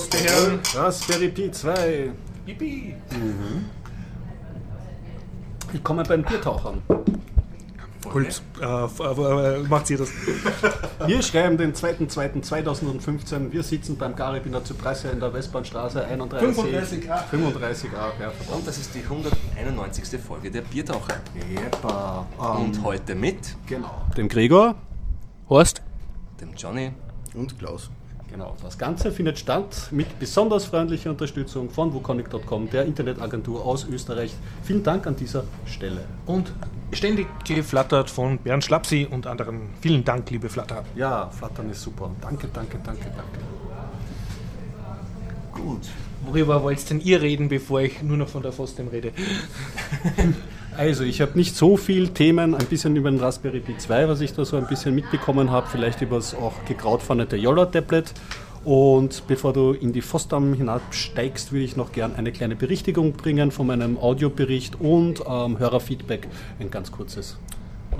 Prost, die Herren. Raspberry Pi 2. Yippie. Willkommen beim Biertauchern. Holz, äh, äh, äh, macht sie das? Wir schreiben den 2.2.2015. Wir sitzen beim Garibiner Zypresse in der Westbahnstraße 31. 35a. 35a, ja, Und das ist die 191. Folge der Biertaucher. Jepa. Und Ähm, heute mit genau. Dem Gregor. Horst? dem Johnny. Und Klaus. Genau. Das Ganze findet statt mit besonders freundlicher Unterstützung von wukonic.com, der Internetagentur aus Österreich. Vielen Dank an dieser Stelle. Und ständig geflattert von Bernd Schlapsi und anderen. Vielen Dank, liebe Flatter. Ja, Flattern ist super. Danke, danke, danke, danke. Gut. Worüber wollt denn ihr reden, bevor ich nur noch von der Fostem rede? Also, ich habe nicht so viel Themen, ein bisschen über den Raspberry Pi 2, was ich da so ein bisschen mitbekommen habe, vielleicht über das auch gekrautfandete Yola-Tablet. Und bevor du in die FOSDAM hinabsteigst, würde ich noch gern eine kleine Berichtigung bringen von meinem Audiobericht und ähm, Hörerfeedback, ein ganz kurzes.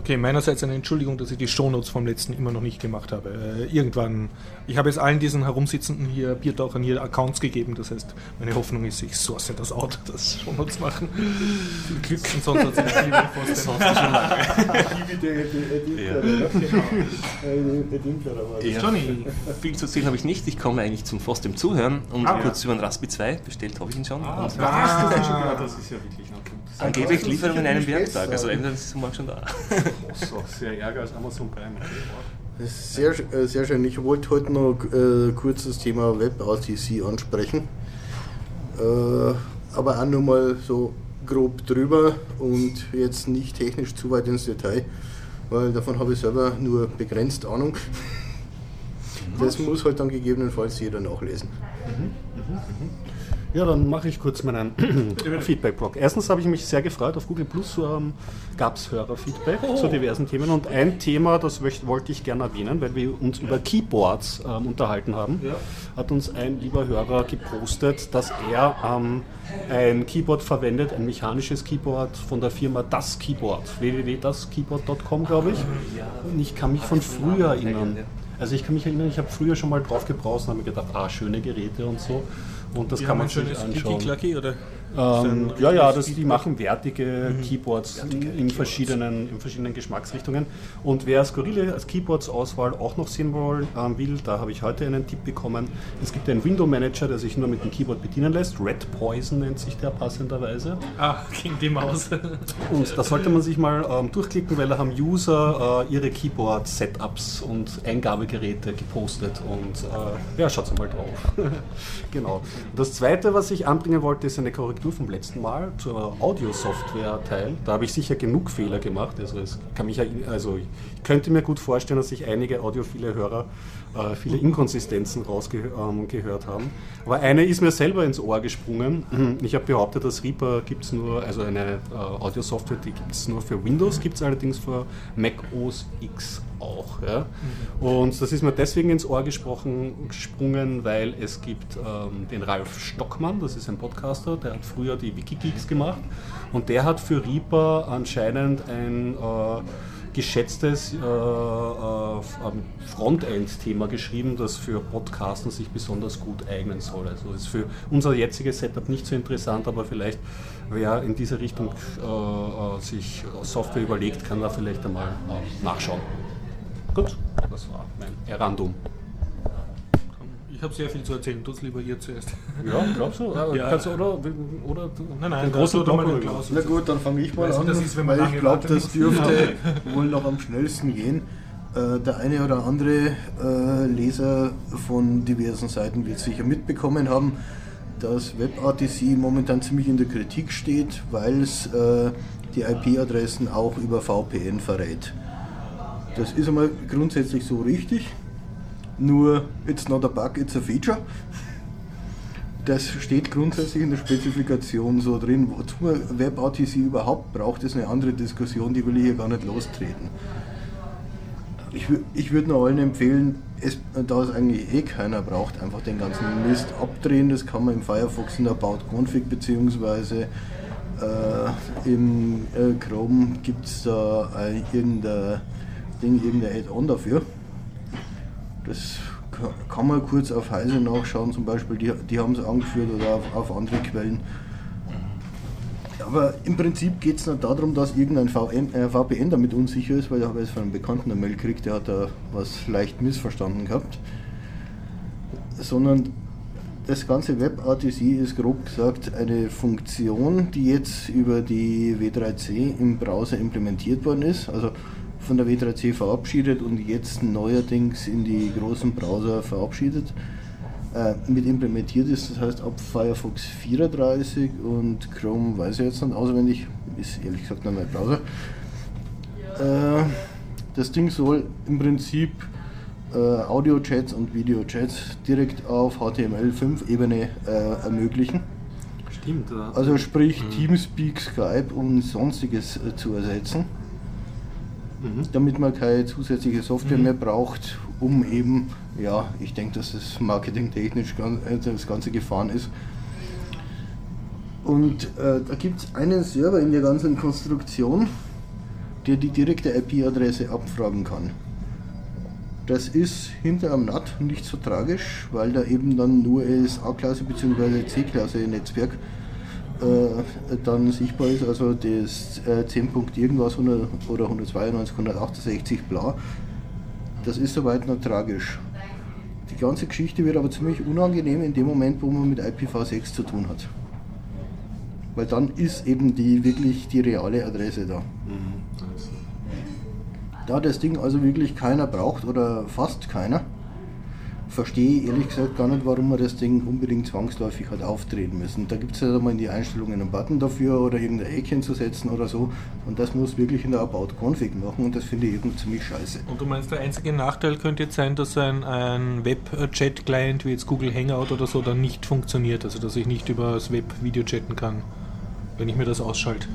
Okay, meinerseits eine Entschuldigung, dass ich die Shownotes vom letzten immer noch nicht gemacht habe. Äh, irgendwann, ich habe jetzt allen diesen herumsitzenden hier, Biertauchern hier Accounts gegeben, das heißt, meine Hoffnung ist, ich source das out, das Shownotes machen. Viel Glück. Und sonst hat sich die Ja, Johnny. Viel zu erzählen habe ich nicht. Ich komme eigentlich zum Foss dem Zuhören und Ah, kurz über den Raspi 2. Bestellt habe ich ihn schon. und das ist ja wirklich noch gut. Angeblich Lieferung in einem Werktag. Also entweder ist es morgen schon da. So, sehr ärger als Amazon Prime. Sehr, äh, sehr schön. Ich wollte heute noch äh, kurz das Thema WebRTC ansprechen. Äh, aber auch nur mal so grob drüber und jetzt nicht technisch zu weit ins Detail, weil davon habe ich selber nur begrenzt Ahnung. Das muss halt dann gegebenenfalls jeder nachlesen. Ja, dann mache ich kurz meinen Feedback-Blog. Erstens habe ich mich sehr gefreut, auf Google Plus ähm, gab es Hörerfeedback zu diversen Themen. Und ein Thema, das wollte ich gerne erwähnen, weil wir uns über Keyboards ähm, unterhalten haben, hat uns ein lieber Hörer gepostet, dass er ähm, ein Keyboard verwendet, ein mechanisches Keyboard von der Firma Das Keyboard, www.daskeyboard.com, glaube ich. Und ich kann mich von früher erinnern. Also ich kann mich erinnern, ich habe früher schon mal drauf gebraucht und habe mir gedacht, ah, schöne Geräte und so. Und das kann man sich anschauen. Klacki oder? Ähm, ja, ja, das, die machen wertige Keyboards in, verschiedenen, in verschiedenen Geschmacksrichtungen. Und wer skurrile Keyboards-Auswahl auch noch sehen wollen, ähm, will, da habe ich heute einen Tipp bekommen. Es gibt einen Window-Manager, der sich nur mit dem Keyboard bedienen lässt. Red Poison nennt sich der passenderweise. Ah, gegen die Maus. Und da sollte man sich mal ähm, durchklicken, weil da haben User äh, ihre Keyboard-Setups und Eingabegeräte gepostet. Und äh, ja, schaut mal drauf. genau. Das zweite, was ich anbringen wollte, ist eine Korrektur vom letzten Mal zur Audio-Software-Teil. Da habe ich sicher genug Fehler gemacht. Also, es kann mich, also ich könnte mir gut vorstellen, dass sich einige audiophile Hörer äh, viele Inkonsistenzen rausgehört ähm, haben. Aber eine ist mir selber ins Ohr gesprungen. Ich habe behauptet, dass Reaper gibt es nur, also eine äh, Audio-Software, die gibt es nur für Windows, gibt es allerdings für Mac OS X auch. Ja? Und das ist mir deswegen ins Ohr gesprochen, gesprungen, weil es gibt ähm, den Ralf Stockmann, das ist ein Podcaster, der hat früher die Wikigeeks gemacht und der hat für Reaper anscheinend ein äh, geschätztes äh, äh, Frontend-Thema geschrieben, das für Podcasten sich besonders gut eignen soll. Also ist für unser jetziges Setup nicht so interessant, aber vielleicht wer in diese Richtung äh, äh, sich Software überlegt, kann da vielleicht einmal äh, nachschauen. Gut, das war mein Errandum. Ich habe sehr viel zu erzählen, tut's lieber ihr zuerst. Ja, glaubst du? Ja. kannst du oder, oder du- Nein, nein, den großen tut er mal Block oder- Klaus. Na gut, dann fange ich mal Weiß an, das ist, wenn man weil ich glaube, das dürfte wohl noch am schnellsten gehen. Äh, der eine oder andere äh, Leser von diversen Seiten wird sicher mitbekommen haben, dass WebRTC momentan ziemlich in der Kritik steht, weil es äh, die IP-Adressen auch über VPN verrät. Das ist einmal grundsätzlich so richtig, nur it's not a bug, it's a feature. Das steht grundsätzlich in der Spezifikation so drin. Wozu man WebRTC überhaupt braucht, ist eine andere Diskussion, die will ich hier gar nicht lostreten. Ich, ich würde nur allen empfehlen, es, da es eigentlich eh keiner braucht, einfach den ganzen Mist abdrehen. Das kann man im Firefox in About Config bzw. Äh, im äh, Chrome gibt es da ein, irgendein Ding, irgendein Add-on dafür. Das kann man kurz auf Heise nachschauen, zum Beispiel, die, die haben es angeführt oder auf, auf andere Quellen. Aber im Prinzip geht es nicht darum, dass irgendein VM, äh, VPN damit unsicher ist, weil ich habe jetzt von einem Bekannten eine Mail gekriegt, der hat da was leicht missverstanden gehabt. Sondern das ganze WebRTC ist grob gesagt eine Funktion, die jetzt über die W3C im Browser implementiert worden ist. Also von der W3C verabschiedet und jetzt neuerdings in die großen Browser verabschiedet äh, mit implementiert ist. Das heißt, ab Firefox 34 und Chrome weiß ich jetzt nicht auswendig, ist ehrlich gesagt noch mein Browser. Äh, das Ding soll im Prinzip äh, Audio-Chats und Video-Chats direkt auf HTML5-Ebene äh, ermöglichen. Stimmt. Ja. Also sprich mhm. Teamspeak, Skype und sonstiges äh, zu ersetzen. Mhm. Damit man keine zusätzliche Software mhm. mehr braucht, um eben, ja, ich denke, dass es marketingtechnisch äh, das Ganze gefahren ist. Und äh, da gibt es einen Server in der ganzen Konstruktion, der die direkte IP-Adresse abfragen kann. Das ist hinter am NAT nicht so tragisch, weil da eben dann nur das A-Klasse bzw. C-Klasse Netzwerk äh, dann sichtbar ist, also das äh, 10. irgendwas 100, oder 192, 168 bla. Das ist soweit noch tragisch. Die ganze Geschichte wird aber ziemlich unangenehm in dem Moment, wo man mit IPv6 zu tun hat. Weil dann ist eben die wirklich die reale Adresse da. Mhm. Da das Ding also wirklich keiner braucht oder fast keiner, verstehe ich ehrlich gesagt gar nicht, warum wir das Ding unbedingt zwangsläufig hat auftreten müssen. Da gibt es ja mal in die Einstellungen einen Button dafür oder irgendein Häkchen zu setzen oder so. Und das muss wirklich in der About Config machen und das finde ich irgendwie ziemlich scheiße. Und du meinst, der einzige Nachteil könnte jetzt sein, dass ein, ein Web-Chat-Client wie jetzt Google Hangout oder so dann nicht funktioniert, also dass ich nicht über das Web Video chatten kann, wenn ich mir das ausschalte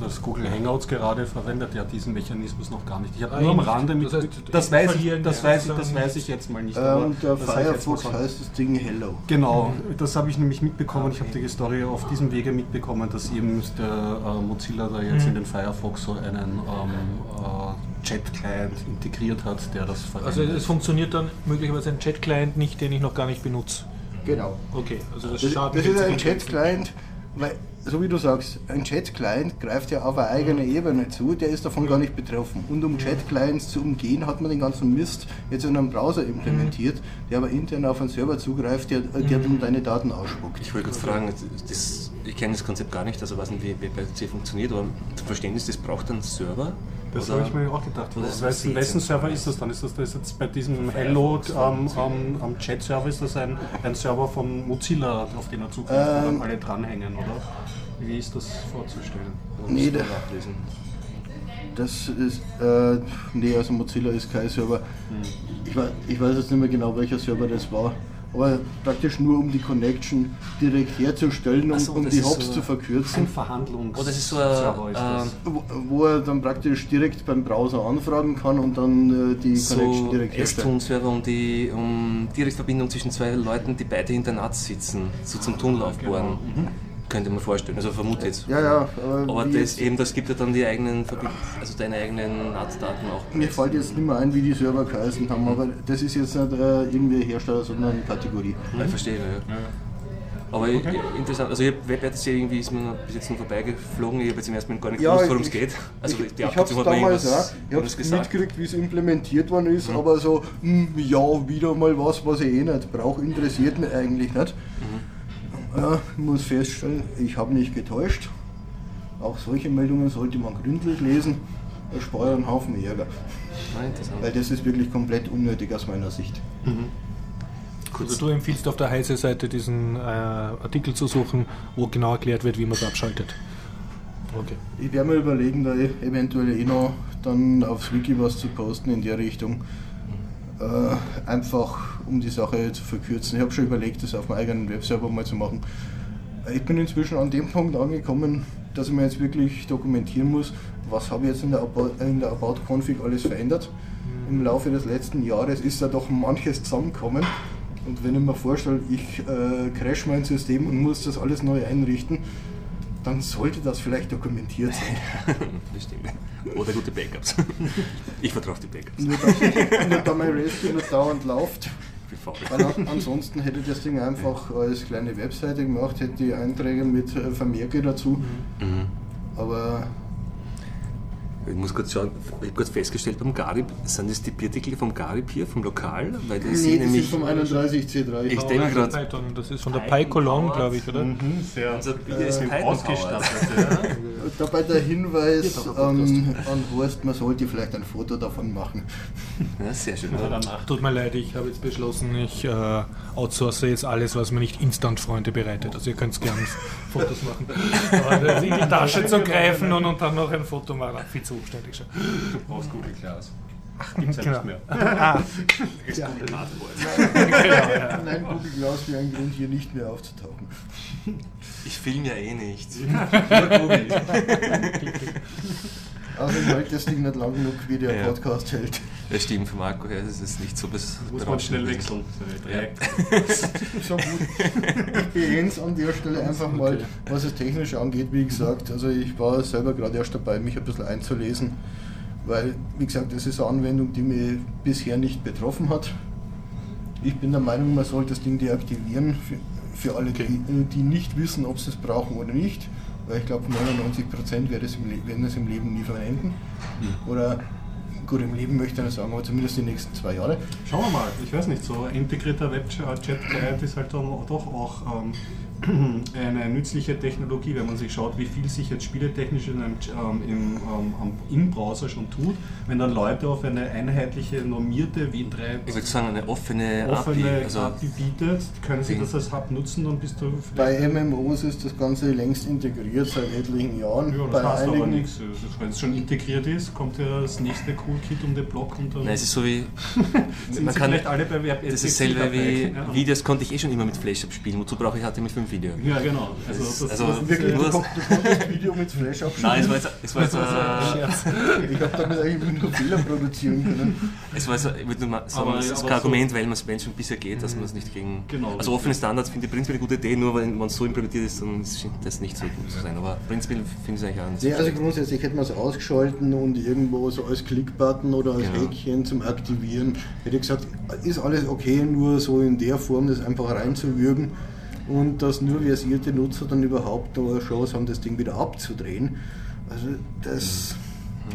das Google Hangouts gerade verwendet ja diesen Mechanismus noch gar nicht. Ich habe nur am Rande mit. Das, heißt, das, weiß, ich, das, weiß, ich, das weiß ich jetzt mal nicht. Ähm, der Firefox heißt das Ding Hello. Genau, das habe ich nämlich mitbekommen. Okay. Ich habe die Story auf diesem Wege mitbekommen, dass eben der äh, Mozilla da jetzt mhm. in den Firefox so einen ähm, äh, Chat-Client integriert hat, der das verwendet. Also es funktioniert dann möglicherweise ein Chat-Client nicht, den ich noch gar nicht benutze. Genau. Okay, also das, das, das ist ein Chat-Client, weil so wie du sagst, ein Chat-Client greift ja auf eine eigene Ebene zu, der ist davon gar nicht betroffen. Und um Chat-Clients zu umgehen, hat man den ganzen Mist jetzt in einem Browser implementiert, der aber intern auf einen Server zugreift, der, der dann deine Daten ausspuckt. Ich wollte kurz fragen, das, ich kenne das Konzept gar nicht, also weiß nicht, wie WebRTC funktioniert, aber zum Verständnis, das braucht einen Server? Das habe ich mir auch gedacht. Das wessen, wessen Server ist das dann? Ist das, das jetzt bei diesem Hello am, am, am Chat-Server, ist das ein, ein Server von Mozilla, auf den er zugreift, ähm, wo dann alle dranhängen, oder? Wie ist das vorzustellen? Nee, da, das ist, äh, nee, also Mozilla ist kein Server. Hm. Ich, weiß, ich weiß jetzt nicht mehr genau, welcher Server das war aber praktisch nur um die Connection direkt herzustellen, um, so, um die Hops so zu verkürzen. Ein Verhandlungs oh, das ist so ein, äh, wo, wo, er dann praktisch direkt beim Browser anfragen kann und dann äh, die so Connection direkt herstellen. server um die um Direktverbindung zwischen zwei Leuten, die beide hinter NATS sitzen, so zum Tunnel genau. Mhm könnte man vorstellen. Also vermute jetzt. Ja, ja. Aber, aber das, eben, das gibt ja dann die eigenen, also deine eigenen Netzdaten auch. Mir fällt jetzt nicht mehr ein, wie die Server geheißen haben, aber das ist jetzt nicht äh, irgendwie Hersteller, sondern eine Kategorie. Mhm. Ich verstehe, ja. ja. Aber okay. interessant, also ich habe WebRTC irgendwie ist mir bis jetzt nur vorbeigeflogen, ich habe jetzt im ersten Moment gar nicht gewusst, worum es geht. Also ich, die ich habe es damals auch, ich habe mitgekriegt, wie es implementiert worden ist, mhm. aber so, mh, hm, ja, wieder mal was, was ich eh nicht brauche, interessiert mich eigentlich nicht. Mhm. Ja, ich muss feststellen, ich habe nicht getäuscht. Auch solche Meldungen sollte man gründlich lesen. Das spart einen Haufen Ärger. Weil das ist wirklich komplett unnötig aus meiner Sicht. Mhm. Also du empfiehlst auf der Heise-Seite diesen äh, Artikel zu suchen, wo genau erklärt wird, wie man es abschaltet. Okay. Ich werde mir überlegen, da eventuell eh noch dann aufs Wiki was zu posten in der Richtung. Äh, einfach um die Sache zu verkürzen. Ich habe schon überlegt, das auf meinem eigenen Webserver mal zu machen. Ich bin inzwischen an dem Punkt angekommen, dass ich mir jetzt wirklich dokumentieren muss, was habe ich jetzt in der, About, in der About Config alles verändert. Im Laufe des letzten Jahres ist da doch manches zusammengekommen. Und wenn ich mir vorstelle, ich äh, crash mein System und muss das alles neu einrichten, dann sollte das vielleicht dokumentiert sein. das stimmt. Oder gute Backups. Ich vertraue auf die Backups. Nur da, nur da mein Rescue nur dauernd läuft. Wie faul. Weil an, ansonsten hätte ich das Ding einfach als kleine Webseite gemacht, hätte die Einträge mit äh, Vermerke dazu. Mhm. Aber Ich muss kurz schauen, ich habe kurz festgestellt, beim Garib, sind das die Bierdeckel vom Garib hier, vom Lokal? Weil das nee, das nämlich. ist vom 31C3. Ich denke Python, Das ist von der PyColon, glaube ich, oder? Mhm, sehr Unser Bier äh, ist ausgestattet. Ja. Dabei der Hinweis ähm, an Horst, man sollte vielleicht ein Foto davon machen. Ja, sehr schön. Ja, danach. Tut mir leid, ich habe jetzt beschlossen, ich äh, outsource jetzt alles, was mir nicht Instant-Freunde bereitet. Also ihr könnt gerne Fotos machen. Aber in die Tasche zu greifen und, und dann noch ein Foto machen, viel zu umständlich schon. Du brauchst Google Glass. Ach, gibt's ja Genau. nicht mehr. Ah, Ist Ja. Google genau, ja. Nein, Google Glass wäre ein Grund, hier nicht mehr aufzutauchen. Ich film ja eh nicht. Also hält das Ding nicht lang genug, wie der Ja. Podcast hält. Das stimmt, für Marco her ist es nicht so bis. Muss man schnell wechseln. Ja. So gut. Ich beende es an der Stelle einfach mal, was es technisch angeht. Wie gesagt, also ich war selber gerade erst dabei, mich ein bisschen einzulesen, weil, wie gesagt, das ist eine Anwendung, die mich bisher nicht betroffen hat. Ich bin der Meinung, man sollte das Ding deaktivieren für, für alle, die, die nicht wissen, ob sie es brauchen oder nicht. Weil ich glaube, 99% werden es im, Le- werden es im Leben nie verwenden. Oder gut, im Leben möchte ich nicht sagen, aber zumindest die nächsten zwei Jahre. Schauen wir mal, ich weiß nicht, so integrierter Webchat-Guide ist halt dann doch auch ähm, eine nützliche Technologie, wenn man sich schaut, wie viel sich jetzt spieletechnisch in einem, ähm, im, ähm, am- im Browser schon tut. Wenn dann Leute auf eine einheitliche, normierte W3 Ich würde sagen, eine offene, offene API. Also, API bietet, können Sie das als Hub nutzen, dann bist du Bei MMOs ist das Ganze längst integriert seit etlichen Jahren. Ja, das Bei heißt aber einigen nichts. Also, Wenn es schon integriert ist, kommt ja das nächste Cool-Kit um den Block und dann nein, es ist so wie. sind man kann, vielleicht alle bei Web das ist dasselbe wie Ja. Videos konnte ich eh schon immer mit Flash abspielen. Wozu brauche ich HTML5 Video? Ja, genau. Also, Das ist- das, also- das, Wirklich, kon- du konntest Video mit Flash abspielen. Nein, es war jetzt, es war jetzt, äh, Ich habe damit eigentlich nur Fehler produzieren können. es war jetzt ich würde nur mal sagen, Aber- das ist kein so- Argument, weil man es Menschen bisher geht, dass man es nicht gegen. Genau. Also offene Standards finde ich prinzipiell eine gute Idee, nur wenn man es so implementiert ist, dann scheint das nicht so gut zu sein. Aber prinzipiell finde ich es eigentlich auch Nee, also grundsätzlich hätte man es ausgeschalten und irgendwo so als Klickbutton oder als Genau. Häkchen zum Aktivieren. Hätte ich gesagt, ist alles okay, nur so in der Form das einfach reinzuwürgen und dass nur versierte Nutzer dann überhaupt noch eine Chance haben, das Ding wieder abzudrehen. Also das.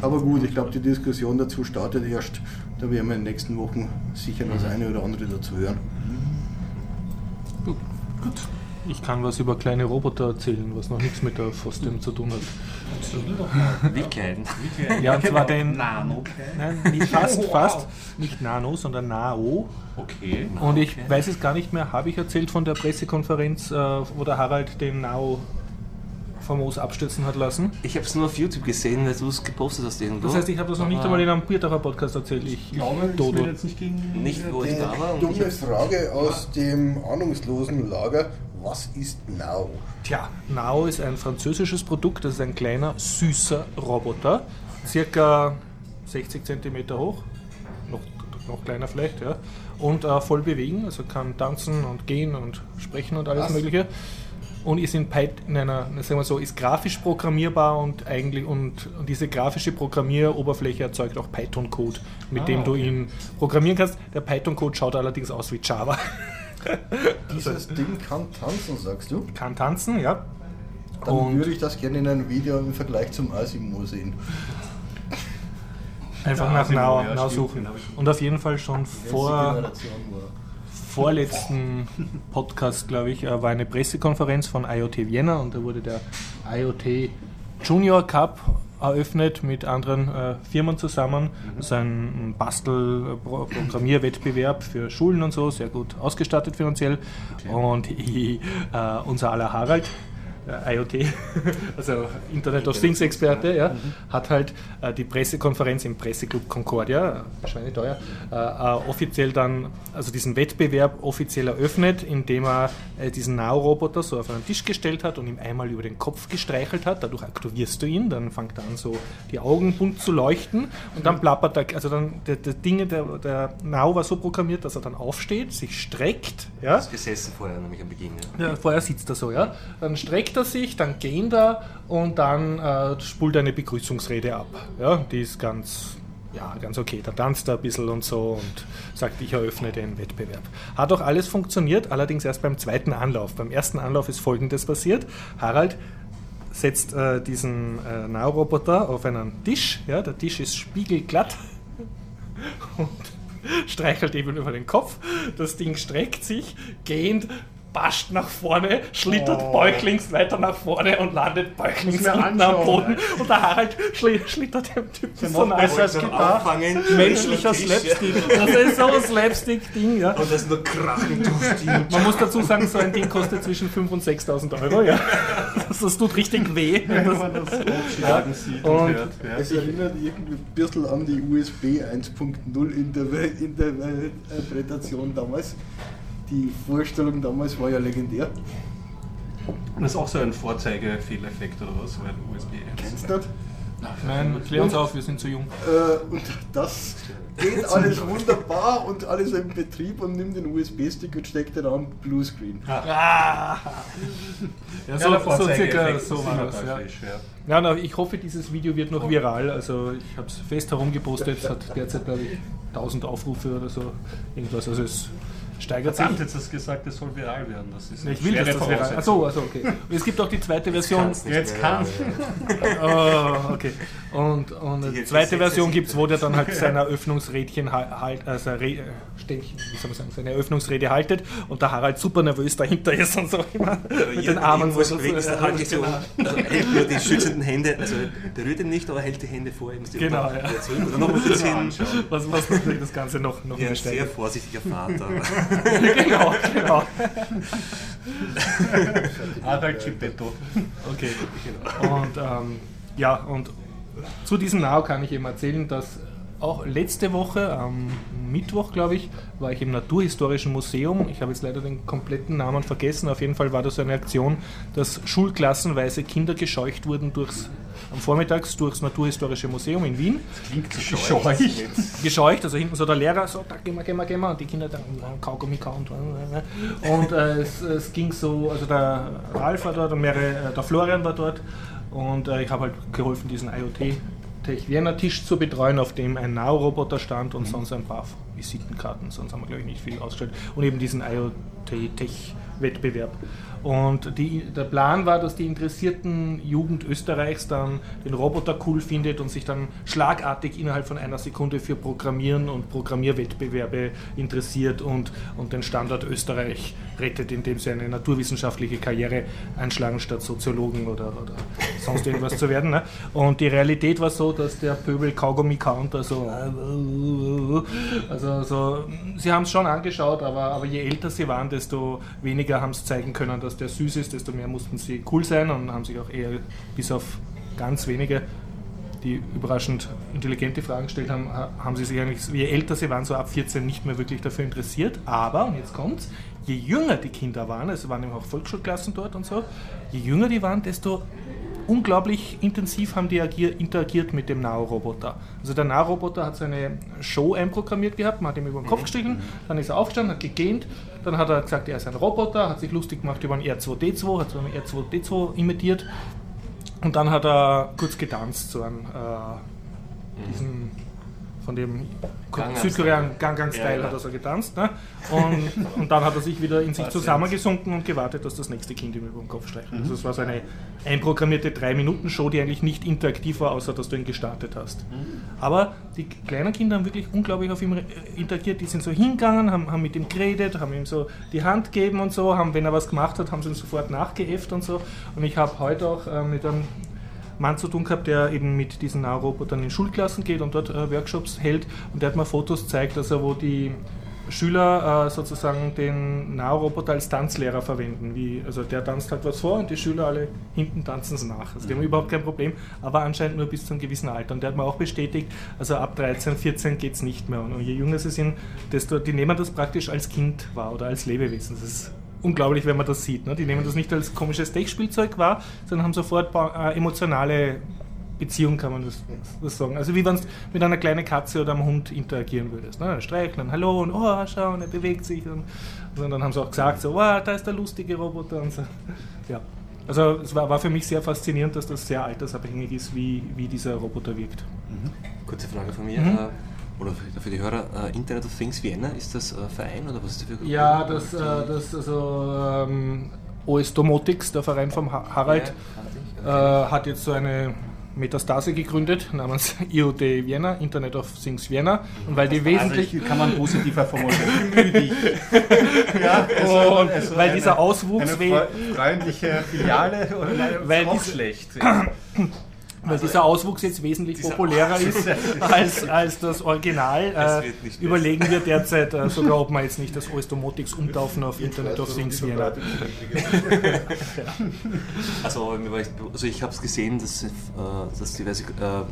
Aber gut, ich glaube, die Diskussion dazu startet erst. Da werden wir in den nächsten Wochen sicher noch das eine oder andere dazu hören. Ich kann was über kleine Roboter erzählen, was noch nichts mit der FOSDEM zu tun hat. Wie klein. Ja, und zwar den. Nano. Nein, nicht fast, fast. Nicht Nano, sondern Nao. Okay. Und ich weiß es gar nicht mehr, habe ich erzählt von der Pressekonferenz, äh, wo der Harald den Nao famos abstürzen hat lassen? Ich habe es nur auf YouTube gesehen, weil du es gepostet hast irgendwo. Das heißt, ich habe das noch nicht einmal in einem Bierdacher Podcast erzählt. Ich, Ich glaube, ich Dodo. jetzt nicht gegen. Nicht, wo ich da war. Dumme Frage aus dem ahnungslosen Lager. Was ist Now? Tja, Nao ist ein französisches Produkt, das ist ein kleiner, süßer Roboter, circa 60 cm hoch, noch, noch kleiner vielleicht, ja, und äh, voll bewegen, also kann tanzen und gehen und sprechen und alles Was? Mögliche. Und ist in, Pyth in einer, sagen wir so, ist grafisch programmierbar und eigentlich und, und diese grafische Programmieroberfläche erzeugt auch Python-Code, mit Ah, dem du okay. ihn programmieren kannst. Der Python-Code schaut allerdings aus wie Java. Dieses Ding kann tanzen, sagst du? kann tanzen, ja. Dann Und- würde ich das gerne in einem Video im Vergleich zum Asimo sehen. Einfach Ja, nach Asimo, ja, Now stimmt, suchen. den hab ich- Und auf jeden Fall schon vor vorletzten Podcast, glaube ich, äh, war eine Pressekonferenz von IoT Vienna und da wurde der IoT Junior Cup eröffnet mit anderen äh, Firmen zusammen. Das ist ein Bastel-Programmierwettbewerb für Schulen und so, sehr gut ausgestattet finanziell. Und äh, unser aller Harald, IoT, also Internet of Things Experte, ja, hat halt äh, die Pressekonferenz im Presseclub Concordia, schweineteuer, äh, äh, offiziell dann, also diesen Wettbewerb offiziell eröffnet, indem er äh, diesen Now-Roboter so auf einen Tisch gestellt hat und ihm einmal über den Kopf gestreichelt hat. Dadurch aktivierst du ihn, dann fängt er an, so die Augen bunt zu leuchten und dann plappert er, also dann der, der Dinge, der, der Now war so programmiert, dass er dann aufsteht, sich streckt, ja, gesessen vorher, nämlich am Beginn. Ja. ja, vorher sitzt er so, ja. Dann streckt beugt er sich, dann gehen er und dann äh, spult er eine Begrüßungsrede ab. Ja, die ist ganz, ja, ganz okay. Da tanzt er ein bisschen und so und sagt, ich eröffne den Wettbewerb. Hat auch alles funktioniert, allerdings erst beim zweiten Anlauf. Beim ersten Anlauf ist folgendes passiert. Harald setzt äh, diesen äh, Nahroboter auf einen Tisch. Ja, der Tisch ist spiegelglatt und streichelt eben über den Kopf. Das Ding streckt sich, gehend, bascht nach vorne, schlittert Oh. bäuchlings weiter nach vorne und landet bäuchlings unten am Boden. Und der Harald schli schlittert dem Typen so nach. besser als gedacht. Menschlicher Slapstick. Das ist so ein Slapstick-Ding, ja. Und das nur krachen durch. Man muss dazu sagen, so ein Ding kostet zwischen 5.000 und 6.000 Euro, ja. Das, das tut richtig weh. Wenn man das aufschlagen sieht Und- und hört. Ja. Es erinnert irgendwie ein bisschen an die USB 1.0 Interve- Interpretation damals. Die Vorstellung damals war ja legendär. Das ist auch so ein Vorzeigefehleffekt oder was, weil USB 1. Kennst du nicht? Nein, klär uns auf, wir sind zu jung. Äh, und das geht alles wunderbar und alles im Betrieb und nimmt den USB-Stick und steckt den an Bluescreen. Ah. Ja, so, der so circa so war das. Ja. ja. Ja, na, ich hoffe, dieses Video wird noch viral. Also ich habe es fest herumgepostet, es hat derzeit glaube ich 1000 Aufrufe oder so. Irgendwas. Also es steigert sich. Verdammt, jetzt hast du gesagt, es soll viral werden. Das ist Ich will, dass das viral Achso, also okay. Und es gibt auch die zweite Version. Jetzt mehr. kann Oh, okay. Und, und Die zweite Version gibt es, wo der dann halt sein Eröffnungsrädchen halt, halt also Re äh, Ständchen, wie soll man sagen, seine Eröffnungsrede haltet und der Harald super nervös dahinter ist und so immer mit den Armen so. so. Halt dich so, genau. also hält nur die schützenden Hände, also berührt ihn nicht, aber hält die Hände vor ihm. Genau, ja. Und dann noch ein bisschen. Was, was das Ganze noch, noch Ja, ein sehr übersteigt. vorsichtiger Vater. genau, genau. Harald Chippetto. Okay. Und ähm, ja, und zu diesem Now kann ich eben erzählen, dass auch letzte Woche, am Mittwoch, glaube ich, war ich im Naturhistorischen Museum. Ich habe jetzt leider den kompletten Namen vergessen. Auf jeden Fall war das eine Aktion, dass schulklassenweise Kinder gescheucht wurden durchs, am Vormittags durchs Naturhistorische Museum in Wien. Klingt gescheucht. Gescheucht, also hinten so der Lehrer so, da gehen wir, gehen wir, gehen wir. Und die Kinder dann äh, Kaugummi kauen. Und äh, es, es ging so, also der Ralf war dort und mehrere, äh, der Florian war dort. Und äh, ich habe halt geholfen, diesen IoT Tech Vienna Tisch zu betreuen, auf dem ein Now-Roboter stand und sonst ein paar Visitenkarten, sonst haben wir glaube ich nicht viel ausgestellt. Und eben diesen IoT Tech Wettbewerb. Und die, der Plan war, dass die interessierten Jugend Österreichs dann den Roboter cool findet und sich dann schlagartig innerhalb von einer Sekunde für Programmieren und Programmierwettbewerbe interessiert und, und den Standort Österreich rettet, indem sie eine naturwissenschaftliche Karriere einschlagen, statt Soziologen oder, oder sonst irgendwas zu werden. Ne? Und die Realität war so, dass der Pöbel Kaugummi count, also, also so, sie haben es schon angeschaut, aber, aber je älter sie waren, desto weniger haben es zeigen können, dass der süß ist, desto mehr mussten sie cool sein und haben sich auch eher bis auf ganz wenige die überraschend intelligente Fragen gestellt haben, ha- haben sie sich eigentlich, je älter sie waren, so ab 14 nicht mehr wirklich dafür interessiert. Aber, und jetzt kommt's, je jünger die Kinder waren, also waren eben auch Volksschulklassen dort und so, je jünger die waren, desto unglaublich intensiv haben die agier, interagiert mit dem Nao-Roboter. Also der Nao-Roboter hat seine Show einprogrammiert gehabt, man hat ihm über den Kopf gestrichen, dann ist er aufgestanden, hat gegähnt, dann hat er gesagt, er ist ein Roboter, hat sich lustig gemacht über einen R2D2, hat so einen R2D2 imitiert und dann hat er kurz getanzt, so ein äh, diesen von dem Gangnam Südkorean Gangang Style Ja, hat er so getanzt. Ne? Und, und dann hat er sich wieder in sich zusammengesunken und gewartet, dass das nächste Kind ihm über den Kopf streicht. Also es war so eine einprogrammierte 3-Minuten-Show, die eigentlich nicht interaktiv war, außer dass du ihn gestartet hast. Aber die kleinen Kinder haben wirklich unglaublich auf ihm re- interagiert. Die sind so hingegangen, haben, haben mit ihm geredet, haben ihm so die Hand gegeben und so, haben, wenn er was gemacht hat, haben sie ihn sofort nachgeäfft und so. Und ich habe heute auch äh, mit einem Mann zu tun gehabt, der eben mit diesen Nahorobotern in Schulklassen geht und dort äh, Workshops hält. Und der hat mir Fotos gezeigt, also wo die Schüler äh, sozusagen den Nahroboter als Tanzlehrer verwenden. Wie, also der tanzt halt was vor und die Schüler alle hinten tanzen es nach. Also die haben überhaupt kein Problem, aber anscheinend nur bis zu einem gewissen Alter. Und der hat mir auch bestätigt, also ab 13, 14 geht es nicht mehr. Und je jünger sie sind, desto, die nehmen das praktisch als Kind wahr oder als Lebewesen. Das ist unglaublich, wenn man das sieht. Ne? Die nehmen das nicht als komisches Tech-Spielzeug wahr, sondern haben sofort äh, emotionale Beziehung, kann man das, das sagen. Also wie wenn du mit einer kleinen Katze oder einem Hund interagieren würdest. Ne? Streicheln, hallo und oh, schau, und er bewegt sich. Und, und dann haben sie auch gesagt, so, wow, da ist der lustige Roboter und so. Ja. Also es war, war für mich sehr faszinierend, dass das sehr altersabhängig ist, wie, wie dieser Roboter wirkt. Kurze Frage von mir. Mhm. Oder für die Hörer, äh, Internet of Things Vienna, ist das äh, Verein oder was ist das für Ja, das, äh, das also ähm, OS Domotics, der Verein vom Ha- Harald, äh, hat jetzt so eine Metastase gegründet namens IoT Vienna, Internet of Things Vienna. Und weil die wesentlich Also ich, kann man positiver formulieren. Dich. ja, also, Und weil dieser Auswuchs eine freundliche Filiale und nein, Weil auch diese- schlecht. weil dieser Auswuchs jetzt wesentlich populärer ist als, als das Original, äh, überlegen wir derzeit äh, sogar, ob wir jetzt nicht das OS Domotics umtaufen auf Internet of Things Vienna. Also, also ich habe es gesehen, dass, äh, dass diverse äh,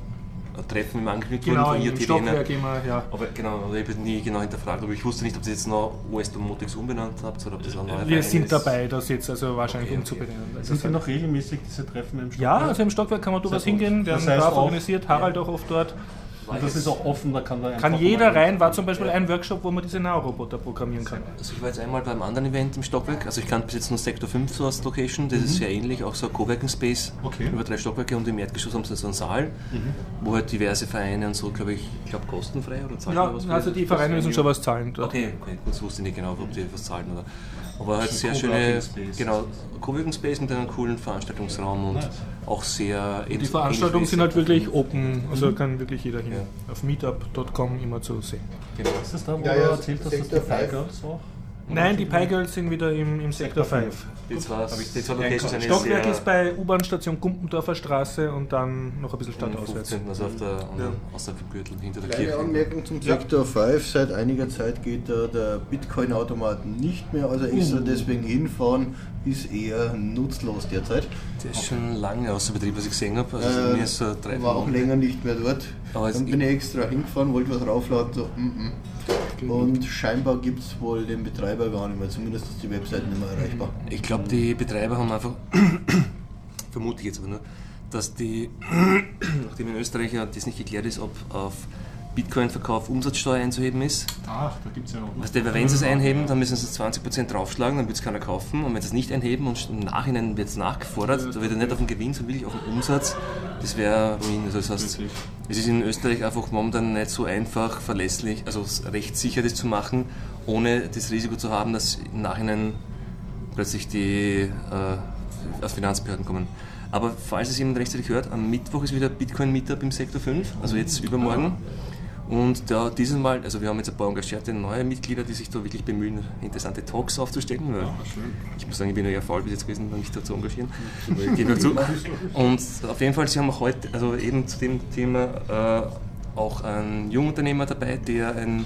Treffen im angekündigt Genau, wurden von im IoT Stockwerk immer, ja. Aber genau, aber ich habe nie genau hinterfragt, aber ich wusste nicht, ob ihr jetzt noch OS Domotics umbenannt habt oder ob das ein neuer Wir sind ist. dabei, das jetzt also wahrscheinlich Okay, okay. umzubenennen. weil Sind das Sie noch regelmäßig diese Treffen im Ja, Stockwerk? also im Stockwerk kann man durchaus hingehen, werden Das heißt brav auch- organisiert, Harald auch oft dort. Und das ist auch offen, da kann da Kann jeder rein, war zum Beispiel ein Workshop, wo man diese Nahroboter programmieren kann. Also ich war jetzt einmal beim anderen Event im Stockwerk, also ich kannte bis jetzt nur Sektor 5 so als Location, das ist sehr ähnlich, auch so ein Coworking Space Okay. über drei Stockwerke und im Erdgeschoss haben sie so einen Saal, wo halt diverse Vereine und so, glaube ich, ich glaube kostenfrei oder zahlen Ja, die was für also die Vereine müssen schon was zahlen. dort. Okay, okay, das wusste ich nicht genau, ob die was zahlen oder. Aber halt sehr schöne, genau, Coworking Space mit einem coolen Veranstaltungsraum und Nice. auch sehr. Die Veranstaltungen sind halt wirklich open, also Mhm. kann wirklich jeder hin. Ja. Auf meetup.com immer zu sehen. Genau. Ist das da, wo Ja, du erzählt hast, dass die Sector Pie five. Girls auch? Nein, die Pi Girls sind wieder im, im Sektor 5. Die zwei, Hab ich die zwei sehr Locations sind Stockwerk ist bei U-Bahn-Station Gumpendorfer Straße und dann noch ein bisschen stadtauswärts. 15, also auf der, anderen, außerhalb vom Gürtel, hinter der Kleine Kirche. Anmerkung zum Sektor 5. Seit einiger Zeit geht da der Bitcoin-Automat nicht mehr, also extra deswegen hinfahren, ist eher nutzlos derzeit. Der ist schon lange außer Betrieb, was ich gesehen habe. Also Äh, so drei war auch länger nicht mehr dort. Aber Dann bin ich extra hingefahren, wollte was raufladen, so, mm, mm. Und scheinbar gibt es wohl den Betreiber gar nicht mehr, zumindest ist die Webseite nicht mehr erreichbar. Ich glaube, die Betreiber haben einfach, vermute ich jetzt aber nur, dass die, nachdem in Österreich ja das nicht geklärt ist, ob auf Bitcoin-Verkauf Umsatzsteuer einzuheben ist. Ach, da gibt es ja auch noch. Weißt du, wenn sie es einheben, dann müssen sie es 20% draufschlagen, dann wird es keiner kaufen. Und wenn sie es nicht einheben und im Nachhinein wird es nachgefordert, da wird er nicht auf den Gewinn, sondern wirklich auf den Umsatz, das wäre ruin. Also das heißt, es ist in Österreich einfach momentan nicht so einfach, verlässlich, also recht sicher das zu machen, ohne das Risiko zu haben, dass im Nachhinein plötzlich die äh, aus Finanzbehörden kommen. Aber falls es jemand rechtzeitig hört, am Mittwoch ist wieder Bitcoin Meetup im Sektor 5, also jetzt übermorgen. Und da dieses Mal, also wir haben jetzt ein paar engagierte neue Mitglieder, die sich da wirklich bemühen, interessante Talks aufzustellen. Weil ich muss sagen, ich bin ja eher faul bis jetzt gewesen, mich da zu engagieren. Dazu. Und auf jeden Fall, sie haben auch heute, also eben zu dem Thema, äh, auch einen Jungunternehmer dabei, der ein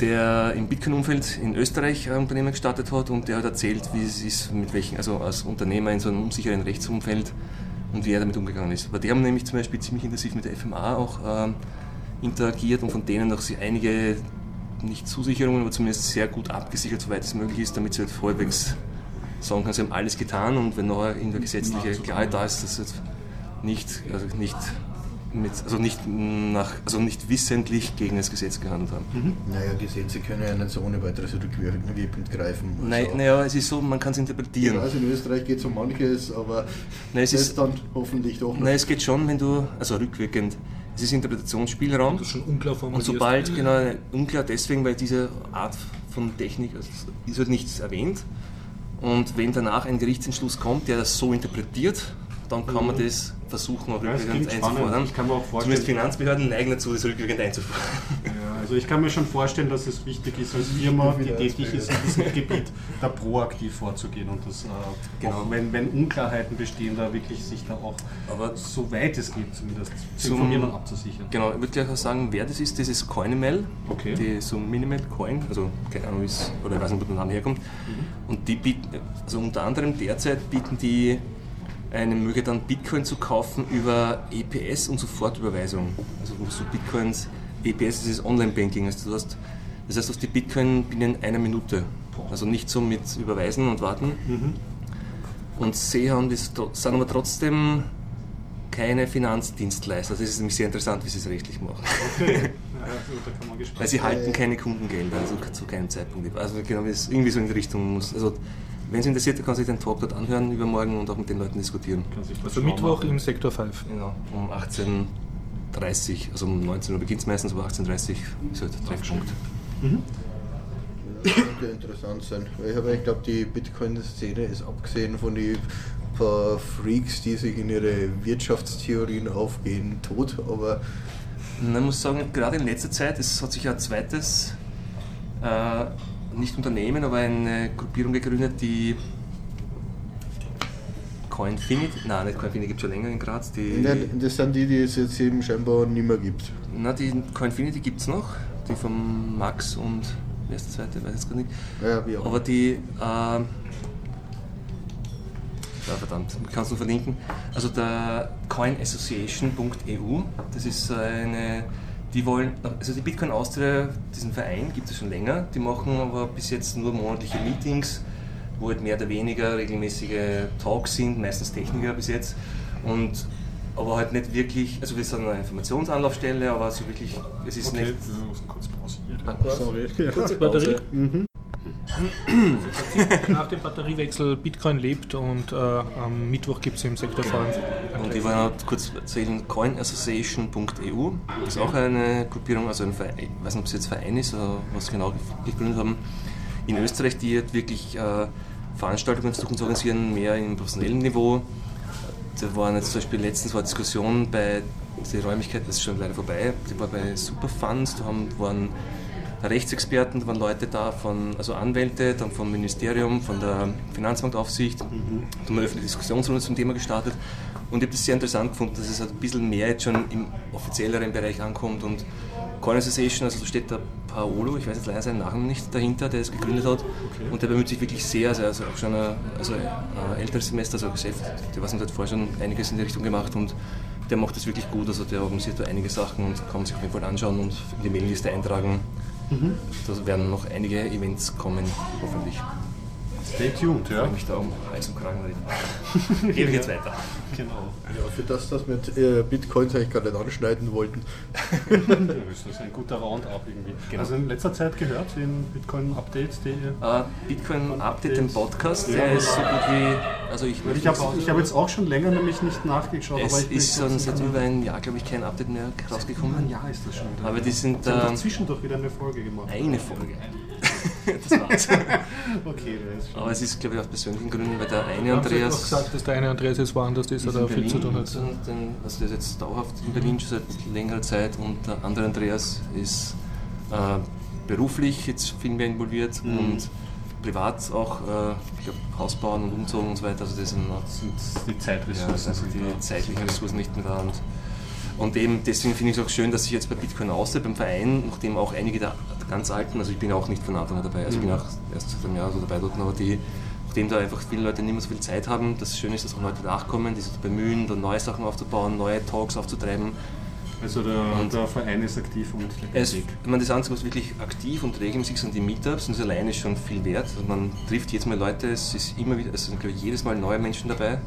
der im Bitcoin-Umfeld in Österreich ein Unternehmen gestartet hat und der hat erzählt, wie es ist, mit welchen, also als Unternehmer in so einem unsicheren Rechtsumfeld und wie er damit umgegangen ist. Aber die haben nämlich zum Beispiel ziemlich intensiv mit der FMA auch ähm, interagiert und von denen noch sie einige, nicht Zusicherungen, aber zumindest sehr gut abgesichert, soweit es möglich ist, damit sie halt halbwegs sagen können, sie haben alles getan und wenn noch in der gesetzliche Klarheit da ist, dass sie jetzt nicht, also nicht mit, also nicht nach, also nicht wissentlich gegen das Gesetz gehandelt haben. Naja, Gesetze können ja nicht so ohne weiteres rückwirkend greifen. Also, Nein, naja, es ist so, man kann es ich interpretieren. weiß, in Österreich geht es um manches, aber Nein, es ist, dann hoffentlich doch noch. nein, es geht schon, wenn du, also rückwirkend, es ist Interpretationsspielraum Das ist schon unklar und formuliert. sobald, genau, unklar deswegen, weil diese Art von Technik also ist halt nichts erwähnt und wenn danach ein Gerichtsentschluss kommt, der das so interpretiert, dann kann man das versuchen, auch Ja, rückwirkend einzufordern. Ich kann mir auch vorstellen- Zumindest Finanzbehörden neigen dazu, das rückwirkend einzufordern. Ja, also ich kann mir schon vorstellen, dass es wichtig ist, als Firma, die tätig ist in diesem Gebiet, da proaktiv vorzugehen und das, äh, Genau. auch wenn, wenn Unklarheiten bestehen, da wirklich sich da auch, Aber so weit es geht zumindest, zu Zum- informieren und abzusichern. Genau, ich würde gleich auch sagen, wer das ist. Das ist Coinmel, Okay. die so Minimal Coin, also keine Ahnung, oder ich weiß nicht, wo der Name herkommt. Und die bieten, also unter anderem derzeit bieten die eine Möglichkeit an, Bitcoin zu kaufen über EPS und Sofortüberweisung. Also du Bitcoins, EPS das ist Online-Banking, also du hast, das heißt, du hast die Bitcoin binnen einer Minute. Also nicht so mit Überweisen und Warten. Und sie haben das, sind aber trotzdem keine Finanzdienstleister. Das ist nämlich sehr interessant, wie sie es rechtlich machen. Okay. Ja, also da kann man gespannt Weil sie halten keine Kundengelder, also zu keinem Zeitpunkt. Also genau, wie es irgendwie so in die Richtung muss. Also wenn es interessiert, kann sich den Talk dort anhören übermorgen und auch mit den Leuten diskutieren. Also Mittwoch im Sektor 5. Genau, um 18.30 also um 19 Uhr beginnt es meistens, aber 18.30 Uhr ist halt der Treffpunkt. Das könnte interessant sein. Weil ich habe, ich glaube, die Bitcoin-Szene ist abgesehen von den paar Freaks, die sich in ihre Wirtschaftstheorien aufgehen, tot. Aber Man muss sagen, gerade in letzter Zeit, es hat sich ja ein zweites, äh, nicht Unternehmen, aber eine Gruppierung gegründet, die Coinfinity, nein, nicht Coinfinity gibt es schon länger in Graz, die, Nein, das sind die, die es jetzt eben scheinbar nicht mehr gibt. na, die Coinfinity gibt es noch, die von Max und, wer ist der zweite, weiß ich jetzt gar nicht, Ja, wie auch. aber die, äh, ja verdammt, ich kann es nur verlinken, also der coinassociation.eu, das ist eine, die wollen, also die Bitcoin Austria, diesen Verein gibt es schon länger, die machen aber bis jetzt nur monatliche Meetings, wo halt mehr oder weniger regelmäßige Talks sind, meistens Techniker bis jetzt. Und aber halt nicht wirklich, also wir sind eine Informationsanlaufstelle, aber so wirklich, es ist nicht... wir müssen kurz pausieren. Ah, Kurze Batterie. Nach dem Batteriewechsel Bitcoin lebt und äh, am Mittwoch gibt es im Sektor 5. Und ich wollte noch kurz erzählen, coinassociation.eu ist auch eine Gruppierung, also ein Verein, ich weiß nicht, ob es jetzt Verein ist oder was genau gegründet haben, in Österreich, die wirklich äh, Veranstaltungen versuchen zu organisieren, mehr im professionellen Niveau. Da waren jetzt zum Beispiel letztens war eine Diskussion bei der Räumlichkeit, das ist schon leider vorbei, die war bei Superfunds, da haben, waren Rechtsexperten, da waren Leute da, von, also Anwälte, dann vom Ministerium, von der Finanzmarktaufsicht. Da haben wir eine offene Diskussionsrunde zum Thema gestartet. Und ich habe das sehr interessant gefunden, dass es halt ein bisschen mehr jetzt schon im offizielleren Bereich ankommt. Und Coin Association, also da steht der Paolo, ich weiß jetzt leider seinen Namen nicht dahinter, der es gegründet hat. Und der bemüht sich wirklich sehr, also, also auch schon ein, also ein älteres Semester, also Geschäft, der was hat vorher schon einiges in die Richtung gemacht und der macht das wirklich gut, also der organisiert da einige Sachen und kann man sich auf jeden Fall anschauen und in die Mailingliste eintragen. Da werden noch einige Events kommen, hoffentlich. Stay tuned, Ich ja. freue mich da um Hals und Kragen reden. Gebe ich jetzt weiter. Genau. Ja, für das, dass wir äh, Bitcoins eigentlich gar nicht anschneiden wollten. Das ist ein guter Roundup irgendwie. Genau. Also in letzter Zeit gehört den Bitcoin-Updates.de. Äh, Bitcoin Update, den Podcast, der ist so gut wie. Also ich Ich habe ich hab jetzt auch schon länger nämlich nicht nachgeschaut, Es aber ich ist schon seit über ein Jahr, glaube ich, kein Update mehr ein rausgekommen. Jahr ist das schon wieder. Aber die sind Sie haben doch zwischendurch wieder eine Folge gemacht. eine Folge. das war's. Okay, das ist schon. Aber es ist, glaube ich, aus persönlichen Gründen, weil der eine Haben Sie Andreas. doch gesagt, dass der eine Andreas jetzt woanders ist ist oder viel zu tun Berlin, hat? und den, also der ist jetzt dauerhaft in Berlin schon seit längerer Zeit und der andere Andreas ist äh, beruflich jetzt viel mehr involviert Mhm. und privat auch, äh, ich glaube, Hausbauen und Umzogen und so weiter. Also das sind sind die ja, Zeitressourcen. also sind die zeitlichen Ressourcen nicht mehr da. Und, und eben deswegen finde ich es auch schön, dass sich jetzt bei Bitcoin Austria, beim Verein, nachdem auch einige der ganz alten, also ich bin auch nicht von Anfang an dabei, also ich bin auch erst seit einem Jahr so dabei dort, aber die, nachdem da einfach viele Leute nicht mehr so viel Zeit haben, das Schöne ist, dass auch Leute nachkommen, die sich bemühen, da neue Sachen aufzubauen, neue Talks aufzutreiben. Also der, Und- der Verein ist aktiv und Es, meine, das Einzige, was wirklich aktiv und regelmäßig sind, die Meetups, und das alleine ist schon viel wert. Also man trifft jetzt mal Leute, es ist immer wieder, es sind glaube ich jedes Mal neue Menschen dabei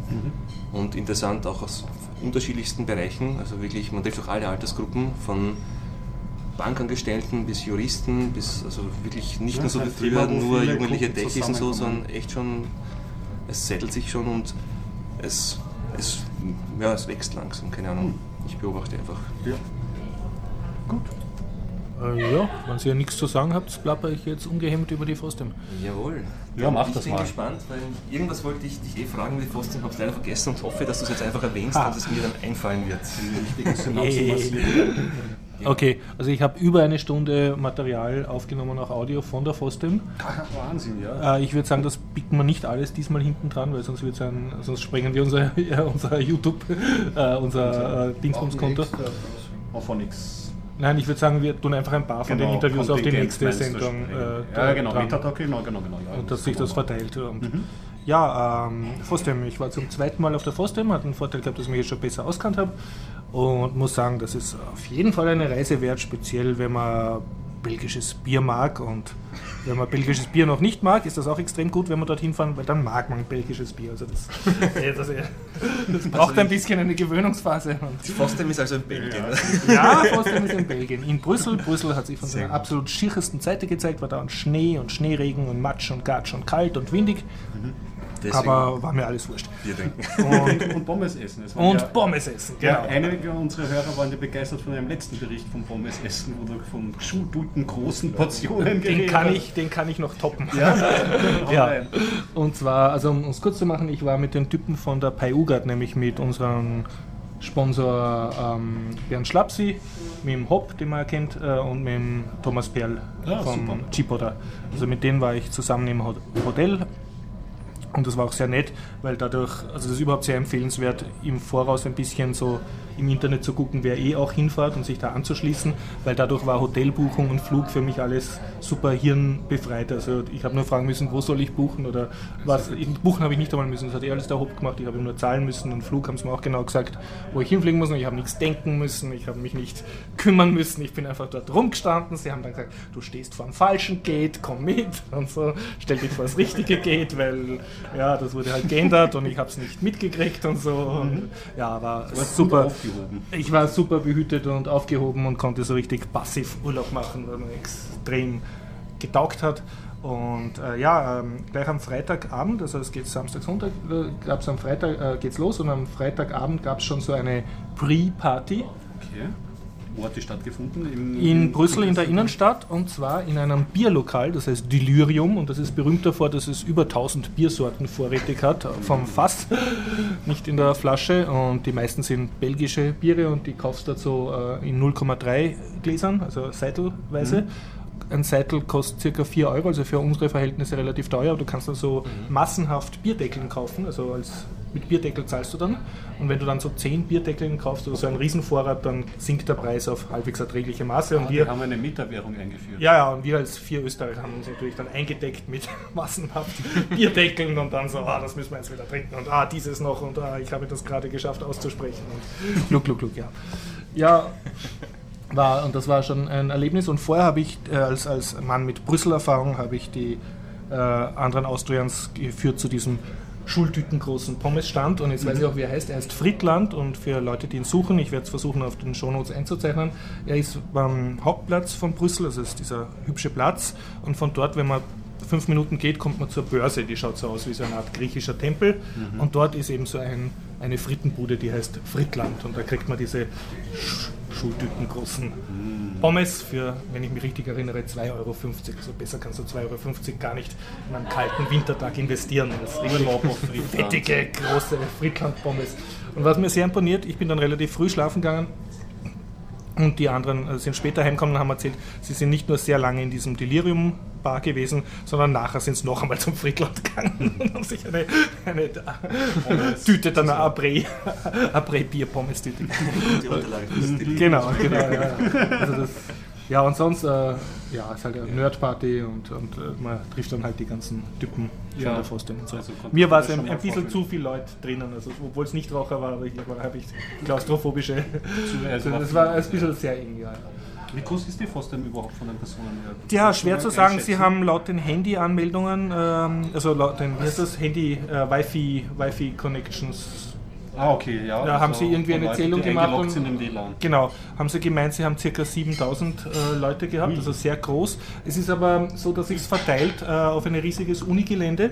und interessant auch aus unterschiedlichsten Bereichen. Also wirklich, man trifft auch alle Altersgruppen, von Bankangestellten bis Juristen, bis also wirklich nicht Ja, nur so wie früher nur jugendliche Techies und so, sondern echt schon, es settelt sich schon und es, es, ja, es wächst langsam, keine Ahnung. Ich beobachte einfach. Ja. Gut. Äh, ja, wenn Sie ja nichts zu sagen habt, plapper ich jetzt ungehemmt über die Frostem. Jawohl. Ja, mach ich das bin mal. gespannt, weil irgendwas wollte ich dich eh fragen mit Fosting, habe es leider vergessen und hoffe, dass du es jetzt einfach erwähnst und es mir dann einfallen wird. Die richtigen Synapsen passieren. Okay, also ich habe über eine Stunde Material aufgenommen, auch Audio von der Fostem. Wahnsinn, ja. Äh, ich würde sagen, das bieten wir nicht alles diesmal hinten dran, weil sonst, wird's ein, sonst sprengen wir unser, ja, unser YouTube, äh, unser äh, Dingsbumskonto. Von nix. Nein, ich würde sagen, wir tun einfach ein paar von den Genau, Interviews auf die nächste Sendung. Äh, ja, genau, dran. Metatalk, genau, genau, genau. Ja, Und dass sich das verteilt. Und Ja, ähm, Fostem. Ich war zum zweiten Mal auf der Fostem, hat den Vorteil gehabt, dass ich mich jetzt schon besser auskannt habe. Und muss sagen, das ist auf jeden Fall eine Reise wert, speziell wenn man belgisches Bier mag. Und wenn man belgisches Bier noch nicht mag, ist das auch extrem gut, wenn man dorthin fahren, weil dann mag man belgisches Bier. Also das, äh, das, äh, das braucht ein bisschen eine Gewöhnungsphase. Fostem ist also in Belgien. ja, Fostem ist in Belgien. In Brüssel. Brüssel hat sich von seiner absolut schiersten Seite gezeigt, war da und Schnee und Schneeregen und Matsch und Gatsch und kalt und windig. Deswegen Aber war mir alles wurscht. Bier trinken. Und, und Pommes essen. Und ja, Pommes essen, ja, genau. einige unserer Hörer waren ja begeistert von einem letzten Bericht vom Pommes essen, wo du von Schultuten großen Portionen Den kann, ich, den kann ich noch toppen. Ja, Ja. Und zwar, also um es kurz zu machen, ich war mit den Typen von der Paiugard, nämlich mit unserem Sponsor ähm, Bernd Schlapsi, mit dem Hopp, den man erkennt, äh, und mit dem Thomas Perl Ah, vom. Chipoda. Also mit denen war ich zusammen im Ho- Hotel und das war auch sehr nett, weil dadurch, also das ist überhaupt sehr empfehlenswert, im Voraus ein bisschen so im Internet zu gucken, wer eh auch hinfährt und sich da anzuschließen, weil dadurch war Hotelbuchung und Flug für mich alles super hirnbefreit. Also ich habe nur fragen müssen, wo soll ich buchen oder was. Buchen habe ich nicht einmal müssen, das hat eh alles der Hop gemacht. Ich habe nur zahlen müssen und Flug haben sie mir auch genau gesagt, wo ich hinfliegen muss und ich habe nichts denken müssen, ich habe mich nicht kümmern müssen, ich bin einfach dort rumgestanden. Sie haben dann gesagt, du stehst vor dem falschen Gate, komm mit und so, stell dich vor das richtige Gate, weil ja, das wurde halt geändert und ich habe es nicht mitgekriegt und so. Und, ja, war super. Aufgehoben. Ich war super behütet und aufgehoben und konnte so richtig passiv Urlaub machen, weil mir extrem getaugt hat. Und äh, ja, ähm, gleich am Freitagabend, also es geht Samstag, Sonntag, äh, gab es am Freitag äh, geht's los und am Freitagabend gab es schon so eine Pre-Party Okay. Wo hat die stattgefunden? Im, in Brüssel in der Innenstadt und zwar in einem Bierlokal, das heißt Delirium und das ist berühmt davor, dass es über 1000 Biersorten vorrätig hat vom Fass, nicht in der Flasche und die meisten sind belgische Biere und die kaufst du so äh, in 0,3 Gläsern, also seitelweise. Ein Seitel kostet ca. 4 Euro, also für unsere Verhältnisse relativ teuer, aber du kannst dann so massenhaft Bierdeckeln kaufen, also als mit Bierdeckel zahlst du dann. Und wenn du dann so 10 Bierdeckeln kaufst oder so einen Riesenvorrat, dann sinkt der Preis auf halbwegs erträgliche Maße. Und Ah, wir, die haben eine Metawährung eingeführt. ja, ja, und wir als vier Österreicher haben uns natürlich dann eingedeckt mit massenhaft Bierdeckeln und dann so, ah, das müssen wir jetzt wieder trinken und ah, dieses noch und ah, ich habe das gerade geschafft auszusprechen und gluck, gluck, gluck, ja. Ja, war, und das war schon ein Erlebnis und vorher habe ich, äh, als, als Mann mit Brüssel-Erfahrung, habe ich die äh, anderen Austrians geführt zu diesem schultütengroßen Pommesstand und jetzt weiß ich auch, wie er heißt. Er heißt Friedland. Und für Leute, die ihn suchen, ich werde es versuchen auf den Shownotes einzuzeichnen, er ist beim Hauptplatz von Brüssel, also ist dieser hübsche Platz. Und von dort, wenn man fünf Minuten geht, kommt man zur Börse, die schaut so aus wie so eine Art griechischer Tempel. Und dort ist eben so ein, eine Frittenbude, die heißt Friedland. Und da kriegt man diese Sch schultütengroßen Pommes für, wenn ich mich richtig erinnere, 2,50 Euro. Also besser kannst du 2,50 Euro gar nicht in einen kalten Wintertag investieren. auf Friedland. fettige, große Friedland-Pommes. Und was mir sehr imponiert, ich bin dann relativ früh schlafen gegangen und die anderen äh, sind später heimgekommen und haben erzählt, sie sind nicht nur sehr lange in diesem Delirium-Bar gewesen, sondern nachher sind sie noch einmal zum Friedland gegangen und haben sich eine, eine Tüte, dann eine Après- Après-Bier-Pommes-Tüte Die Unterlagen für das Delivery. Genau, genau, ja. ja. Also das, ja, und sonst, äh, ja, ist halt eine Nerdparty und, und äh, man trifft dann halt die ganzen Typen von Ja. der Fostem und so. Also Mir war es ein, ein bisschen zu viel Leute drinnen, also, obwohl es nicht Raucher war, aber ich war, habe ich klaustrophobische. also das war ein bisschen sehr eng, ja. Wie groß ist die Fostem überhaupt von den Personen her? Ja, schwer zu sagen. Sie haben laut den Handy-Anmeldungen, ähm, also laut den, wie heißt das, Handy, äh, Wi-Fi, Wi-Fi-Connections Ah, okay, ja. Da haben Sie irgendwie eine Zählung gemacht und- sind im WLAN. Genau, haben sie gemeint, sie haben ca. 7000 äh, Leute gehabt, Ui. also sehr groß. Es ist aber so, dass sich es verteilt äh, auf ein riesiges Unigelände.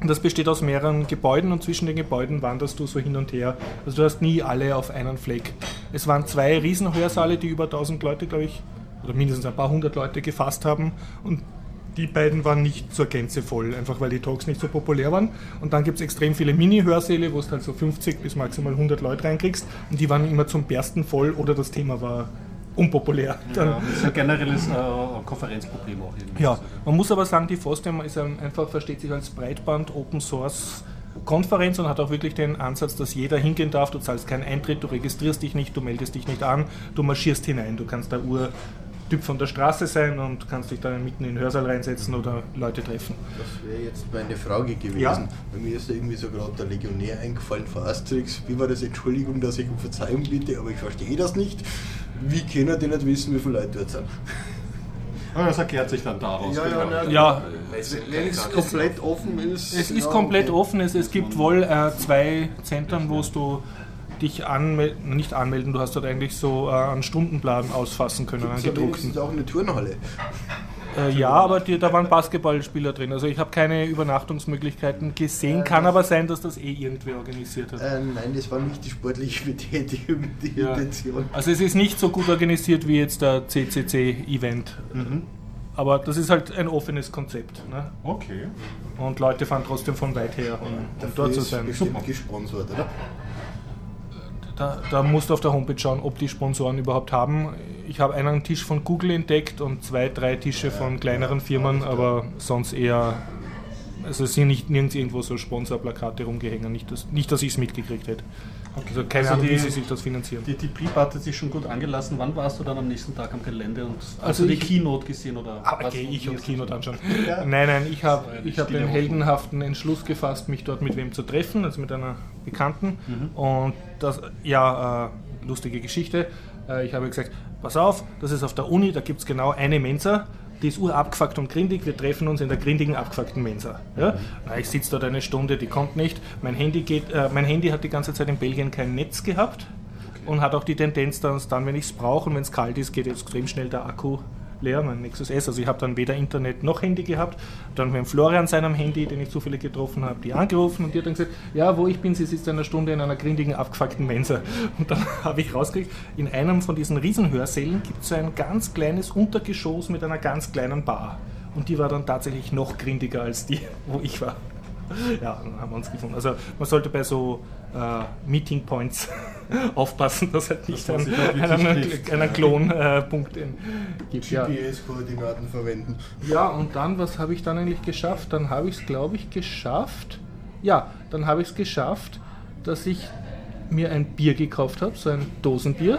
Und das besteht aus mehreren Gebäuden und zwischen den Gebäuden wanderst du so hin und her. Also du hast nie alle auf einen Fleck. Es waren zwei Riesenhörsaale, die über 1000 Leute, glaube ich, oder mindestens ein paar hundert Leute gefasst haben. Und die beiden waren nicht zur Gänze voll, einfach weil die Talks nicht so populär waren. Und dann gibt es extrem viele Mini-Hörsäle, wo du halt so 50 bis maximal 100 Leute reinkriegst. Und die waren immer zum Bersten voll oder das Thema war unpopulär. Dann, Ja, das ist ein generelles äh, Konferenzproblem auch irgendwie. ja, man muss aber sagen, die FOSDEM ist ein, einfach, versteht sich als Breitband Open Source Konferenz und hat auch wirklich den Ansatz, dass jeder hingehen darf. Du zahlst keinen Eintritt, du registrierst dich nicht, du meldest dich nicht an, du marschierst hinein. Du kannst der Urtyp von der Straße sein und kannst dich da mitten in den Hörsaal reinsetzen oder Leute treffen. Das wäre jetzt meine Frage gewesen. Ja. Bei mir ist da irgendwie so gerade der Legionär eingefallen von Asterix. Wie war das? Entschuldigung, dass ich um Verzeihung bitte, aber ich verstehe das nicht. Wie können die nicht wissen, wie viele Leute dort sind? Aber das erklärt sich dann daraus. Ja, ja, genau. na, Ja, Wenn es komplett offen ist. es ist ja, komplett okay. offen. Es, es gibt wohl äh, zwei Zentren, wo du dich anmelden, nicht anmelden, du hast dort eigentlich so äh, einen Stundenplan ausfassen können, einen Ist ja gedruckten. wenigstens auch eine Turnhalle. Äh, ja, aber die, da waren Basketballspieler drin. Also ich habe keine Übernachtungsmöglichkeiten gesehen. Kann aber sein, dass das eh irgendwer organisiert hat. Äh, nein, das war nicht die sportliche Betätigung, die Ja. Intention. Also es ist nicht so gut organisiert wie jetzt der CCC-Event. Aber das ist halt ein offenes Konzept. Ne? Okay. Und Leute fahren trotzdem von weit her, um, um dort zu ist sein. bestimmt gesponsert, oder? Da, da musst du auf der Homepage schauen, ob die Sponsoren überhaupt haben. Ich habe einen Tisch von Google entdeckt und zwei, drei Tische von kleineren Firmen, aber sonst eher. Also es sind nicht nirgends irgendwo so Sponsorplakate rumgehängt, nicht, dass, nicht, dass ich es mitgekriegt hätte. Also keine Also Ahnung, wie die- sie sich das finanzieren. Die, Prep hatte sich schon gut angelassen. Wann warst du dann am nächsten Tag am Gelände und hast Also du die Keynote gesehen? Oder was- gehe ich wie und dann schon. Ja. Nein, nein, ich habe ich hab den heldenhaften Entschluss gefasst, mich dort mit wem zu treffen, also mit einer Bekannten. Mhm. Und das, ja, äh, lustige Geschichte. Äh, ich habe gesagt, pass auf, das ist auf der Uni, da gibt es genau eine Mensa. Die ist urabgefuckt und grindig, wir treffen uns in der grindigen, abgefuckten Mensa. Ja? Na, ich sitze dort eine Stunde, die kommt nicht. Mein Handy, geht, äh, mein Handy hat die ganze Zeit in Belgien kein Netz gehabt und hat auch die Tendenz, dass dann, wenn ich es brauche und wenn es kalt ist, geht extrem schnell der Akku leer, mein Nexus S. Also ich habe dann weder Internet noch Handy gehabt. Dann mit dem Florian seinem Handy, den ich zufällig getroffen habe, die angerufen und die hat dann gesagt, ja, wo ich bin, sie sitzt eine Stunde in einer grindigen, abgefuckten Mensa. Und dann habe ich rausgekriegt, in einem von diesen Riesenhörsälen gibt es so ein ganz kleines Untergeschoss mit einer ganz kleinen Bar. Und die war dann tatsächlich noch grindiger als die, wo ich war. Ja, dann haben wir uns gefunden. Also man sollte bei so äh, Meeting Points aufpassen, dass halt nicht man ein, einen, einen Klonpunkt in- gibt. Ja. GPS-Koordinaten verwenden. ja, und dann, was habe ich dann eigentlich geschafft? Dann habe ich es, glaube ich, geschafft. Ja, dann habe ich es geschafft, dass ich mir ein Bier gekauft habe, so ein Dosenbier.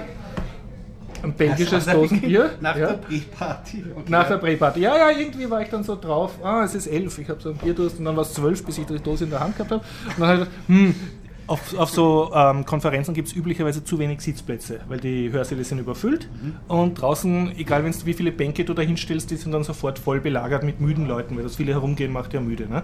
Ein belgisches Dosenbier. Nach ja. der Pre-Party. Okay. Nach der Präparty. Ja, ja, irgendwie war ich dann so drauf. Ah, es ist elf. Ich habe so ein Bierdurst und dann war es zwölf, bis ich die Dose in der Hand gehabt habe. Und dann habe ich gedacht, hm, auf, auf so ähm, Konferenzen gibt es üblicherweise zu wenig Sitzplätze, weil die Hörsäle sind überfüllt. Und draußen, egal wenn's, wie viele Bänke du da hinstellst, die sind dann sofort voll belagert mit müden Leuten, weil das viele herumgehen macht ja müde. Ne?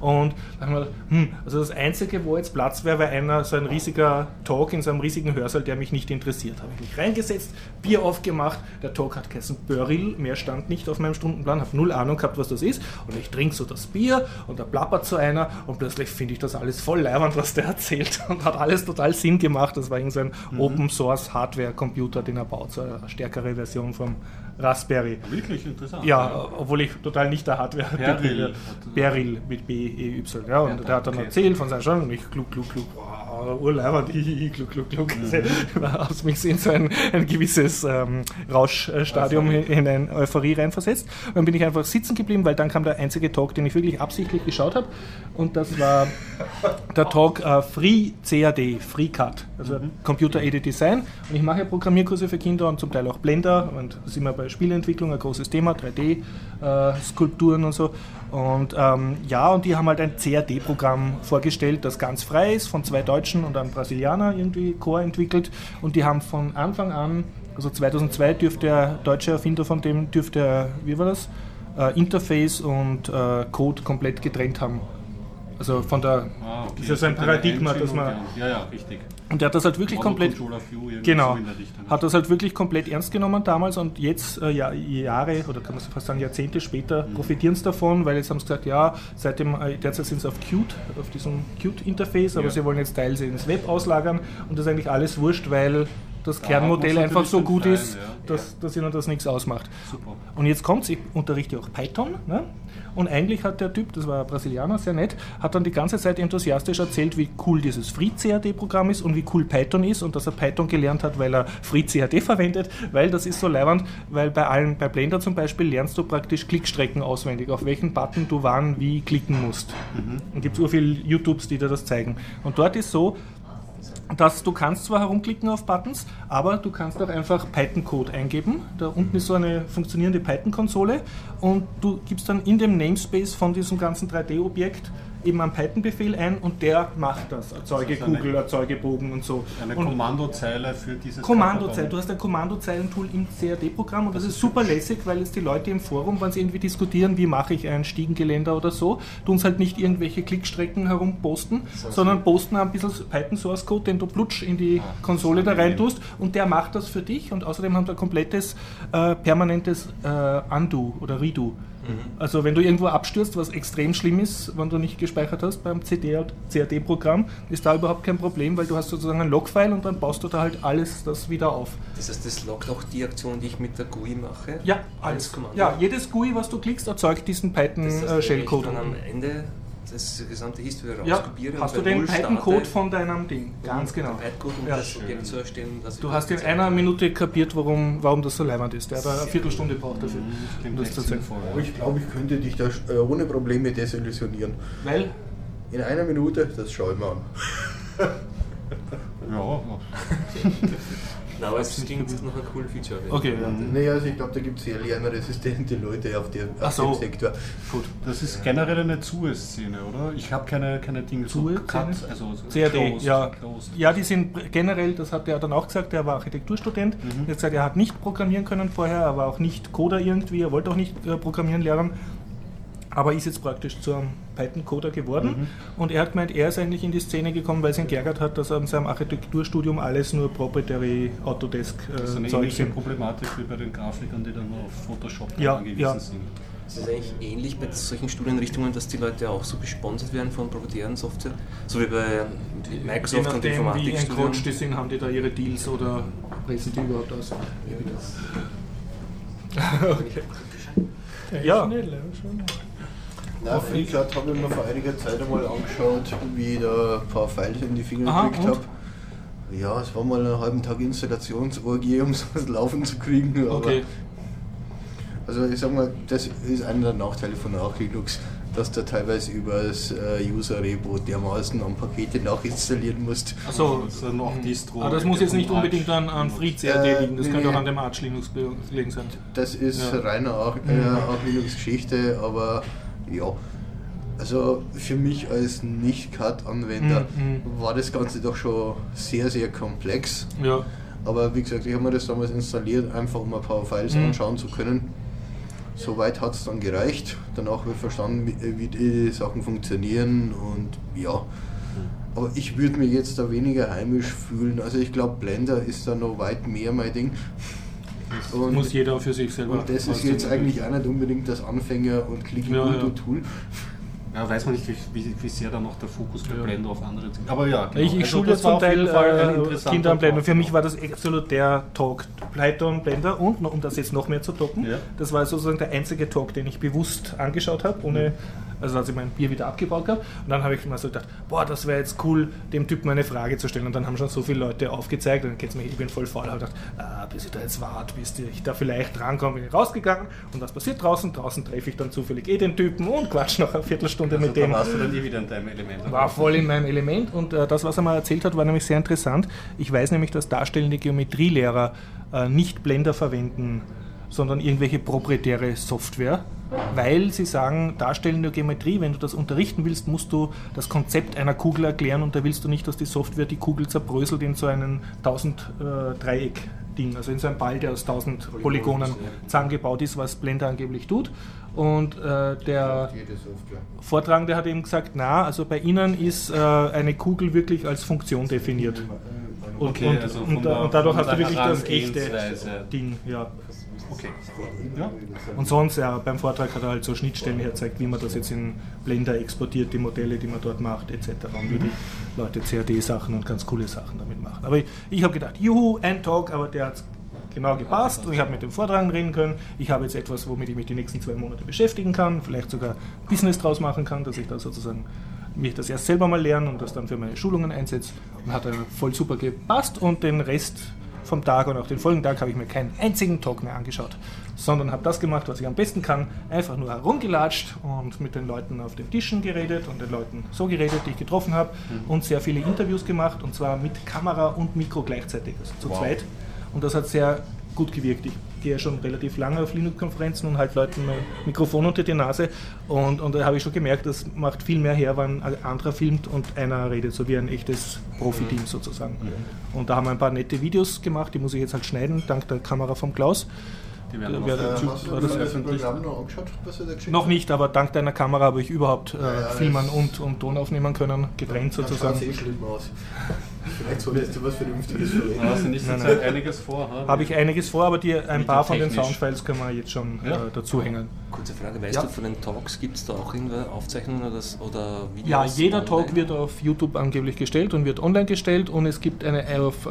Und dann haben wir gedacht, hm, also das Einzige, wo jetzt Platz wäre, wäre einer, so ein riesiger Talk in so einem riesigen Hörsaal, der mich nicht interessiert. Habe ich mich reingesetzt, Bier aufgemacht, der Talk hat geheißen Böril, mehr stand nicht auf meinem Stundenplan, habe null Ahnung gehabt, was das ist. Und ich trinke so das Bier und da plappert so einer und plötzlich finde ich das alles voll leibernd, was der erzählt und hat alles total Sinn gemacht. Das war irgend so ein Open Source Hardware Computer, den er baut, so eine stärkere Version vom Raspberry. Wirklich interessant. Ja, obwohl ich total nicht der Hardware Beryl. bin. Beryl mit B-E-Y. Ja, und Ja, der hat dann okay. erzählt von seinen Schön und ich klug, klug, klug, wow, urleibend, hihihi, klug, klug, klug. Mhm. Aus mich in so ein, ein gewisses ähm, Rauschstadium Euphorie. in, in eine Euphorie reinversetzt. Und dann bin ich einfach sitzen geblieben, weil dann kam der einzige Talk, den ich wirklich absichtlich geschaut habe. Und das war der Talk äh, Free CAD, FreeCAD, also Computer Aided Design. Und ich mache ja Programmierkurse für Kinder und zum Teil auch Blender. Und das ist immer bei Spieleentwicklung ein großes Thema, 3D-Skulpturen und so. Und ähm, ja, und die haben halt ein CAD-Programm vorgestellt, das ganz frei ist, von zwei Deutschen und einem Brasilianer irgendwie Core entwickelt. Und die haben von Anfang an, also 2002 dürfte der deutsche Erfinder von dem, dürfte, wie war das, äh, Interface und äh, Code komplett getrennt haben. Also von der, Ah, okay. ist ja so ein Es gibt eine Paradigma, dass man, und Ja, ja, richtig. und der hat das halt wirklich Model komplett, View, Genau. so Richtung. hat das halt wirklich komplett ernst genommen damals und jetzt, äh, ja, Jahre oder kann man fast sagen Jahrzehnte später, Mhm. profitieren sie davon, weil jetzt haben sie gesagt, ja, seitdem, äh, derzeit sind sie auf Qt, auf diesem Qt-Interface, aber Ja. sie wollen jetzt Teile ins Web auslagern und das ist eigentlich alles wurscht, weil das Da Kernmodell einfach so gut den ist, ja. dass, dass ihnen das nichts ausmacht. Super. Und jetzt kommt's, ich unterrichte auch Python. Ne? Und eigentlich hat der Typ, das war ein Brasilianer, sehr nett, hat dann die ganze Zeit enthusiastisch erzählt, wie cool dieses FreeCAD-Programm ist und wie cool Python ist und dass er Python gelernt hat, weil er FreeCAD verwendet, weil das ist so leiwand, weil bei allen, bei Blender zum Beispiel lernst du praktisch Klickstrecken auswendig, auf welchen Button du wann wie klicken musst. Und gibt es so viele YouTubes, die dir das zeigen. Und dort ist so, dass du kannst zwar herumklicken auf Buttons, aber du kannst auch einfach Python-Code eingeben. Da unten ist so eine funktionierende Python-Konsole und du gibst dann in dem Namespace von diesem ganzen 3D-Objekt eben einen Python-Befehl ein und der macht das. Erzeuge Das eine- Kugel, erzeuge Bogen und so. Eine und Kommandozeile für dieses Kommandozeile. Du hast ein Kommandozeilentool im CAD-Programm und das, ist super lässig, weil jetzt die Leute im Forum, wenn sie irgendwie diskutieren, wie mache ich ein Stiegengeländer oder so, tun es halt nicht irgendwelche Klickstrecken herumposten, sondern posten ein bisschen Python-Source-Code, den du plutsch in die Ah, Konsole da das rein tust und der macht das für dich und außerdem haben sie ein komplettes äh, permanentes äh, Undo oder Redo. Also wenn du irgendwo abstürzt, was extrem schlimm ist, wenn du nicht gespeichert hast beim CAD-Programm, ist da überhaupt kein Problem, weil du hast sozusagen ein Logfile und dann baust du da halt alles das wieder auf. Das heißt, das loggt auch die Aktion, die ich mit der GUI mache? Ja, Als Kommando? Ja, jedes GUI, was du klickst, erzeugt diesen Das heißt, Python-Shellcode. dann am Ende das gesamte History Ja, rauskopiere hast du den Python-Code von deinem Ding. Ganz genau. Python-Code, um Ja. das Objekt zu erstellen. Du hast in einer Minute kapiert, warum, warum das so leibend ist. Der hat eine Viertelstunde braucht dafür. Klingt um das zu ich glaube, ich könnte dich da äh, ohne Probleme desillusionieren. Weil, In einer Minute, das schaue ich mir an. Ja, Na, aber es klingt nach einem coolen Feature. okay, ja. Naja, also ich glaube, da gibt es sehr lernresistente Leute auf, der, auf so. dem Sektor. gut. das ist generell eine ZUE-Szene, oder? Ich habe keine, keine Dinge so ZUE-Szene? Cut, also so CAD, closed, ja. closed. Ja, die sind generell, das hat er dann auch gesagt, er war Architekturstudent. Mhm. Er hat gesagt, er hat nicht programmieren können vorher, er war auch nicht Coder irgendwie, er wollte auch nicht äh, programmieren lernen, aber ist jetzt praktisch zu einem Python-Coder geworden. Mhm. Und er hat gemeint, er ist eigentlich in die Szene gekommen, weil es ihn geärgert hat, dass er in seinem Architekturstudium alles nur Proprietary Das ist eine Autodesk-Zeug ähnliche sind. Problematik wie bei den Grafikern, die dann nur auf Photoshop Ja, angewiesen ja. sind. Es ist eigentlich ähnlich bei solchen Studienrichtungen, dass die Leute auch so gesponsert werden von proprietären Software, so wie bei Je Microsoft und nachdem, wie die sind, haben die da ihre Deals oder pressen die überhaupt aus? okay. Ja, Na, FreeCloud habe ich mir vor einiger Zeit einmal angeschaut, wie ich da ein paar Files in die Finger Aha, gekriegt habe. Ja, es war mal einen halben Tag Installationsorgie, um sowas laufen zu kriegen. Aber okay. Also ich sag mal, das ist einer der Nachteile von Arch Linux, dass du teilweise über das äh, User-Repo dermaßen an Pakete nachinstallieren musst. Achso, Das dann auch Distro. aber das muss jetzt nicht unbedingt an, an FreeCAD Äh, liegen, das nee, könnte auch an dem Arch Linux be- gelegen sein. Das ist Ja. reine Arch, äh, Arch Linux-Geschichte, aber ja. Also für mich als Nicht-CAD-Anwender Mhm, war das Ganze doch schon sehr, sehr komplex. Ja, Aber wie gesagt, ich habe mir das damals installiert, einfach um ein paar Files Mhm. anschauen zu können. Soweit hat es dann gereicht. Danach habe ich verstanden, wie, wie die Sachen funktionieren und ja. Aber ich würde mich jetzt da weniger heimisch fühlen. Also ich glaube, Blender ist da noch weit mehr mein Ding. Und, muss jeder für sich selber. und das ist jetzt eigentlich auch nicht unbedingt das Anfänger- und klick Ja, ja. tool Ja, weiß man nicht, wie, wie, wie sehr da noch der Fokus bei Ja. Blender auf andere Dinge. Aber ja, genau. Ich, ich Also schule das zum auf jeden Teil äh, Kinder am Blender. Für mich war das absolut der Talk. Python, Blender und, um das jetzt noch mehr zu toppen, Ja. das war sozusagen der einzige Talk, den ich bewusst angeschaut habe, ohne, also als ich mein Bier wieder abgebaut habe. Und dann habe ich mir so gedacht, boah, das wäre jetzt cool, dem Typen eine Frage zu stellen. Und dann haben schon so viele Leute aufgezeigt und dann geht's mir, ich bin voll faul, habe gedacht, ah, bis ich da jetzt warte, bis ich da vielleicht drankomme, bin ich rausgegangen. Und was passiert draußen? Draußen treffe ich dann zufällig eh den Typen und quatsch noch eine Viertelstunde Also mit dem. warst du dann eh wieder in deinem Element. War voll in meinem Element und äh, das, was er mal erzählt hat, war nämlich sehr interessant. Ich weiß nämlich, dass darstellende Geometrielehrer äh, nicht Blender verwenden, sondern irgendwelche proprietäre Software, weil sie sagen, darstellende Geometrie, wenn du das unterrichten willst, musst du das Konzept einer Kugel erklären und da willst du nicht, dass die Software die Kugel zerbröselt in so einen 1000 äh, Dreieck. Ding, also in so einem Ball, der aus 1000 Polygonen zusammengebaut ist, was Blender angeblich tut. Und äh, der. Vortragende hat eben gesagt, na, also bei Ihnen ist äh, eine Kugel wirklich als Funktion definiert. Und, Okay, und, also und, der- und dadurch hast du wirklich das echte. Ding. Ja. Okay. Ja. Und sonst, ja, beim Vortrag hat er halt so Schnittstellen hergezeigt, wie man das jetzt in Blender exportiert, die Modelle, die man dort macht, etc. Und wie die Leute CAD-Sachen und ganz coole Sachen damit machen. Aber ich, ich habe gedacht, juhu, ein Talk, aber der hat genau gepasst und ich habe mit dem Vortragenden reden können. Ich habe jetzt etwas, womit ich mich die nächsten zwei Monate beschäftigen kann, vielleicht sogar Business draus machen kann, dass ich da sozusagen mich das erst selber mal lernen und das dann für meine Schulungen einsetze. Und hat voll super gepasst und den Rest vom Tag und auch den folgenden Tag habe ich mir keinen einzigen Talk mehr angeschaut, sondern habe das gemacht, was ich am besten kann, einfach nur herumgelatscht und mit den Leuten auf den Tischen geredet und den Leuten so geredet, die ich getroffen habe und sehr viele Interviews gemacht und zwar mit Kamera und Mikro gleichzeitig, also zu Wow. zweit und das hat sehr gut gewirkt. Ich gehe schon relativ lange auf Linux-Konferenzen und halt Leuten ein Mikrofon unter die Nase und, und da habe ich schon gemerkt, das macht viel mehr her, wenn ein anderer filmt und einer redet, so wie ein echtes Profi-Team sozusagen. Und da haben wir ein paar nette Videos gemacht, die muss ich jetzt halt schneiden, dank der Kamera vom Klaus. Die werden Äh, Typ hast du das, das das öffentlich? Programm noch angeschaut, was er da geschickt Noch nicht, aber dank deiner Kamera habe ich überhaupt äh, ja, filmen das- und, und Ton aufnehmen können, getrennt hat? sozusagen. Schaut eh schlimm aus. Vielleicht solltest du was Vernünftiges verwenden. Da hast du nicht Nein, Zeit einiges vor. ha? Habe ich einiges vor, aber die, ein paar von den. Soundfiles können wir jetzt schon Ja. äh, dazu hängen. Kurze Frage, weißt Ja. du von den Talks, gibt es da auch irgendwelche Aufzeichnungen oder, das- oder Videos? Ja, jeder Talk online? wird auf YouTube angeblich gestellt und wird online gestellt und es gibt eine auf, äh,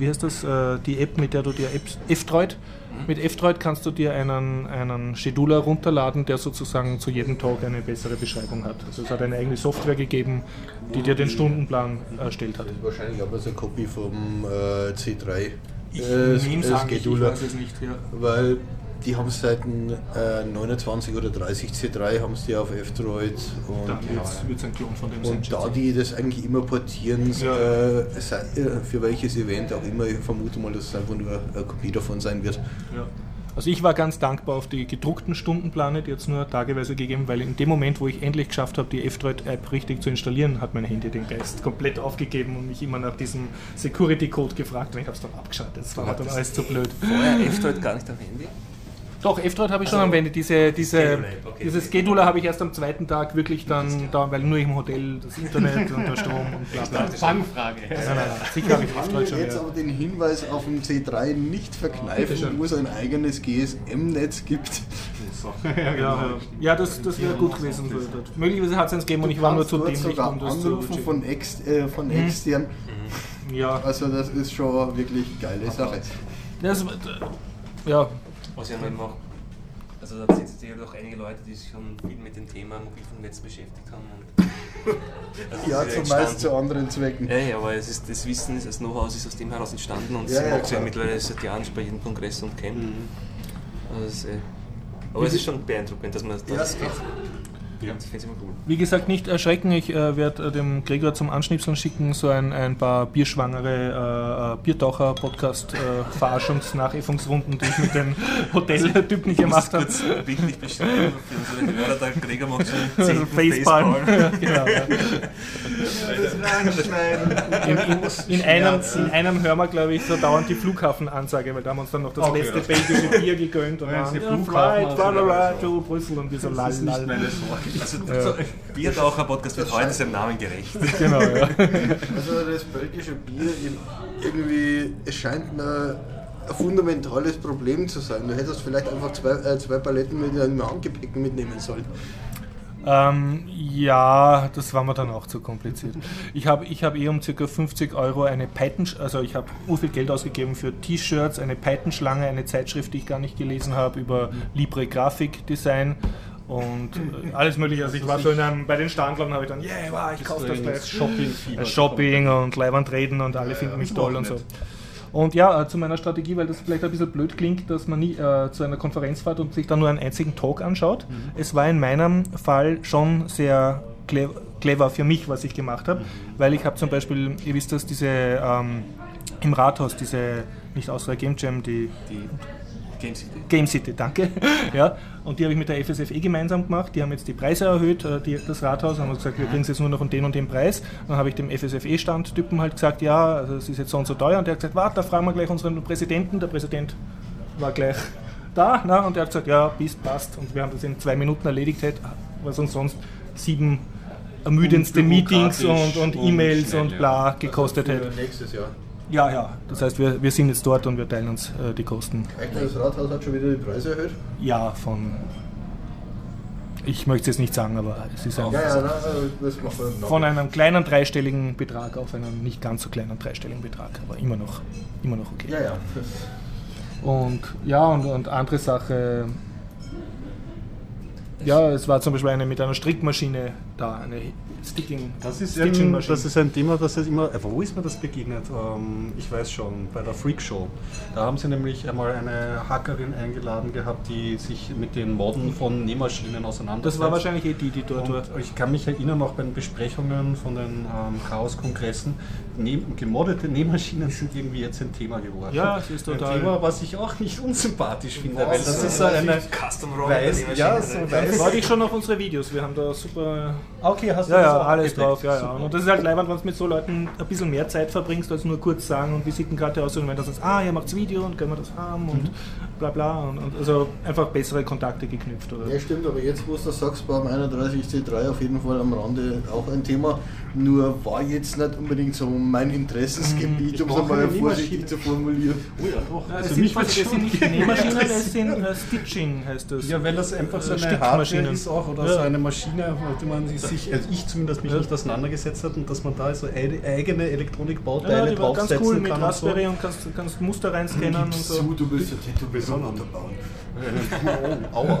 wie heißt das, äh, die App, mit der du dir Apps- F-Droid, mit F-Droid kannst du dir einen, einen Scheduler runterladen, der sozusagen zu jedem Talk eine bessere Beschreibung hat. Also es hat eine eigene Software gegeben, die dir den Stundenplan erstellt hat. Das ist wahrscheinlich aber so eine Kopie vom äh, C3. Ich äh, nehme äh, es an, ich, weiß es nicht. Ja. Weil die haben es seit äh, 29 oder 30 C3 haben sie auf F-Droid und, Dann wird es ein Klon von dem und da die das eigentlich immer portieren, Ja. äh, sei, äh, für welches Event auch immer, ich vermute mal, dass es einfach nur eine Kopie davon sein wird. Ja. Also ich war ganz dankbar auf die gedruckten Stundenpläne, die jetzt nur tageweise gegeben, weil in dem Moment, wo ich endlich geschafft habe, die F-Droid-App richtig zu installieren, hat mein Handy den Geist komplett aufgegeben und mich immer nach diesem Security-Code gefragt und ich habe es dann abgeschaltet. Das war dann alles zu blöd. Vorher F-Droid gar nicht am Handy? Doch, F-Droid habe ich schon am Ende. Diese, diese, Scheduler okay. dieses Scheduler habe ich erst am zweiten Tag wirklich dann, da, weil nur im Hotel das Internet und der Strom und bla bla. Nein, Fangfrage. nein, nein, sicher habe ich F-Droid schon. jetzt Ja. aber den Hinweis auf dem C3 nicht verkneifen, wo es ein eigenes GSM-Netz gibt. Ja, ja, ja, das, das wäre gut gewesen. So. Möglicherweise hat es eins gegeben und ich war nur zu dämlich, sogar um das zu anrufen von, ex, äh, von Mhm. extern. Ja, Also das ist schon wirklich geile Sache. das, ja, Was ja immer auch, also da sitzen ja doch einige Leute, die sich schon viel mit dem Thema Mobilfunknetz beschäftigt haben. Und Also Ja, zumeist entstanden. zu anderen Zwecken. Ja, ja, aber es ist, das Wissen, ist, das Know-how ist aus dem heraus entstanden und Ja, sie ja, macht es ja klar. mittlerweile seit Jahren bei jedem Kongress und. Also das ist, äh, aber es ist schon beeindruckend, dass man das Ja, es geht. Ja. Wie gesagt, nicht erschrecken. Ich äh, werde äh, dem Gregor zum Anschnipseln schicken, so ein, ein paar bierschwangere äh, äh, Biertaucher-Podcast-Verarschungs-Nachäffungsrunden, die ich mit den Hoteltypen gemacht habe. bildlich beschreiben für unsere Hörer, der Gregor macht schon 10 Facepalm. genau, ja. In, in, in, einem, in einem hören wir, glaube ich, so dauernd die Flughafenansage, weil da haben wir uns dann noch das Okay, letzte belgische Bier gegönnt und die ja, Flughafen- bla, also- to Brüssel und wir so lal, Das ist nicht lal. Also, so, Biertaucher-Podcast wird heute seinem Namen gerecht. Genau, ja. Also das belgische Bier irgendwie, es scheint mir ein fundamentales Problem zu sein. Du hättest vielleicht einfach zwei, äh, zwei Paletten mit einem Handgepäck mitnehmen sollen. Ähm, ja, das war mir dann auch zu kompliziert. Ich habe ich hab eh um ca. 50 Euro eine Python, also ich habe ur viel Geld ausgegeben für T-Shirts, eine Python-Schlange, eine Zeitschrift, die ich gar nicht gelesen habe, über Libre Grafikdesign und äh, alles mögliche. Also ich war so in einem, bei den Standlern habe ich dann, yeah, wow, ich kaufe das gleich. Shopping-Fieber. Äh, Shopping und Leihwand reden und alle finden mich toll und so. Und ja, äh, zu meiner Strategie, weil das vielleicht ein bisschen blöd klingt, dass man nie äh, zu einer Konferenz fährt und sich dann nur einen einzigen Talk anschaut. Es war in meinem Fall schon sehr cle clever für mich, was ich gemacht habe, weil ich habe zum Beispiel, ihr wisst das, diese ähm, im Rathaus, diese, nicht Austria Game Jam, die Die Game City. Game City, danke. Ja, und die habe ich mit der FSFE gemeinsam gemacht. Die haben jetzt die Preise erhöht, äh, die, das Rathaus, haben gesagt, wir kriegen es jetzt nur noch um den und den Preis. Dann habe ich dem FSFE-Standtypen halt gesagt, ja, also es ist jetzt so und so teuer. Und der hat gesagt, warte, da fragen wir gleich unseren Präsidenten. Der Präsident war gleich da na, und er hat gesagt, ja, bis passt. Und wir haben das in zwei Minuten erledigt, hätte, was uns sonst sieben ermüdendste Meetings und, Unbürokratisch und und E-Mails und bla gekostet Für hätte. nächstes Jahr. Ja, ja. Das heißt, wir, wir sind jetzt dort und wir teilen uns äh, die Kosten. Echt, das Rathaus hat schon wieder die Preise erhöht? Ja, von. Ich möchte es jetzt nicht sagen, aber es ist ein, Ja, ja, na, das machen wir noch. von einem kleinen dreistelligen Betrag auf einen nicht ganz so kleinen dreistelligen Betrag, aber immer noch, immer noch okay. Ja, ja. Und ja, und, und andere Sache. Ja, es war zum Beispiel eine mit einer Strickmaschine da, eine Sticking. Das ist, Stitching ein, das ist ein Thema, das ist immer. äh, Wo ist mir das begegnet? Ähm, ich weiß schon, bei der Freak Show. Da haben sie nämlich einmal eine Hackerin eingeladen gehabt, die sich mit den Modden von Nähmaschinen auseinandersetzt. Das war wahrscheinlich eh die, die dort war. Ich kann mich erinnern, auch bei den Besprechungen von den ähm, Chaos-Kongressen, Näh- gemoddete Nähmaschinen sind irgendwie jetzt ein Thema geworden. Ja, es ist total- Ein Thema, was ich auch nicht unsympathisch finde, weil das Was? ist so eine Custom weiß, ja, so weiß. Warte ich schon auf unsere Videos, wir haben da super. Okay, hast du Ja, das ja, alles abgedeckt? drauf, ja, ja. Und das ist halt leibend, wenn du mit so Leuten ein bisschen mehr Zeit verbringst, als nur kurz sagen und Visitenkarte aus und wenn das ist, ah, ihr macht's Video und können wir das haben und bla bla. Und, und also einfach bessere Kontakte geknüpft. Oder? Ja, stimmt, aber jetzt, wo du das sagst, beim 31C3 auf jeden Fall am Rande auch ein Thema. Nur war jetzt nicht unbedingt so mein Interessensgebiet, Ich um es brauche mal eine vorsichtig zu formulieren. Oh ja, doch. Ja, Also es sind, mich das sind nicht Nähmaschinen, das sind äh, Stitching heißt das. Ja, weil das einfach so eine. Hardware ist auch oder Ja. so eine Maschine, auf die man sich, also ich zumindest mich Ja. nicht auseinandergesetzt hat und dass man da so eine eigene ja, Elektronikbauteile die war ganz draufsetzen cool mit kann Raspberry und und kannst, kannst Muster reinscannen und so. zu, du bist ja Tätowierung unterbauen. Oh, aua.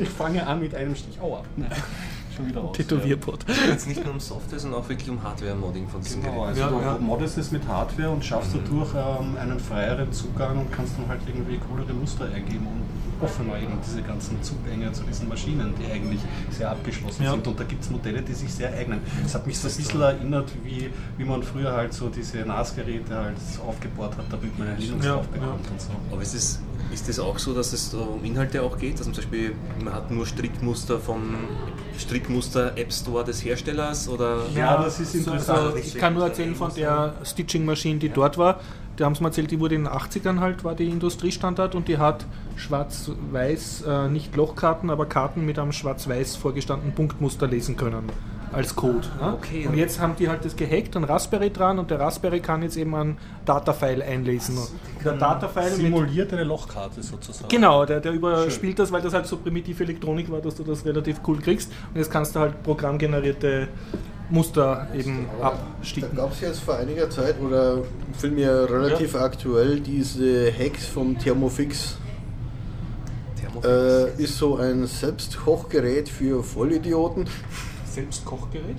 ich fange an mit einem Stich. Aua. Schon wieder aus. Tätowierpot. Jetzt nicht nur um Software, sondern auch wirklich um Hardware-Modding von diesen Genau, also Ja, du ja. moddest es mit Hardware und schaffst dadurch ähm, einen freieren Zugang und kannst dann halt irgendwie coolere Muster eingeben und offener eben diese ganzen Zugänge zu diesen Maschinen, die eigentlich sehr abgeschlossen Ja. sind. Und da gibt es Modelle, die sich sehr eignen. Das hat mich so ein bisschen erinnert, wie, wie man früher halt so diese NAS-Geräte halt aufgebaut hat, damit man Linux Ja, drauf bekommt ja. und so. Aber es ist das auch so, dass es da um Inhalte auch geht? Dass man zum Beispiel, man hat nur Strickmuster vom Strickmuster App Store des Herstellers oder Ja, das ist so- interessant. Also, ich kann nur erzählen von der Stitching-Maschine, die dort war. Die haben es mir erzählt, die wurde in den 80ern halt, war die Industriestandard und die hat schwarz-weiß, äh, nicht Lochkarten, aber Karten mit einem schwarz-weiß vorgestandenen Punktmuster lesen können als Code. ne? okay. Und jetzt haben die halt das gehackt, ein Raspberry dran und der Raspberry kann jetzt eben ein Datafile einlesen. Und der Datafile mit Simuliert eine Lochkarte sozusagen. Genau, der, der überspielt das, weil das halt so primitive Elektronik war, dass du das relativ cool kriegst. Und jetzt kannst du halt programmgenerierte Muster eben Da absticken. gab es jetzt vor einiger Zeit, oder vielmehr relativ aktuell, diese Hacks vom Thermofix. Thermofix? Äh, ist so ein Selbstkochgerät für Vollidioten. Selbstkochgerät?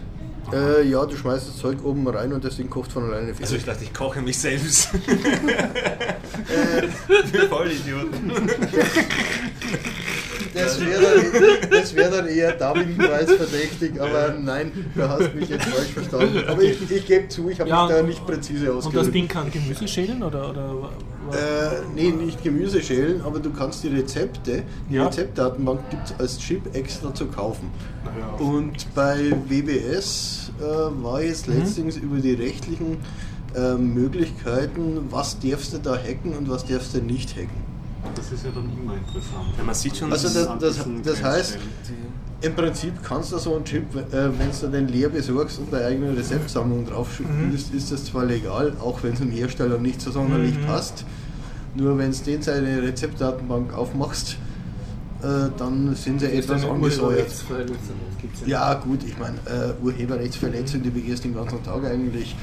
Äh, ja, du schmeißt das Zeug oben rein und das Ding kocht von alleine Also fertig. ich dachte, ich koche mich selbst. Für Vollidioten. Das wäre dann, das wär dann eher Dummingpreis verdächtig, aber nein, du hast mich jetzt falsch verstanden. Aber ich, ich gebe zu, ich habe Ja, mich da nicht präzise Und das ausgedrückt. Ding kann Gemüse schälen oder, oder Äh, nee, nicht Gemüse schälen, aber du kannst die Rezepte, die Ja. Rezeptdatenbank gibt es als Chip extra zu kaufen. Und bei WBS äh, war jetzt Mhm. letztens über die rechtlichen äh, Möglichkeiten, was darfst du da hacken und was darfst du nicht hacken. Das ist ja dann immer interessant. Ja, man sieht schon, Also dass das, das, das heißt, im Prinzip kannst du so einen Chip, äh, wenn du den leer besorgst und deine eigene Rezeptsammlung drauf Mhm. ist, ist das zwar legal, auch wenn es dem Hersteller nicht so sonderlich Mhm. passt. Nur wenn du den seine Rezeptdatenbank aufmachst, äh, dann sind sie etwas angesäuert. Ja gut, ich meine, äh, Urheberrechtsverletzung, die begehst den ganzen Tag eigentlich.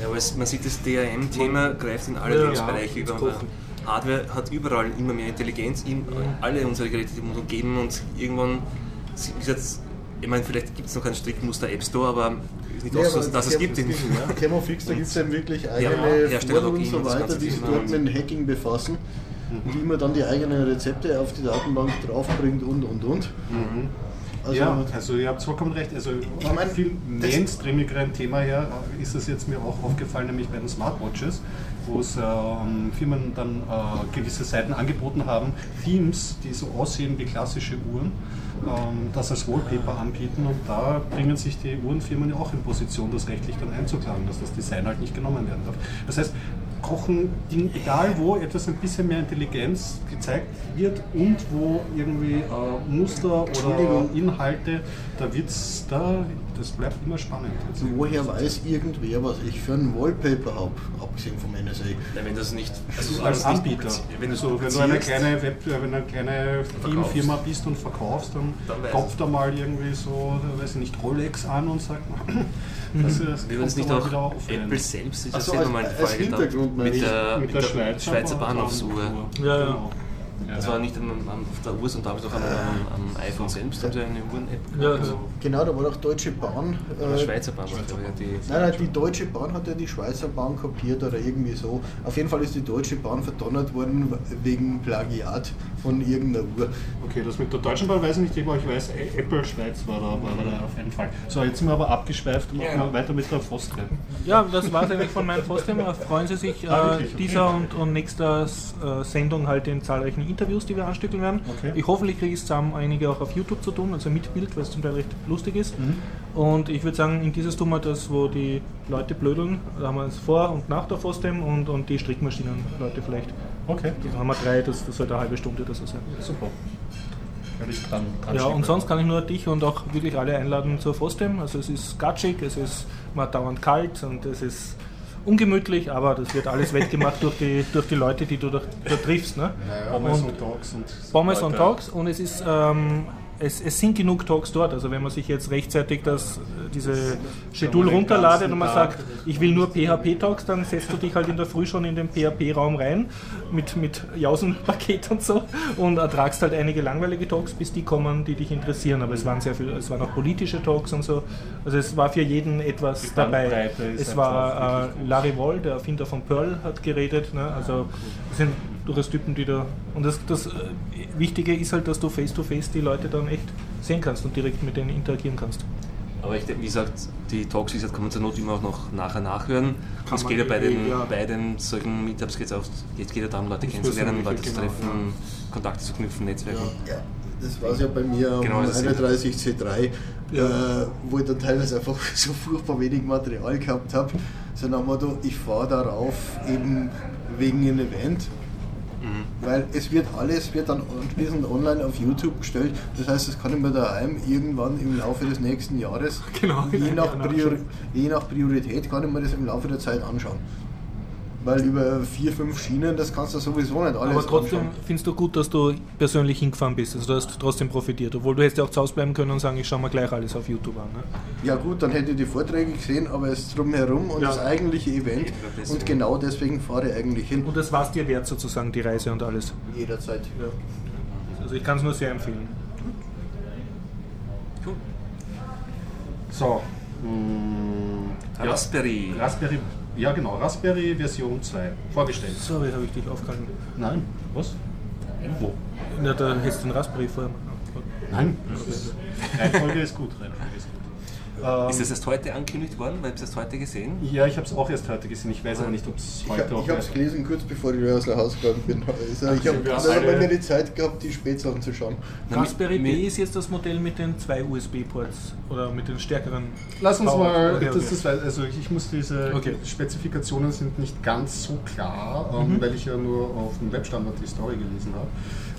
Ja, aber es, man sieht, das DRM-Thema greift in alle Ja, Lebensbereiche ja, über. Hardware hat überall immer mehr Intelligenz. Im, Alle unsere Geräte die uns umgeben und irgendwann ist jetzt, ich meine, vielleicht gibt es noch keinen Strickmuster App Store, aber ist nicht Nee, so, aber dass es gibt. In, Ja, Thermofix, da gibt es dann wirklich eigene Ja, Hersteller Foren und so weiter, die sich dort mit Hacking befassen, die immer dann die eigenen Rezepte auf die Datenbank draufbringt und und und. Also, ja, also ihr habt vollkommen recht. Also Ich mein, viel mainstreamigeren Thema her äh, ist es jetzt mir auch aufgefallen, nämlich bei den Smartwatches, wo es ähm, Firmen dann äh, gewisse Seiten angeboten haben, Themes, die so aussehen wie klassische Uhren, ähm, das als Wallpaper anbieten und da bringen sich die Uhrenfirmen ja auch in Position, das rechtlich dann einzuklagen, dass das Design halt nicht genommen werden darf. Das heißt, Kochen, Ding, egal wo etwas ein bisschen mehr Intelligenz gezeigt wird und wo irgendwie äh, Muster oder. Inhalte, da wird's da, das bleibt immer spannend. Jetzt. woher weiß irgendwer, was ich für ein Wallpaper habe, abgesehen vom NSA? Nein, wenn das nicht. Also alles als Anbieter. publizi- Wenn du also, wenn du eine kleine Web, wenn du eine kleine Filmfirma bist und verkaufst, dann, Dann klopft da mal irgendwie so, weiß ich nicht, Rolex an und sagt, das, das Wie war das kommt nicht da mal auch. Apple selbst ist ja so, selber als- mal eine als Frage Hintergrund mit ich. der, mit der Schweizer, Schweizer Bahnhofsuhr. Ja, ja. Genau. Das war nicht am, am, auf der Uhr, sondern damals auch am, am, am iPhone selbst, haben sie eine Uhren-App. Ja, also, Genau, da war doch Deutsche Bahn. äh, Schweizer Bahn glaube ich, die. Nein, nein, die Deutsche Bahn hat ja die Schweizer Bahn kopiert oder irgendwie so. Auf jeden Fall ist die Deutsche Bahn verdonnert worden wegen Plagiat von irgendeiner Uhr. Okay, das mit der Deutschen Bahn weiß ich nicht, aber ich weiß, Apple Schweiz war da, war da auf jeden Fall. So, jetzt sind wir aber abgeschweift und machen wir weiter mit der Fostre. Ja, das war es eigentlich von meinem Postthema. Freuen Sie sich Ah, äh, dieser und, und nächster äh, Sendung halt in zahlreichen Interviews, die wir anstückeln werden. Okay. Ich hoffentlich kriege ich es zusammen, einige auch auf YouTube zu tun, also mit Bild, weil es zum Teil recht lustig ist. Mhm. Und ich würde sagen, in dieses tun wir das, wo die Leute blödeln. Da haben wir es vor und nach der Fostem und, und die Strickmaschinen-Leute vielleicht. Okay, Da haben wir drei, das, das sollte eine halbe Stunde oder so sein. super. Werde ich dran, dran Ja, und sonst kann ich nur dich und auch wirklich alle einladen zur Fostem. Also es ist gatschig, es ist mal dauernd kalt und es ist ungemütlich, aber das wird alles wettgemacht durch die, durch die Leute, die du da, da triffst. Ne? Pommes und und Dogs und Pommes so und weiter. Talks und es ist ähm, es, es sind genug Talks dort. Also wenn man sich jetzt rechtzeitig das, äh, diese Schedule runterladet und man sagt, ich will nur PHP-Talks, dann setzt du dich halt in der Früh schon in den PHP-Raum rein mit, mit Jausen-Paket und so und ertragst halt einige langweilige Talks, bis die kommen, die dich interessieren. Aber es waren sehr viele, es waren auch politische Talks und so. Also es war für jeden etwas Die dabei. Es war äh, Larry Wall, der Erfinder von Perl, hat geredet. Ne? Also das sind durchaus Typen, die da. Und das, das äh, Wichtige ist halt, dass du face to face die Leute dann echt sehen kannst und direkt mit denen interagieren kannst. Aber ich, denke, wie gesagt, die Talks, wie gesagt, kann man zur Not immer auch noch nachher nachhören. Kann Es geht ja bei eh, den, ja. bei den solchen Meetups geht's auch, geht, geht ja darum, Leute kennenzulernen, Leute zu genau, treffen, Kontakte zu knüpfen, Netzwerken. Ja, das war es ja bei mir am Genau, das ist- 31C3, Ja. äh, wo ich dann teilweise einfach so furchtbar wenig Material gehabt habe. So nach dem Motto, ich fahre darauf eben wegen einem Event. Weil es wird alles wird dann anschließend online auf YouTube gestellt. Das heißt, das kann ich mir daheim irgendwann im Laufe des nächsten Jahres, Genau, je, nach Priori je nach Priorität, kann ich mir das im Laufe der Zeit anschauen. Weil über vier, fünf Schienen, das kannst du sowieso nicht alles Aber trotzdem anschauen. findest du gut, dass du persönlich hingefahren bist. Also du hast trotzdem profitiert. Obwohl du hättest ja auch zu Hause bleiben können und sagen, ich schaue mir gleich alles auf YouTube an. Ne? Ja gut, dann hätte ich die Vorträge gesehen, aber es drumherum und Ja. das eigentliche Event. Und genau deswegen fahre ich eigentlich hin. Und das war es dir wert sozusagen, die Reise und alles. Jederzeit. Also ich kann es nur sehr empfehlen. So. mh, ja. Raspberry. Raspberry. Ja, genau. Raspberry Version 2. Vorgestellt. Sorry, habe ich dich aufgehalten. Nein. Was? Wo? Ja, da hättest du den Raspberry vorher. Nein. Reihenfolge ist gut. Reihenfolge ist gut. Ähm, Ist das erst heute angekündigt worden? Weil ich es erst heute gesehen. ja, ich habe es auch erst heute gesehen. Ich weiß aber nicht, ob es Ich, heute hab- auch ich habe es gelesen, kurz bevor ich aus gegangen bin. Also ich habe alle- mal die Zeit gehabt, die Spätsachen zu schauen. Na, Raspberry Pi ist jetzt das Modell mit den zwei USB-Ports oder mit den stärkeren. Lass uns mal, Okay, das, okay. das, also ich muss diese Okay. Spezifikationen sind nicht ganz so klar, ähm, weil ich ja nur auf dem Webstandard die Story gelesen habe.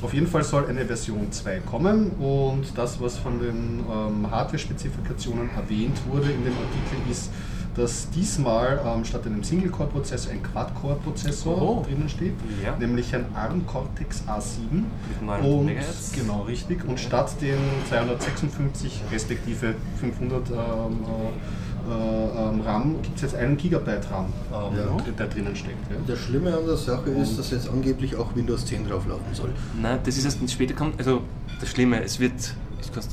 Auf jeden Fall soll eine Version 2 kommen und das, was von den ähm, Hardware-Spezifikationen erwähnt wurde in dem Artikel, ist, dass diesmal ähm, statt einem Single-Core-Prozessor ein Quad-Core-Prozessor Oh. drinnen steht, Ja. nämlich ein ARM Cortex A7 Mit 900 und Megahertz. genau richtig und statt den 256 respektive 500 ähm, äh, äh, ähm, RAM gibt es jetzt einen Gigabyte RAM, ähm, Ja. der, der drinnen steckt. Ja. Das Schlimme an der Sache ist, dass jetzt angeblich auch Windows 10 drauflaufen soll. Nein, das ist erst später kommt. Also das Schlimme, es wird,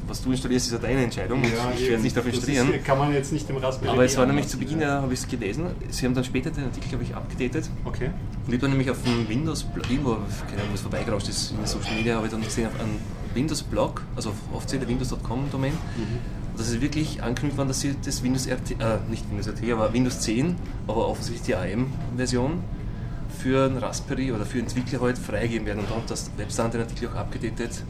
was du installierst, ist ja deine Entscheidung. und ich werde nicht darauf installieren. ist, kann man jetzt nicht im Raspberry Aber es war nämlich zu Beginn, ja. ja, habe ich es gelesen. Sie haben dann später den Artikel, glaube ich, abgedatet. Okay. Und ich habe dann nämlich auf dem Windows-Blog, irgendwo, keine Ahnung, was vorbeigerauscht ist in den Social Media, habe ich dann gesehen, auf einem Windows-Blog, also auf offizielle Windows.com-Domain, und das ist wirklich angekündigt worden, dass sie das Windows RT, äh, nicht Windows RT, aber Windows 10, aber offensichtlich die AM-Version für ein Raspberry oder für Entwickler heute freigeben werden. Und da hat das Webstand den Artikel auch abgedatet.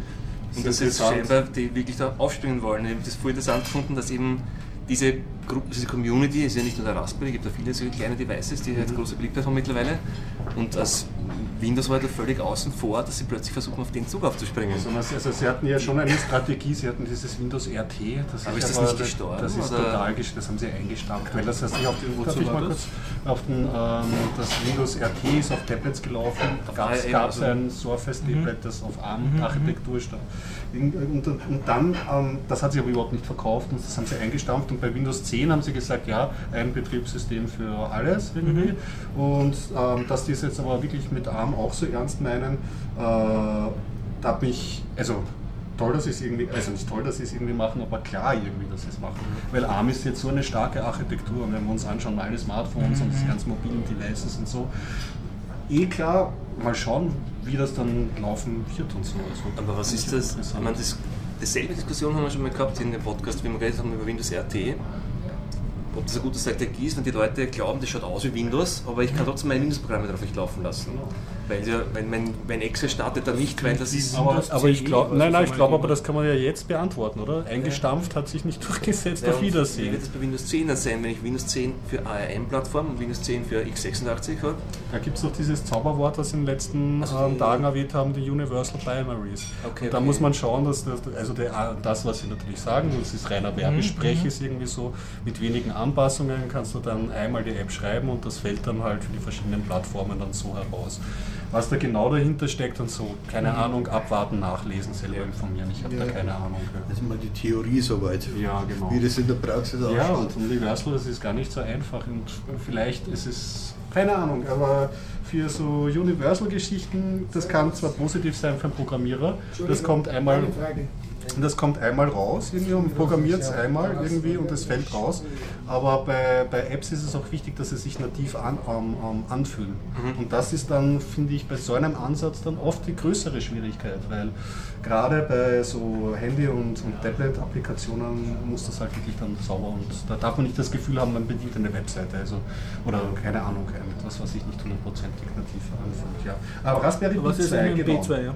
Und Das ist scheinbar, die wirklich da aufspringen wollen. Ich habe das voll interessant gefunden, dass eben diese, Gruppe, diese Community, ist ja nicht nur der Raspberry, es gibt ja viele so kleine Devices, die halt große Beliebtheit haben mittlerweile. Und als Windows war da völlig außen vor, dass sie plötzlich versuchen, auf den Zug aufzuspringen. Also, also sie hatten ja schon eine Strategie, sie hatten dieses Windows RT. Das Aber ist das aber- nicht gestorben, Das ist oder? total gestorben, das haben sie eingestampft. Weil das heißt, ich auf den, Wozu ich war mal das? kurz, auf den, ähm, das Windows RT ist auf Tablets gelaufen, da gab es also- ein Surface-Tablet, das auf ARM-Architektur stand. Und, und, und dann, ähm, das hat sich aber überhaupt nicht verkauft und das haben sie eingestampft und bei Windows 10 10 haben sie gesagt, ja, ein Betriebssystem für alles irgendwie. Mhm. Und ähm, dass die es jetzt aber wirklich mit ARM auch so ernst meinen, äh, da hat mich, also toll, dass sie es irgendwie, also nicht toll, dass sie es irgendwie machen, aber klar irgendwie, dass sie es machen. Weil ARM ist jetzt so eine starke Architektur, wenn wir uns anschauen, alle Smartphones mhm. und diese ganzen mobilen Devices und so. Eh klar, mal schauen, wie das dann laufen wird und so. Also, aber was ist das? Ich meine, das, dasselbe Diskussion haben wir schon mal gehabt in dem Podcast, wie wir geredet haben über Windows RT ob das eine gute Strategie ist, wenn die Leute glauben, das schaut aus wie Windows, aber ich kann trotzdem meine Windows-Programme drauf nicht laufen lassen. Weil ja, wenn mein, mein Excel startet dann nicht, weil das ist. Aber, aber ich glaube, nein, nein, ich glaube aber, das kann man ja jetzt beantworten, oder? Eingestampft hat sich nicht durchgesetzt, ja, auf Wiedersehen. Wie wird das bei Windows 10 dann sein, wenn ich Windows 10 für ARM-Plattform und Windows 10 für x86 habe? Da gibt es doch dieses Zauberwort, das in den letzten also ähm, Tagen erwähnt haben, die Universal Primaries. Okay, da okay. muss man schauen, dass das, also der, das, was sie natürlich sagen, das ist reiner Werbesprech, mhm. ist irgendwie so, mit wenigen Anpassungen kannst du dann einmal die App schreiben und das fällt dann halt für die verschiedenen Plattformen dann so heraus. Was da genau dahinter steckt und so, keine mhm. Ahnung, abwarten, nachlesen, selber informieren. Ich habe ja. da keine Ahnung. Das ist mal die Theorie soweit. Ja, genau. Wie das in der Praxis ausschaut. Ja, und Universal, das ist gar nicht so einfach und vielleicht ist es, keine Ahnung, aber für so Universal-Geschichten, das kann zwar positiv sein für einen Programmierer, das kommt einmal das kommt einmal raus, irgendwie und programmiert es einmal irgendwie und es fällt raus. Aber bei, bei Apps ist es auch wichtig, dass sie sich nativ an, um, um, anfühlen. Mhm. Und das ist dann, finde ich, bei so einem Ansatz dann oft die größere Schwierigkeit, weil gerade bei so Handy- und, und Tablet-Applikationen muss das halt wirklich dann sauber und da darf man nicht das Gefühl haben, man bedient eine Webseite also, oder keine Ahnung, etwas, was sich nicht hundertprozentig nativ anfühlt. Ja. Aber Raspberry Pi 2, genau. B2, ja.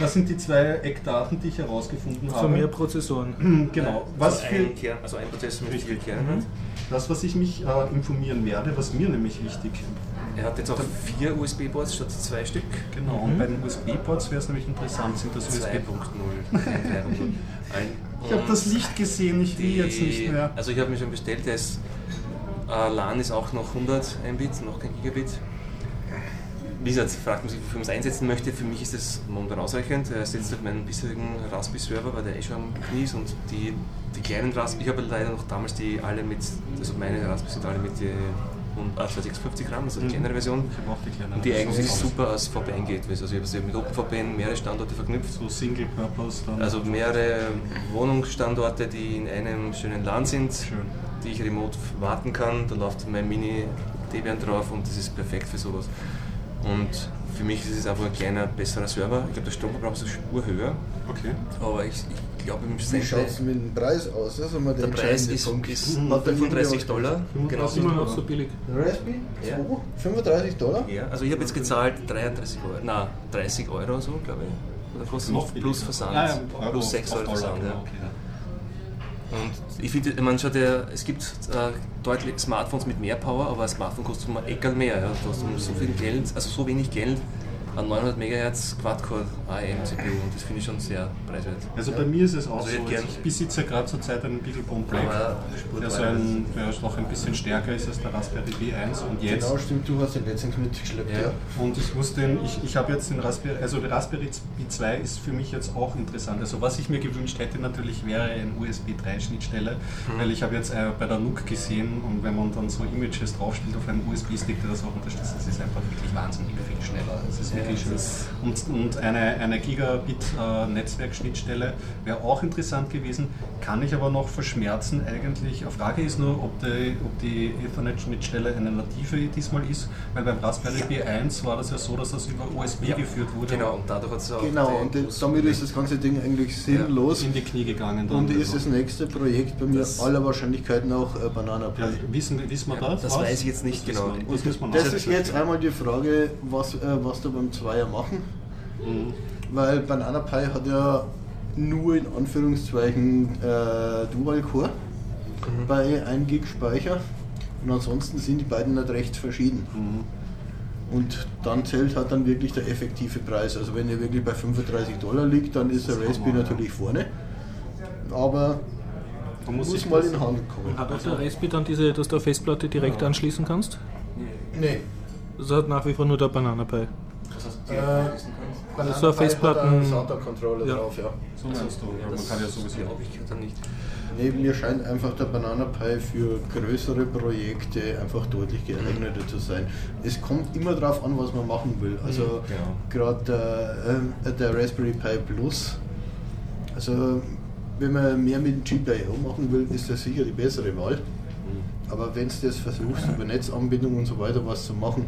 Das sind die zwei Eckdaten, die ich herausgefunden habe. Für mehr Prozessoren. Genau. Was also, ein Kern, also ein Prozessor mit vier Kernen. Mhm. Das, was ich mich äh, informieren werde, was mir nämlich wichtig er hat jetzt auch vier USB-Ports statt zwei Stück. Genau, und bei den USB-Ports wäre es nämlich interessant, sind das USB 2.0. ich habe das Licht gesehen, ich will jetzt nicht mehr. Also ich habe mir schon bestellt, der ist, äh, LAN ist auch noch 100 Mbit, noch kein Gigabit wie gesagt, fragt man sich, wofür man es einsetzen möchte. Für mich ist das momentan ausreichend. Er setzt auf meinen bisherigen Raspberry-Server, weil der eh schon am Knie ist und die, die kleinen Raspberry, ich habe leider noch damals die alle mit, also meine Raspberry sind alle mit die 2650 Gramm, also die mhm. kleinere Version. Die und die eigentlich super als VPN geht. Also ich habe sie mit OpenVPN mehrere Standorte verknüpft. So Single Purpose dann. Also mehrere Wohnungsstandorte, die in einem schönen Land sind, Schön. die ich remote warten kann. Da läuft mein Mini Debian drauf und das ist perfekt für sowas. Und für mich ist es einfach ein kleiner, besserer Server. Ich glaube, der Stromverbrauch ist eine Spur höher. Okay. Aber ich, ich glaube, im Wie schaut es mit dem Preis aus? Das ist der Preis ist, ist 35 Dollar. Genau, ist immer noch so billig. Raspberry? Ja. 35 Dollar? Ja, also ich habe jetzt gezahlt 33 Euro, nein, 30 Euro so, glaube ich. Oder kostet noch plus Versand. Ja, ja, plus 6 Euro Versand. Ja. Okay. Und ich finde, man schaut es gibt äh, deutlich Smartphones mit mehr Power, aber ein Smartphone kostet um ein Eckerl mehr. Ja. Du hast so viel Geld, also so wenig Geld an 900 MHz Quad-Core ARM CPU und das finde ich schon sehr preiswert. Also bei mir ist es auch also so, ich besitze gerade zurzeit einen Beaglebone Black, der, so ein, der noch ein bisschen stärker ist als der Raspberry b 1 und jetzt... Genau, stimmt, du hast den letztens mitgeschleppt, ja. ja. Und ich muss den, ich, ich habe jetzt den Raspberry, also der Raspberry b 2 ist für mich jetzt auch interessant. Also was ich mir gewünscht hätte natürlich wäre eine USB 3 Schnittstelle, mhm. weil ich habe jetzt äh, bei der NUC gesehen und wenn man dann so Images draufspielt auf einem USB-Stick, der das auch unterstützt, das ist einfach wirklich wahnsinnig viel schneller. Schön. Und, und eine, eine Gigabit-Netzwerkschnittstelle äh, wäre auch interessant gewesen, kann ich aber noch verschmerzen eigentlich. Die Frage ist nur, ob die, ob die Ethernet-Schnittstelle eine native diesmal ist, weil beim Raspberry Pi 1 war das ja so, dass das über USB ja. geführt wurde. Genau, und dadurch hat es auch. Genau, und damit ist das ganze Ding eigentlich sinnlos. Ja, in die Knie gegangen. Dann und ist das nächste Projekt bei mir das aller Wahrscheinlichkeit nach äh, Banana Pi. Ja, wissen, wissen wir das? Das was? weiß ich jetzt nicht das genau. Das, das, das ist jetzt einmal die Frage, was, äh, was da beim Zweier machen. Mhm. Weil Banana Pi hat ja nur in Anführungszeichen äh, Dual Core mhm. bei 1 Gig Speicher und ansonsten sind die beiden nicht recht verschieden. Mhm. Und dann zählt halt dann wirklich der effektive Preis. Also wenn ihr wirklich bei 35 Dollar liegt, dann ist der Raspberry natürlich vorne. Aber man muss, muss mal in Handel kommen. Hat auch der Raspberry dann diese, dass du eine Festplatte direkt ja. anschließen kannst? Nee. Das hat nach wie vor nur der Banana Pi. Das heißt, direkt äh, anschließen kannst? Also so Festplatten. SATA-Controller Ja. drauf, ja. So meinst du? Ja, man kann ja sowieso. glaube ich dann nicht. Nee, mir scheint einfach der Banana Pi für größere Projekte einfach deutlich geeigneter zu sein. Es kommt immer darauf an, was man machen will. Also genau. gerade der, ähm, der Raspberry Pi Plus, also wenn man mehr mit dem GPIO machen will, ist das sicher die bessere Wahl. Aber wenn du das versuchst, über Netzanbindung und so weiter was zu machen,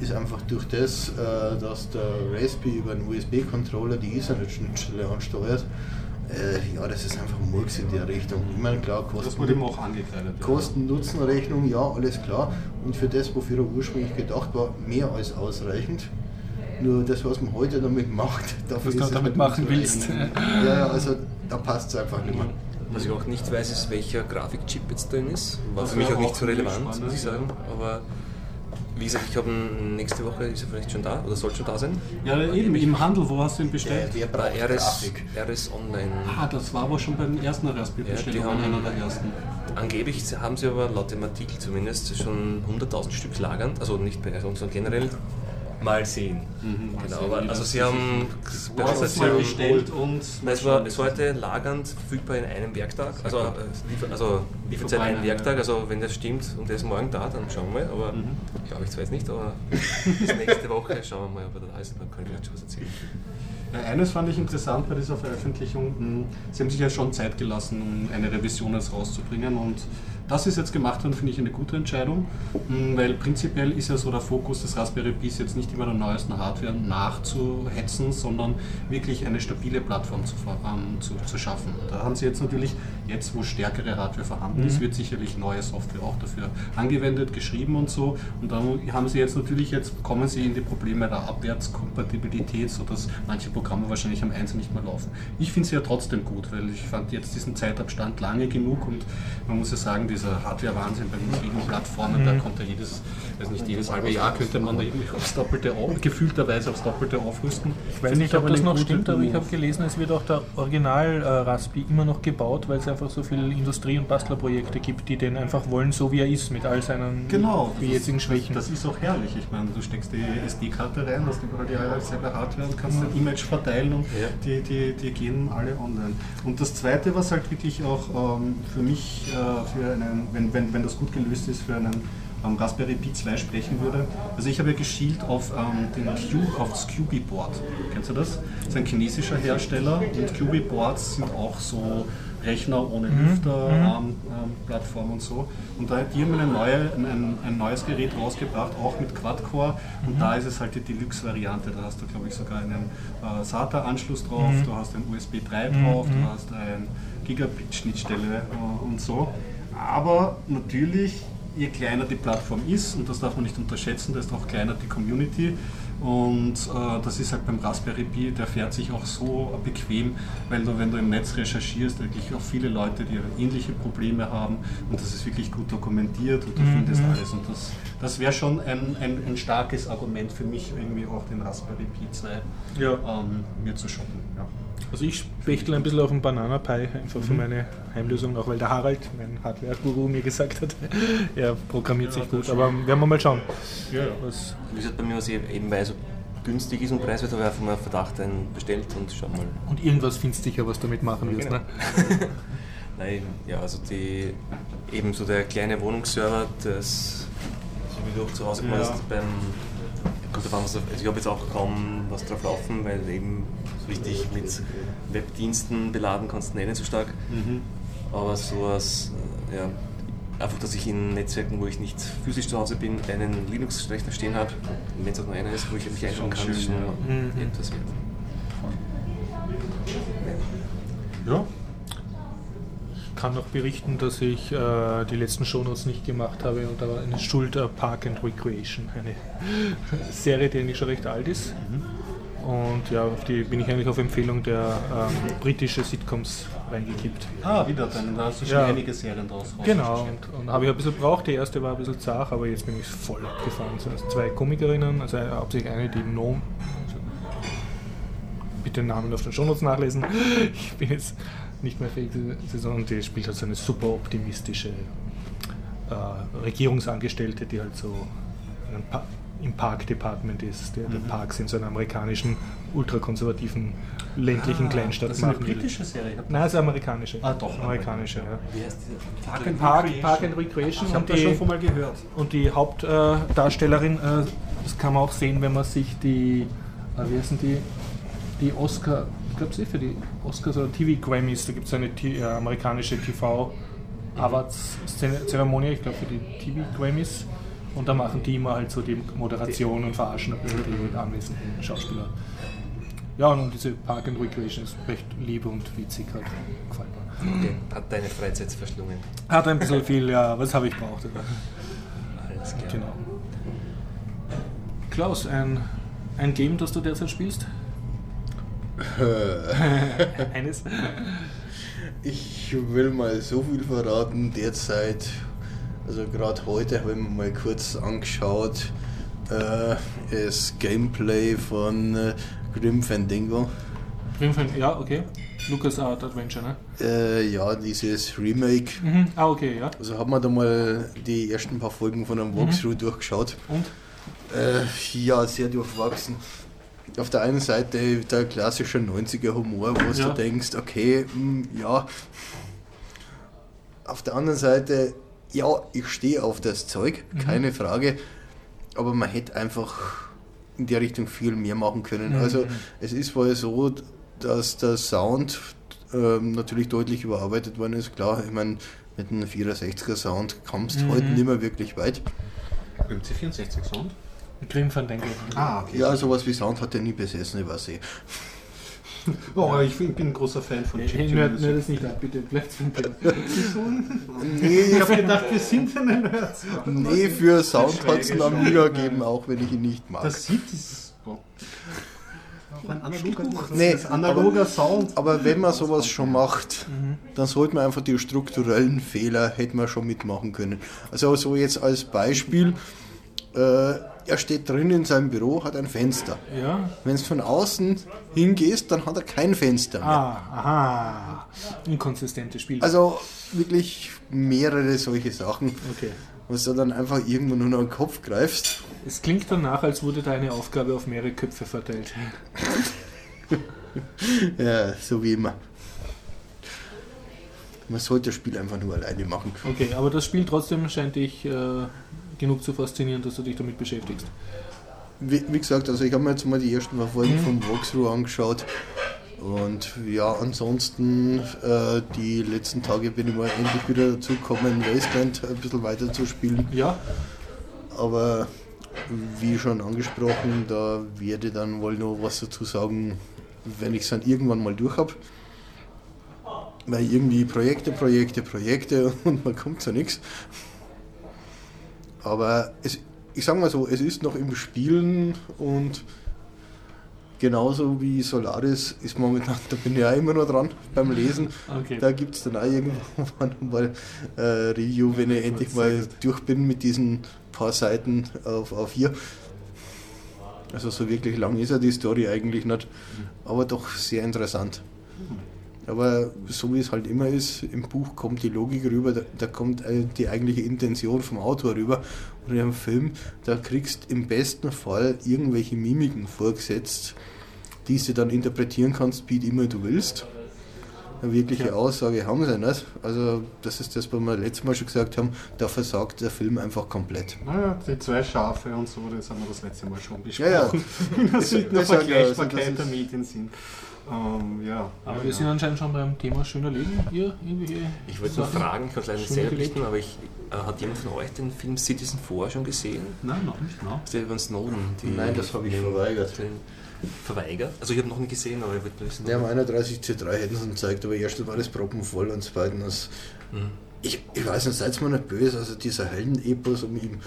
ist einfach durch das, äh, dass der Raspberry über einen USB-Controller die Ethernet-Schnittstelle ansteuert, äh, ja, das ist einfach Murks in der Richtung. Ich meine, klar, Kosten, ja. Kosten-Nutzen-Rechnung, ja, alles klar. Und für das, wofür er ursprünglich gedacht war, mehr als ausreichend. Nur das, was man heute damit macht, dafür Was ist du damit machen willst. Ja, ja, also da passt es einfach nicht mehr. Was ich auch nicht weiß, ist, welcher Grafikchip jetzt drin ist. War für mich auch nicht so relevant, spannend, muss ich sagen. Aber wie gesagt, ich habe nächste Woche, ist er vielleicht schon da oder soll schon da sein? Ja, eben, im Handel, wo hast du ihn bestellt? Der, der Bei RS. RS Online. Ah, das war aber schon bei den ersten Raspberry-Bestellungen, Ja, die haben- einer der ersten. Angeblich haben sie aber laut dem Artikel zumindest schon 100.000 Stück lagernd, also nicht bei uns, sondern generell. Mal sehen. Mhm, mal genau, sehen, also das sie haben hast es mal bestellt und. Es war bis heute lagernd verfügbar in einem Werktag, also, äh, Liefer, also Lieferzeit ein Vorbei, Werktag, also wenn das stimmt und der ist morgen da, dann schauen wir mal, aber Mhm. glaube ich zwar jetzt nicht, aber bis nächste Woche schauen wir mal, ob er da ist, dann kann ich euch schon was erzählen. Ja, eines fand ich interessant bei dieser Veröffentlichung. mh, Sie haben sich ja schon Zeit gelassen, um eine Revision jetzt rauszubringen und das ist jetzt gemacht worden, finde ich eine gute Entscheidung, mh, weil prinzipiell ist ja so der Fokus des Raspberry Pis jetzt nicht immer der neuesten Hardware nachzuhetzen, sondern wirklich eine stabile Plattform zu, ähm, zu, zu schaffen. Da haben Sie jetzt natürlich, jetzt wo stärkere Hardware vorhanden ist, wird sicherlich neue Software auch dafür angewendet, geschrieben und so. Und dann haben Sie jetzt natürlich, jetzt kommen Sie in die Probleme der Abwärtskompatibilität, sodass manche Programme wahrscheinlich am 1 nicht mehr laufen. Ich finde sie ja trotzdem gut, weil ich fand jetzt diesen Zeitabstand lange genug und man muss ja sagen, dieser Hardware-Wahnsinn bei mobilen Plattformen, da kommt ja jedes, weiß nicht, jedes halbe Jahr könnte man da irgendwie aufs Doppelte, auf, gefühlterweise aufs Doppelte aufrüsten. Ich weiß nicht, ob das eine noch stimmt, aber ich habe gelesen, es wird auch der Original äh, Raspi immer noch gebaut, weil es einfach so viele Industrie- und Bastlerprojekte gibt, die den einfach wollen, so wie er ist, mit all seinen Genau, jetzigen Schwächen. Das, ist auch herrlich. Ich meine, du steckst die SD-Karte rein, hast überall die selbe Hardware und kannst dein Image verteilen und Ja. die, die, die gehen alle online. Und das zweite, was halt wirklich auch ähm, für mich, äh, für einen, wenn, wenn, wenn das gut gelöst ist, für einen ähm, Raspberry Pi 2 sprechen würde. Also ich habe ja geschielt auf ähm, den Q, auf das QB Board. Kennst du das? Das ist ein chinesischer Hersteller und QB Boards sind auch so Rechner ohne Lüfter, ähm, ähm, Plattform und so. Und da, die haben eine neue, ein, ein, neues Gerät rausgebracht, auch mit Quad-Core. Und da ist es halt die Deluxe-Variante. Da hast du, glaube ich, sogar einen äh, SATA-Anschluss drauf, du hast ein USB 3 drauf, du hast eine Gigabit-Schnittstelle äh, und so. Aber natürlich, je kleiner die Plattform ist, und das darf man nicht unterschätzen, desto auch kleiner die Community. Und äh, das ist halt beim Raspberry Pi, der fährt sich auch so bequem, weil du, wenn du im Netz recherchierst, wirklich auch viele Leute, die ähnliche Probleme haben und das ist wirklich gut dokumentiert und du findest alles. Und das, das wäre schon ein, ein, ein starkes Argument für mich, irgendwie auch den Raspberry Pi 2 Ja. ähm, mir zu shoppen. Ja. Also ich spechtel ein bisschen auf den Banana Pi, einfach für meine Heimlösung, auch weil der Harald, mein Hardware-Guru, mir gesagt hat, er programmiert sich gut. Aber werden wir mal schauen. Was, Wie gesagt, bei mir, was ich eben weil so günstig ist und preiswert, habe ich einfach mal Verdacht einen bestellt und schau mal. und irgendwas findest du sicher, was du damit machen wirst. Ne? Nein, ja, also die, eben so der kleine Wohnungsserver, das, so wie du auch zu Hause Ja. beim, kommt davon, also ich habe jetzt auch kaum was drauf laufen, weil eben so richtig mit Webdiensten beladen kannst du nicht so stark. Aber sowas, äh, ja, einfach, dass ich in Netzwerken, wo ich nicht physisch zu Hause bin, einen Linux-Rechner stehen habe, wenn es auch nur einer ist, wo ich mich einstellen kann, schön, ist schon ja. Mhm. etwas wert. ja. Ich kann noch berichten, dass ich äh, die letzten Shownotes nicht gemacht habe und da war eine Schuld Park and Recreation, eine Serie, die eigentlich schon recht alt ist. Und ja, auf die bin ich eigentlich auf Empfehlung der ähm, britischen Sitcoms reingekippt. Ah, wieder, dann da hast du schon Ja. einige Serien draus Genau, und, und habe ich ein bisschen braucht. Die erste war ein bisschen zart, aber jetzt bin ich voll abgefahren. Es sind zwei Komikerinnen, also hauptsächlich eine, die Nom. Also bitte den Namen auf den Shownotes nachlesen. Ich bin jetzt nicht mehr fähig, Saison. Und die spielt halt so eine super optimistische äh, Regierungsangestellte, die halt so Pa- im Park-Department ist. Der, der Parks in so einer amerikanischen ultrakonservativen ländlichen Kleinstadt Ah, Das ist eine britische Serie. Nein, es ist amerikanische. Ah, doch, Amerikanische, ja. Wie heißt die? Park and Park, Recreation. Park and Recreation Ich habe das schon mal gehört. und die Hauptdarstellerin, äh, das kann man auch sehen, wenn man sich die, äh, wie heißen die, die Oscar, glaube sie für die Oscars oder TV Grammys, da gibt es eine äh, amerikanische TV Awards Zeremonie, ich glaube für die TV Grammys. Und da machen die immer halt so die Moderation und verarschen ein bisschen die anwesenden Schauspieler. Ja, und diese Park and Recreation ist recht lieb und witzig halt. Gefällt mir. Okay. Hat deine Freizeit verschlungen. Hat ein bisschen viel, ja, was habe ich braucht. Alles klar. Genau. Klaus, ein, ein Game, das du derzeit spielst? Eines? Ich will mal so viel verraten, derzeit, also gerade heute habe ich mir mal kurz angeschaut, äh, das Gameplay von äh, Grim Fandango. Grimfan, ja, okay. Lucas Art Adventure, ne? Äh, ja, dieses Remake. Mhm. Ah, okay, ja. Also haben wir da mal die ersten paar Folgen von einem Walkthrough durchgeschaut. Und? Äh, ja, sehr durchwachsen. Auf der einen Seite der klassische 90er Humor, wo Ja. du denkst, okay, mh, ja. Auf der anderen Seite, ja, ich stehe auf das Zeug, keine Frage. Aber man hätte einfach in der Richtung viel mehr machen können. Mhm. Also es ist wohl so, dass der Sound ähm, natürlich deutlich überarbeitet worden ist. Klar, ich meine, mit einem 64er Sound kommst du Mhm. heute nicht mehr wirklich weit. Im C64 Sound? Grimfan, denke ich. Ah, okay. Ja, sowas wie Sound hat er nie besessen, ich weiß eh. Oh, ich bin bin ein großer Fan von Hey, Chip nur, Tunes. nur das nicht ab, bitte. Bleibt Thema. Nee, Ich habe gedacht, wir sind in den Nerds. nee für Sound hat es einen. Amiga gegeben, auch wenn ich ihn nicht mag. Das sieht ist auch ein analoger, Nee, analoger Sound. Aber wenn man sowas schon macht, dann sollte man einfach die strukturellen Fehler hätte man schon mitmachen können. Also so jetzt als Beispiel, äh, er steht drin in seinem Büro, hat ein Fenster. Ja? Wenn es von außen hingehst, dann hat er kein Fenster mehr. Ah, aha. Inkonsistentes Spiel. Also wirklich mehrere solche Sachen, okay. was du dann einfach irgendwo nur noch an den Kopf greifst. Es klingt danach, als wurde deine Aufgabe auf mehrere Köpfe verteilt. Ja, so wie immer. Man sollte das Spiel einfach nur alleine machen. Okay, aber das Spiel trotzdem scheint dich äh, genug zu faszinieren, dass du dich damit beschäftigst. Wie, wie gesagt, also ich habe mir jetzt mal die ersten paar Folgen Mhm. vom Walkthrough angeschaut. Und ja, ansonsten, äh, die letzten Tage bin ich mal endlich wieder dazu gekommen, Wasteland ein bisschen weiter zu spielen. Ja, Aber wie schon angesprochen, da werde ich dann wohl noch was dazu sagen, wenn ich es dann irgendwann mal durch habe. Weil irgendwie Projekte, Projekte, Projekte und man kommt zu nichts. Aber es, ich sage mal so, es ist noch im Spielen und genauso wie Solaris ist momentan, da bin ich auch immer noch dran beim Lesen. okay. Da gibt es dann auch irgendwann mal äh, Review, wenn ich endlich mal durch bin mit diesen paar Seiten auf A4. Also so wirklich lang ist ja die Story eigentlich nicht, aber doch sehr interessant. Aber so wie es halt immer ist, im Buch kommt die Logik rüber, da, da kommt äh, die eigentliche Intention vom Autor rüber. Und in einem Film, da kriegst im besten Fall irgendwelche Mimiken vorgesetzt, die du dann interpretieren kannst, wie immer du willst. Eine wirkliche Ja. Aussage haben sie nicht. Also das ist das, was wir letztes Mal schon gesagt haben, da versagt der Film einfach komplett. Naja, die zwei Schafe und so, das haben wir das letzte Mal schon Ja, ja. besprochen. das sieht eine ja- also Vergleichbarkeit das der ist- Medien sind. Ähm, ja. aber wir sind anscheinend schon beim Thema schöner Leben. Ihr irgendwelche Ich wollte nur Sachen? fragen, ich kann es leider nicht selber berichten, aber ich, äh, hat jemand von euch den Film Citizen 4 schon gesehen? Nein, noch nicht, no. Über Snowden. Die Nein, das habe ich verweigert. Verweigert? Also ich habe noch nie gesehen, aber ich wollte wissen. Ja, am 31C3 hätten sie ihn gezeigt, aber erstens war das proppenvoll und zweitens, Mhm. ich, ich weiß nicht, seid mir nicht böse, also dieser Heldenepos um ihn,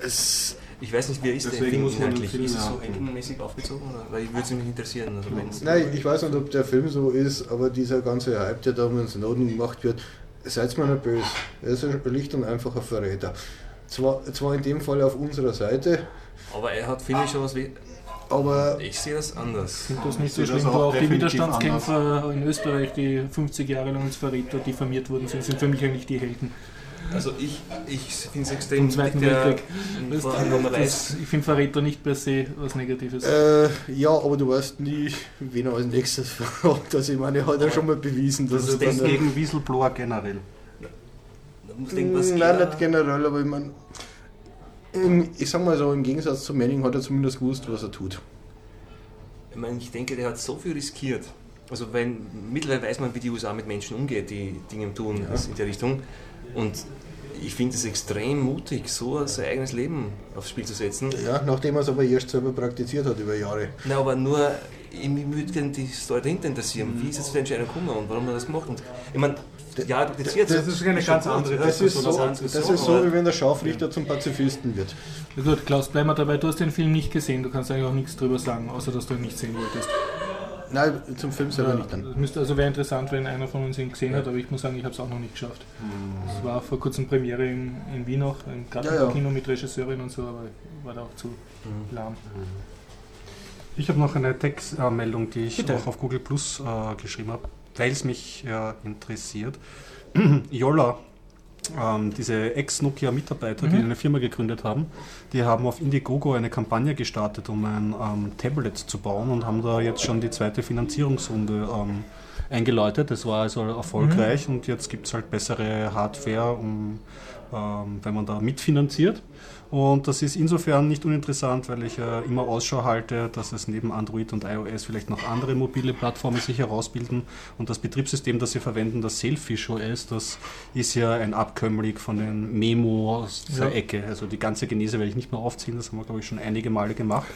es, Ich weiß nicht, wie ist der Deswegen Film muss man inhaltlich? Film Ist es so heldenmäßig aufgezogen? Oder? Weil ich würde es mich interessieren. Also wenn's- nein, ich weiß nicht, ob der Film so ist, aber dieser ganze Hype, der da um den Snowden gemacht wird, seid mir nicht böse, er ist ein schlicht und einfach ein Verräter. Zwar, zwar in dem Fall auf unserer Seite, Aber er hat, finde ich, schon was wie. Aber Ich sehe das anders. Ich finde das nicht so schlimm, auch wo auch die Widerstandskämpfer in Österreich, die 50 Jahre lang als Verräter diffamiert worden sind, sind für mich eigentlich die Helden Also ich, ich finde es extrem im Zweiten Weltkrieg. Ich finde Verräter nicht per se was Negatives. äh, ja, aber du weißt nie, wen er als nächstes fragt. Also ich meine, er hat ja schon mal bewiesen, dass Also es dann... das gegen Whistleblower generell. denken, Nein, nicht generell, aber ich meine, ich sag mal so, im Gegensatz zu Manning hat er zumindest gewusst, was er tut. Ich meine, ich denke, der hat so viel riskiert. Also wenn mittlerweile weiß man, wie die USA mit Menschen umgeht, die Dinge tun Ja. in der Richtung. Und ich finde es extrem mutig, so sein eigenes Leben aufs Spiel zu setzen. Ja, nachdem er es aber erst selber praktiziert hat über Jahre. Na, aber nur, ich- würde gerne die Story dahinter interessieren. Wie ist es zu der Entscheidung gekommen und warum hat er das gemacht? Und ich meine, ja, praktiziert Das ist eine ganz andere Das ist so, das das ist so wie wenn der Scharfrichter zum Pazifisten wird. Ja gut, Klaus, bleib mal dabei, du hast den Film nicht gesehen, du kannst eigentlich auch nichts drüber sagen, außer dass du ihn nicht sehen wolltest. Nein, zum Film selber nicht dann. Das müsste, also wäre interessant, wenn einer von uns ihn gesehen hat, aber ich muss sagen, ich habe es auch noch nicht geschafft. Es war vor kurzem Premiere in, in Wien noch, im Ja, ja. Kino mit Regisseurin und so, aber war da auch zu lahm. Ich habe noch eine Textmeldung, die ich Bitte. auch auf Google Plus äh, geschrieben habe, weil es mich äh, interessiert. Yolla, ähm, diese Ex-Nokia-Mitarbeiter, die Mhm. eine Firma gegründet haben, die haben auf Indiegogo eine Kampagne gestartet, um ein ähm, Tablet zu bauen und haben da jetzt schon die zweite Finanzierungsrunde ähm, eingeläutet. Das war also erfolgreich und jetzt gibt es halt bessere Hardware, um, ähm, wenn man da mitfinanziert. Und das ist insofern nicht uninteressant, weil ich äh, immer Ausschau halte, dass es neben Android und iOS vielleicht noch andere mobile Plattformen sich herausbilden. Und das Betriebssystem, das sie verwenden, das Sailfish OS, das ist ja ein Abkömmling von den Memo aus dieser Ja. Ecke. Also die ganze Genese werde ich nicht mehr aufziehen, das haben wir, glaube ich, schon einige Male gemacht.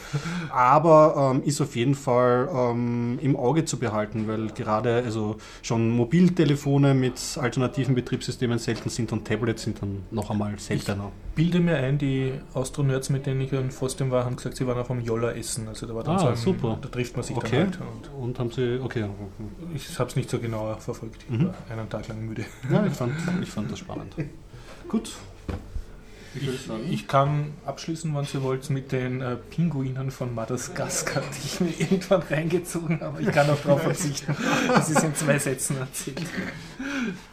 Aber ähm, ist auf jeden Fall ähm, im Auge zu behalten, weil gerade also schon Mobiltelefone mit alternativen Betriebssystemen selten sind und Tablets sind dann noch einmal seltener. Bilde mir ein, die Astro-Nerds, mit denen ich in Fostem war, haben gesagt, sie waren auch am Jolla essen. Also da war dann Ah, so ein, super. Da trifft man sich Okay. dann halt. Und Und haben sie, okay. ich habe es nicht so genau verfolgt. Ich Mhm. war einen Tag lang müde. Ja, ich fand, ich fand das spannend. Gut. Ich, ich kann abschließen, wann Sie wollt, mit den äh, Pinguinen von Madagaskar, die ich mir irgendwann reingezogen habe. Ich kann auch darauf verzichten. Das ist in zwei Sätzen erzählt.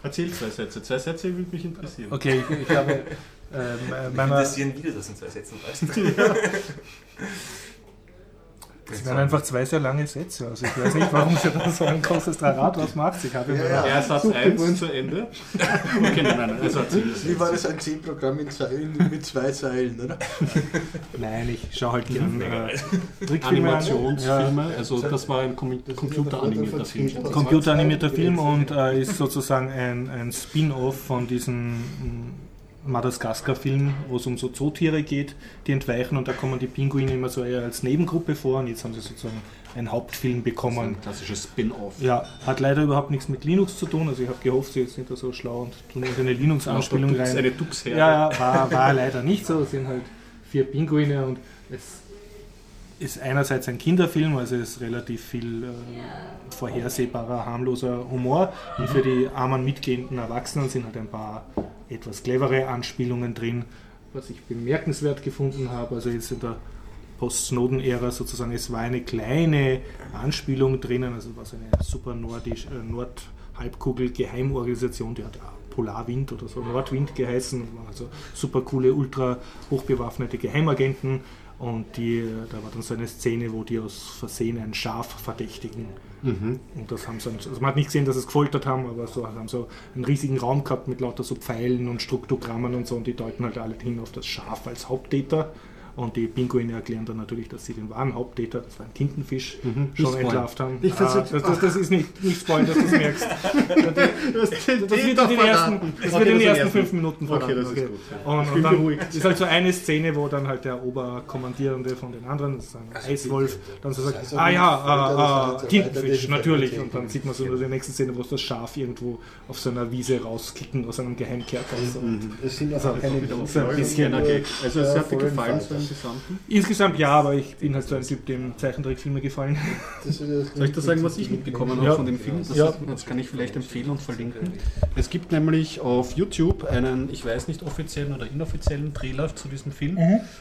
Erzähl zwei Sätze. Zwei Sätze würde mich interessieren. Okay, ich, ich habe ähm, äh, meiner, interessieren wieder, das in zwei Sätzen weißt. das wären einfach zwei sehr lange Sätze. Also ich weiß nicht, warum Sie da so ein großes Draht was macht. Ich habe Ja, ja. Ja, Satz Super 1 gut. zu Ende. Okay, nein, nein, also Wie war das ein C-Programm mit, Zeilen- mit zwei Zeilen, oder? Nein, ich schaue halt gern äh, Trickfilme an. Animationsfilme, also das war ein Com- computeranimierter Film. Ja, computeranimierter Film und äh, ist sozusagen ein, ein Spin-off von diesem mm, Madagaskar-Film, wo es um so Zootiere geht, die entweichen und da kommen die Pinguine immer so eher als Nebengruppe vor und jetzt haben sie sozusagen einen Hauptfilm bekommen. Ein klassisches Spin-off. Ja, hat leider überhaupt nichts mit Linux zu tun. Also ich habe gehofft, sie sind da so schlau und tun irgendeine Linux-Anspielung Dux- rein. Eine Dux-Herde. Ja, ja, war, war leider nicht so. Es sind halt vier Pinguine und es ist einerseits ein Kinderfilm, also es ist relativ viel äh, vorhersehbarer, harmloser Humor. Und für die armen mitgehenden Erwachsenen sind halt ein paar etwas clevere Anspielungen drin, was ich bemerkenswert gefunden habe. Also jetzt in der Post-Snowden-Ära sozusagen, es war eine kleine Anspielung drinnen, also was eine super nordisch, äh, Nordhalbkugel-Geheimorganisation, die hat ja Polarwind oder so Nordwind geheißen, also super coole, ultra hochbewaffnete Geheimagenten und die, äh, da war dann so eine Szene, wo die aus Versehen ein Schaf verdächtigen. Mhm. Und das haben sie, also man hat nicht gesehen, dass sie es gefoltert haben, aber so haben so einen riesigen Raum gehabt mit lauter so Pfeilen und Struktogrammen und so und die deuten halt alle hin auf das Schaf als Haupttäter. Und die Pinguine erklären dann natürlich, dass sie den wahren Haupttäter, das war ein Tintenfisch, Mhm. Schon entlarvt haben. Ah, das, das, das ist nicht, nicht spoilern, dass du es merkst. Das wird in den ersten, das Okay, wird in den in ersten fünf Minuten Okay, verraten. das ist gut, ja. Und, und dann beruhigt. ist halt so eine Szene, wo dann halt der Oberkommandierende von den anderen, das ist ein Eiswolf, dann so sagt, Also ah ja, hat so Tintenfisch, natürlich. Und dann sieht man so nur die nächste Szene, wo es das Schaf irgendwo auf so einer Wiese rauskicken aus einem Geheimkerker. So. Es sind Also, auch keine so ein bisschen Gag. Also es hat dir gefallen? Im Gesamten? Insgesamt ja, aber ich bin halt so ein Typ, dem Zeichentrickfilme gefallen. Soll ich das sagen, was ich mitbekommen habe Ja. von dem Film? Das, Ja. das kann ich vielleicht empfehlen und verlinken. Es gibt nämlich auf YouTube einen, ich weiß nicht, offiziellen oder inoffiziellen Trailer zu diesem Film.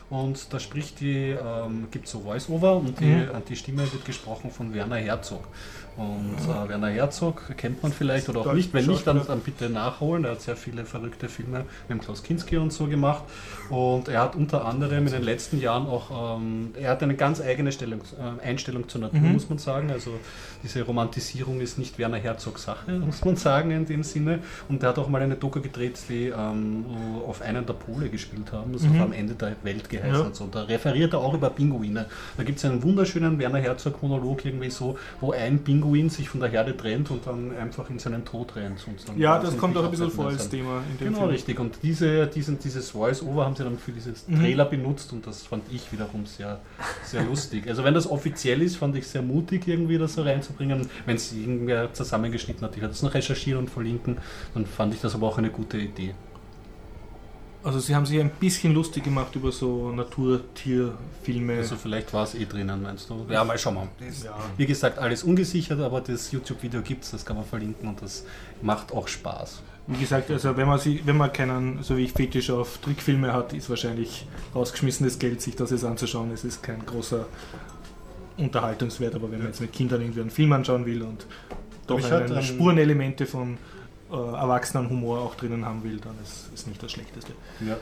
Und da spricht die, ähm, gibt so Voice-Over und die, Mhm. die Stimme wird gesprochen von Werner Herzog. Und äh, Werner Herzog kennt man vielleicht oder auch nicht. Wenn nicht, dann, dann bitte nachholen. Er hat sehr viele verrückte Filme mit Klaus Kinski und so gemacht. Und er hat unter anderem in den letzten Jahren auch, ähm, er hat eine ganz eigene Stellung, äh, Einstellung zur Natur, Mhm. muss man sagen. Also diese Romantisierung ist nicht Werner Herzog Sache, muss man sagen in dem Sinne. Und er hat auch mal eine Doku gedreht, die ähm, auf einen der Pole gespielt haben, das Mhm. am Ende der Welt geheißen Ja. und so. Und da referiert er auch über Pinguine. Da gibt es einen wunderschönen Werner Herzog-Monolog irgendwie so, wo ein Pinguin sich von der Herde trennt und dann einfach in seinen Tod rennt. Und dann Ja, das kommt auch ein bisschen vor als. Thema in dem Genau, Film. richtig. Und diese, diesen, dieses Voice-Over haben sie dann für dieses Mhm. Trailer benutzt und das fand ich wiederum sehr, sehr lustig. Also wenn das offiziell ist, fand ich sehr mutig, irgendwie das so reinzubringen. Wenn es irgendwer zusammengeschnitten hat, ich werde das noch recherchieren und verlinken, dann fand ich das aber auch eine gute Idee. Also sie haben sich ein bisschen lustig gemacht über so Naturtierfilme. Also vielleicht war es eh drinnen, meinst du? Ja, mal schauen wir. Das, Ja. Wie gesagt, alles ungesichert, aber das YouTube-Video gibt es, das kann man verlinken und das macht auch Spaß. Wie gesagt, also wenn man sie, wenn man keinen, so wie ich Fetisch auf Trickfilme hat, ist wahrscheinlich rausgeschmissenes Geld, sich das jetzt anzuschauen. Es ist kein großer Unterhaltungswert, aber wenn man jetzt mit Kindern irgendwie einen Film anschauen will und doch einen- Spurenelemente von äh, Erwachsenenhumor auch drinnen haben will, dann ist es nicht das Schlechteste. Ja.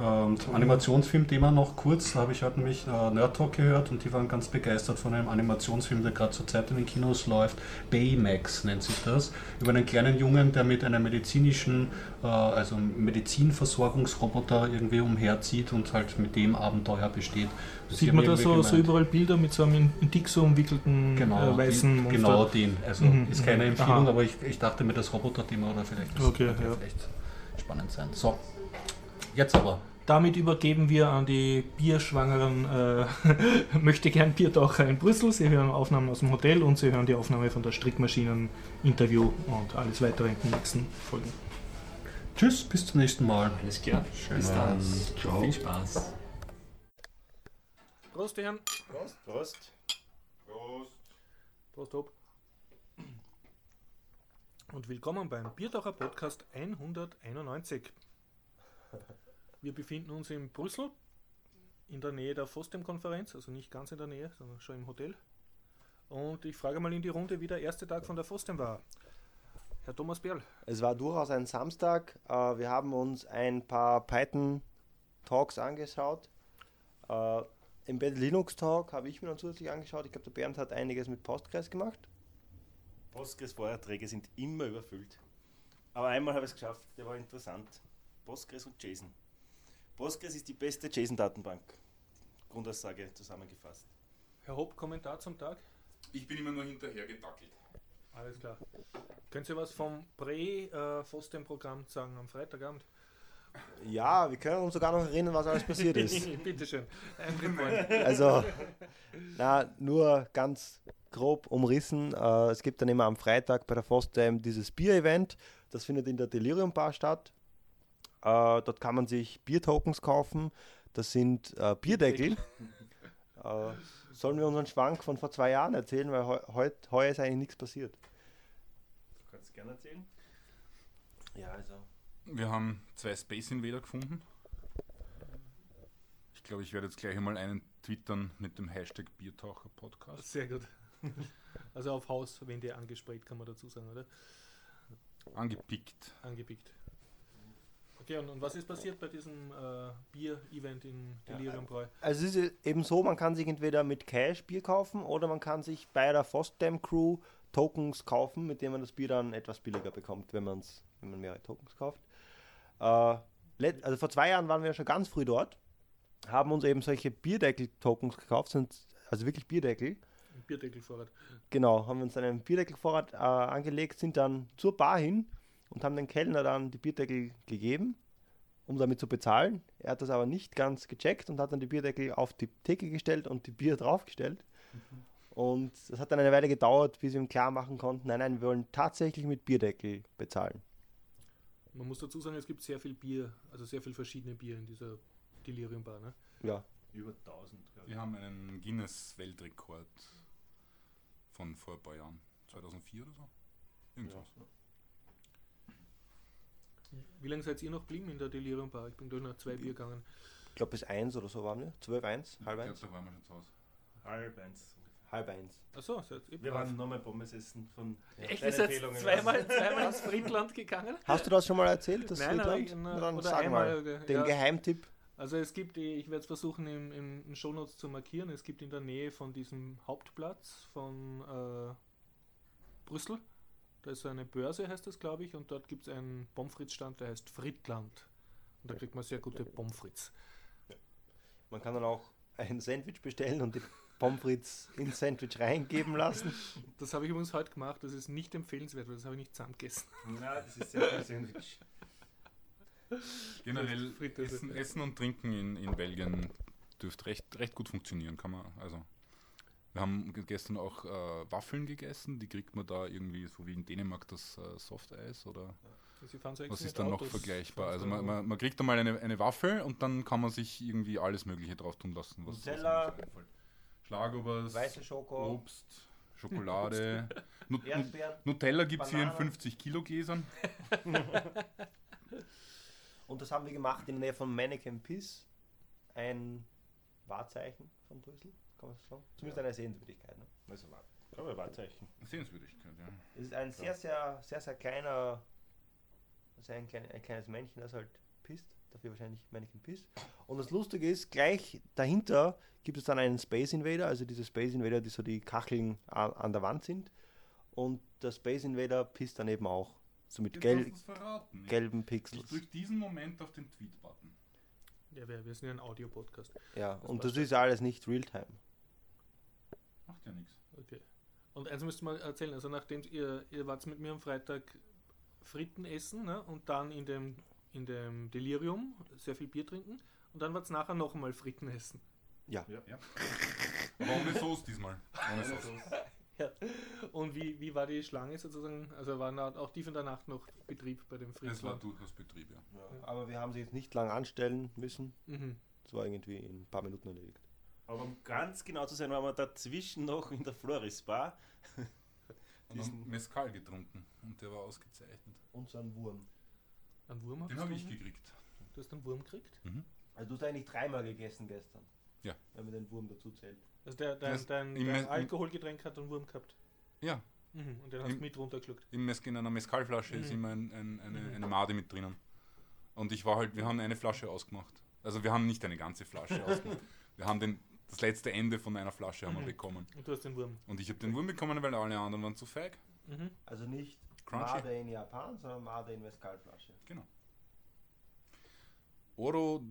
Ähm, zum Animationsfilm-Thema noch kurz. Da habe ich heute nämlich äh, Nerd Talk gehört und die waren ganz begeistert von einem Animationsfilm, der gerade zur Zeit in den Kinos läuft. Baymax nennt sich das. Über einen kleinen Jungen, der mit einem medizinischen, äh, also Medizinversorgungsroboter irgendwie umherzieht und halt mit dem Abenteuer besteht. Das Sieht man da so, so überall Bilder mit so einem in, in Dixo umwickelten Genau, äh, weißen Monster? genau den. Also Mhm, ist keine mhm. Empfehlung, Aha. aber ich, ich dachte mir das Roboter-Thema oder vielleicht das Okay, ja. vielleicht spannend sein. So, jetzt aber. Damit übergeben wir an die bierschwangeren äh, möchte gern Biertaucher in Brüssel. Sie hören Aufnahmen aus dem Hotel und Sie hören die Aufnahme von der Strickmaschinen-Interview und alles weitere in den nächsten Folgen. Tschüss, bis zum nächsten Mal. Alles klar. Bis dann. Viel Spaß. Prost, Herren. Prost, Prost. Prost. Prost, Hopp. Und willkommen beim Biertaucher Podcast 191. Wir befinden uns in Brüssel, in der Nähe der FOSDEM-Konferenz, also nicht ganz in der Nähe, sondern schon im Hotel. Und ich frage mal in die Runde, wie der erste Tag von der FOSDEM war. Herr Thomas Berl. Es war durchaus ein Samstag. Äh, Wir haben uns ein paar Python-Talks angeschaut. Äh, Embedded Linux Talk habe ich mir noch zusätzlich angeschaut. Ich glaube, der Bernd hat einiges mit Postgres gemacht. Postgres-Vorträge sind immer überfüllt. Aber einmal habe ich es geschafft, der war interessant. Postgres und JSON. Postgres ist die beste JSON-Datenbank. Grundaussage zusammengefasst. Herr Hopp, Kommentar zum Tag? Ich bin immer nur hinterher gedackelt. Alles klar. Können Sie was vom Prä-FOSDEM-Programm sagen am Freitagabend? Ja, wir können uns sogar noch erinnern, was alles passiert ist. Bitteschön. Ein Report. Also, na, nur ganz grob umrissen. Äh, es gibt dann immer am Freitag bei der FOSDEM dieses Bier-Event. Das findet in der Delirium Bar statt. Äh, dort kann man sich Biertokens kaufen. Das sind äh, Bierdeckel. äh, sollen wir unseren Schwank von vor zwei Jahren erzählen, weil heu heut, heuer ist eigentlich nichts passiert. Du kannst gerne erzählen. Ja, also. Wir haben zwei Space Invader gefunden. Ich glaube, ich werde jetzt gleich einmal einen twittern mit dem Hashtag Biertaucher Podcast. Sehr gut. Also auf Hauswände angesprayt, kann man dazu sagen, oder? Angepickt. Angepickt. Okay, und, und was ist passiert bei diesem äh, Bier-Event in Delirium Bräu? Also es ist eben so, man kann sich entweder mit Cash Bier kaufen oder man kann sich bei der FOSDEM Crew Tokens kaufen, mit denen man das Bier dann etwas billiger bekommt, wenn, man's, wenn man mehrere Tokens kauft. Äh, also vor zwei Jahren waren wir schon ganz früh dort, haben uns eben solche Bierdeckel-Tokens gekauft, sind also wirklich Bierdeckel. Bierdeckelvorrat. Genau, haben wir uns einen Bierdeckelvorrat äh, angelegt, sind dann zur Bar hin und haben den Kellner dann die Bierdeckel gegeben, um damit zu bezahlen. Er hat das aber nicht ganz gecheckt und hat dann die Bierdeckel auf die Theke gestellt und die Bier draufgestellt. Und das hat dann eine Weile gedauert, bis wir ihm klar machen konnten, nein, nein, wir wollen tatsächlich mit Bierdeckel bezahlen. Man muss dazu sagen, es gibt sehr viel Bier, also sehr viel verschiedene Bier in dieser Delirium Bar. Ne? Ja, Über 1000, glaube ich. Wir haben einen Guinness-Weltrekord von vor ein paar Jahren. 2004 oder so? Irgendwas. Wie lange seid ihr noch geblieben in der Delirium Bar? Ich bin durch nach zwei Bier gegangen. Ich glaube bis 1 oder so waren wir. 12, 1, halb Ich 1, glaube, da waren wir schon zu Hause. Halb eins. halb 1. Achso, Wir waren nochmal Pommes essen von Echt, deinen ihr seid Empfehlungen. zweimal, zweimal ins Friedland gegangen? Hast du das schon mal erzählt, das Nein, Friedland? ich- Na, dann oder sag einmal, mal, den ja. Geheimtipp. Also es gibt, die- ich werde es versuchen im, im, im Shownotes zu markieren, es gibt in der Nähe von diesem Hauptplatz von äh, Brüssel, da ist so eine Börse, heißt das glaube ich, und dort gibt es einen Pommes Stand, der heißt Friedland. Und da kriegt man sehr gute Pommes frites. Man kann dann auch ein Sandwich bestellen und die Pommes frites ins Sandwich reingeben lassen. Das habe ich übrigens heute gemacht, das ist nicht empfehlenswert, weil das habe ich nicht zusammengegessen. Na, das ist sehr viel Sandwich. Generell Essen, Essen und Trinken in, in Belgien dürfte recht, recht gut funktionieren, kann man. Also wir haben ge- gestern auch äh, Waffeln gegessen, die kriegt man da irgendwie so wie in Dänemark das äh, Softeis oder so was ist dann noch Autos, vergleichbar? Also so man, man, man kriegt da mal eine, eine Waffel und dann kann man sich irgendwie alles Mögliche drauf tun lassen, was, was Nutella, einfällt. Schlagobers, Weiße Schoko, Obst, Schokolade. Nut-. Nutella gibt es hier in Banane. 50 Kilo Gläsern. Und das haben wir gemacht in der Nähe von Mannequin Piss. Ein Wahrzeichen von Brüssel, kann man so sagen. Zumindest eine Sehenswürdigkeit. Ne? Also, war- kann man Wahrzeichen. Sehenswürdigkeit, ja. Es ist ein sehr, sehr, sehr, sehr kleiner, also ein, klein, ein kleines Männchen, das halt pisst. Dafür wahrscheinlich Mannequin Piss. Und das Lustige ist, gleich dahinter gibt es dann einen Space Invader, also diese Space Invader, die so die Kacheln an der Wand sind. Und der Space Invader pisst dann eben auch. So mit gel. Ich- gelben Ich Pixels. drücke diesen Moment auf den Tweet-Button. Ja, wir, wir sind ja ein Audio-Podcast. Ja, und passt das ist alles nicht Realtime. Ja nichts. Okay. Und eins müsst ihr mal erzählen, also nachdem ihr, ihr wart mit mir am Freitag Fritten essen ne? und dann in dem, in dem Delirium sehr viel Bier trinken und dann wart es nachher noch einmal Fritten essen. Aber ohne Soße diesmal. Ohne Soße. Und wie, wie war die Schlange sozusagen? Also war na- auch tief in der Nacht noch Betrieb bei dem Es war durchaus Betrieb, ja. Aber wir haben sie jetzt nicht lang anstellen müssen. Mhm. Das war irgendwie in ein paar Minuten erledigt. Aber um ganz genau zu sein, waren wir dazwischen noch in der Floris Bar. Und haben Mescal getrunken und der war ausgezeichnet. Und so ein Wurm. Einen Wurm hast Den habe ich gekriegt. Du hast einen Wurm gekriegt? Also du hast eigentlich dreimal gegessen gestern. Ja. Wenn man den Wurm dazu zählt. Also der, dein, Das- dein, dein im- Alkoholgetränk hat einen Wurm gehabt. Ja, Mhm. Und den hast du mit runtergeschluckt. im Mes in einer Mescalflasche ist Mhm. immer ein, ein, eine, Mhm. eine Made mit drinnen. Und ich war halt, wir haben eine Flasche ausgemacht. Also wir haben nicht eine ganze Flasche ausgemacht. Wir haben den, das letzte Ende von einer Flasche haben wir Mhm. bekommen. Und du hast den Wurm. Und ich habe den Wurm bekommen, weil alle anderen waren zu feig. Mhm. Also nicht Crunchy. Made in Japan, sondern Made in Mescalflasche. Genau. Oro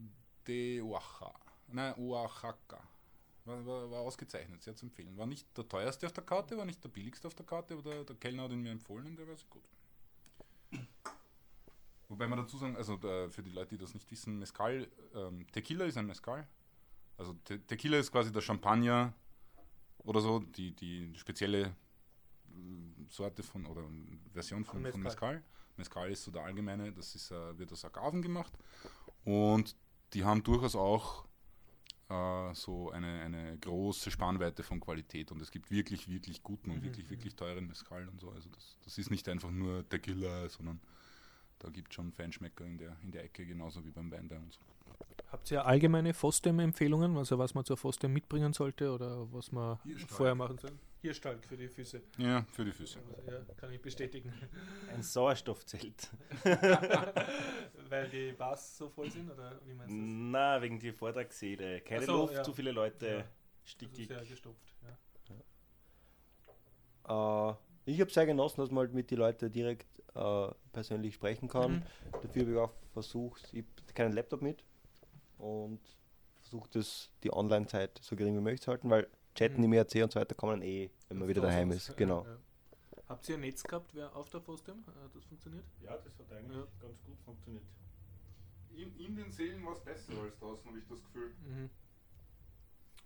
de Oaxaca. Nein, Oaxaca. War, war, war ausgezeichnet, sehr zu empfehlen. War nicht der teuerste auf der Karte, war nicht der billigste auf der Karte, aber der, der Kellner hat ihn mir empfohlen und der war sehr gut. Wobei man dazu sagen, also der, für die Leute, die das nicht wissen, Mezcal, ähm, Tequila ist ein Mezcal. Also Te Tequila ist quasi der Champagner oder so, die, die spezielle äh, Sorte von oder Version von, Von von Mezcal. Mezcal. Mezcal ist so der allgemeine, das ist, äh, wird aus Agaven gemacht. Und die haben durchaus auch äh, so eine, eine große Spannweite von Qualität. Und es gibt wirklich, wirklich guten und Mhm, wirklich, mhm. wirklich teuren Mezcal und so. Also das, das ist nicht einfach nur Tequila, sondern da gibt es schon Feinschmecker in der, in der Ecke, genauso wie beim Wein bei uns. Habt ihr allgemeine Fostem-Empfehlungen, also was man zur Fostem mitbringen sollte oder was man vorher machen soll? Hier Stalk für die Füße. Ja, für die Füße. Also, ja, kann ich bestätigen. Ein Sauerstoffzelt. Weil die Bars so voll sind, oder wie meinst du das? Na, wegen die Vortragssäle. Keine so, Luft, ja. zu viele Leute, Ja. Also stickig. sehr gestopft. Ja. Äh, ich habe sehr genossen, dass man halt mit den Leuten direkt äh, persönlich sprechen kann. Mhm. Dafür habe ich auch versucht, ich habe keinen Laptop mit und versucht es die Online-Zeit so gering wie möglich zu halten, weil Chatten Mhm. im ERC und so weiter kommen eh, wenn man wieder daheim ist. Genau. Ja. Habt ihr ein Netz gehabt wer auf der Fostem? Hat das funktioniert? Ja, das hat eigentlich Ja. ganz gut funktioniert. In, in den Seelen war es besser als draußen, habe ich das Gefühl. Mhm.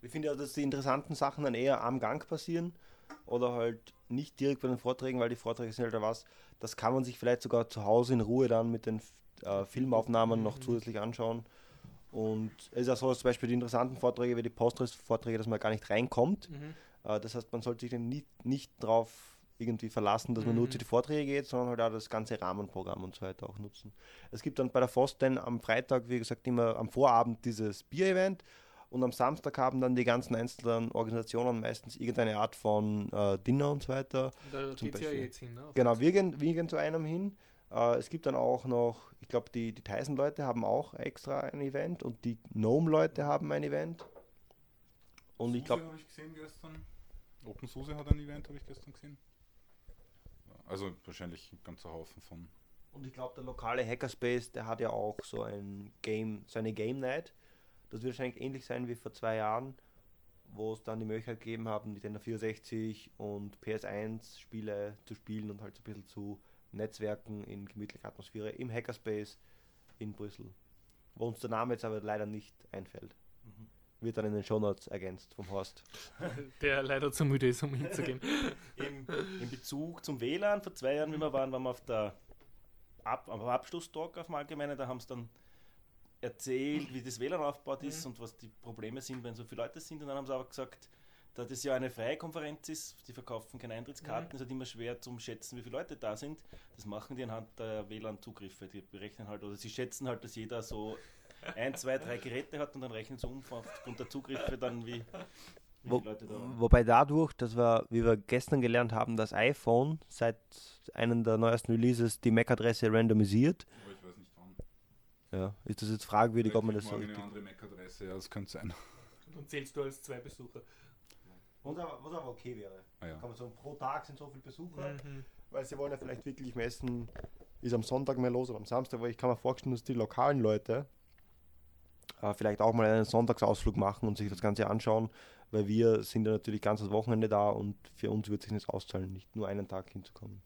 Ich finde ja, dass die interessanten Sachen dann eher am Gang passieren oder halt nicht direkt bei den Vorträgen, weil die Vorträge sind halt da was, das kann man sich vielleicht sogar zu Hause in Ruhe dann mit den äh, Filmaufnahmen noch Mhm. zusätzlich anschauen. Und es ist auch so, dass zum Beispiel die interessanten Vorträge wie die Postgres-Vorträge, dass man gar nicht reinkommt. Mhm. Äh, Das heißt, man sollte sich dann nicht, nicht darauf irgendwie verlassen, dass man nur Mhm. zu den Vorträgen geht, sondern halt auch das ganze Rahmenprogramm und so weiter auch nutzen. Es gibt dann bei der FOST dann am Freitag, wie gesagt, immer am Vorabend dieses Bier-Event und am Samstag haben dann die ganzen einzelnen Organisationen meistens irgendeine Art von äh, Dinner und so weiter. Da Zum geht ja Beispiel. jetzt hin. Ne? Genau, wir gehen, wir gehen zu einem hin. Äh, es gibt dann auch noch, ich glaube, die, die Tyson-Leute haben auch extra ein Event und die Gnome-Leute haben ein Event. Und ich glaube, habe ich gesehen gestern. OpenSUSE hat ein Event, habe ich gestern gesehen. Ja, Also wahrscheinlich ein ganzer Haufen von. Und ich glaube, der lokale Hackerspace, der hat ja auch so ein Game, so eine Game Night. Das wird wahrscheinlich ähnlich sein wie vor zwei Jahren, wo es dann die Möglichkeit gegeben haben, Nintendo 64 und PS1 Spiele zu spielen und halt so ein bisschen zu Netzwerken in gemütlicher Atmosphäre im Hackerspace in Brüssel. Wo uns der Name jetzt aber leider nicht einfällt. Wird dann in den Shownotes ergänzt vom Horst. Der leider zu müde ist, um hinzugehen. Im, in Bezug zum WLAN, vor zwei Jahren, wie wir waren, waren wir auf der Ab am Abschlusstalk auf dem Allgemeinen, da haben sie dann erzählt, wie das WLAN aufgebaut ist und was die Probleme sind, wenn so viele Leute sind. Und dann haben sie aber gesagt, da das ja eine freie Konferenz ist, die verkaufen keine Eintrittskarten, ist halt immer schwer zu schätzen, wie viele Leute da sind. Das machen die anhand der WLAN-Zugriffe. Die berechnen halt, oder sie schätzen halt, dass jeder so ein, zwei, drei Geräte hat und dann rechnen sie um aufgrund der Zugriffe dann, wie, wie Wo, viele Leute da waren. wobei dadurch, dass wir, wie wir gestern gelernt haben, das iPhone seit einem der neuesten Releases die MAC-Adresse randomisiert, Aber ich weiß nicht wann. Ja, ist das jetzt fragwürdig, ob man das so eine andere MAC-Adresse, ja, das könnte sein. Dann zählst du als zwei Besucher. Was aber, was aber okay wäre. Ah, ja. Kann man sagen, pro Tag sind so viele Besucher, Mhm. weil sie wollen ja vielleicht wirklich messen, ist am Sonntag mehr los oder am Samstag, weil ich kann mir vorstellen, dass die lokalen Leute äh, vielleicht auch mal einen Sonntagsausflug machen und sich das Ganze anschauen, weil wir sind ja natürlich ganzes Wochenende da und für uns wird sich nicht auszahlen, nicht nur einen Tag hinzukommen.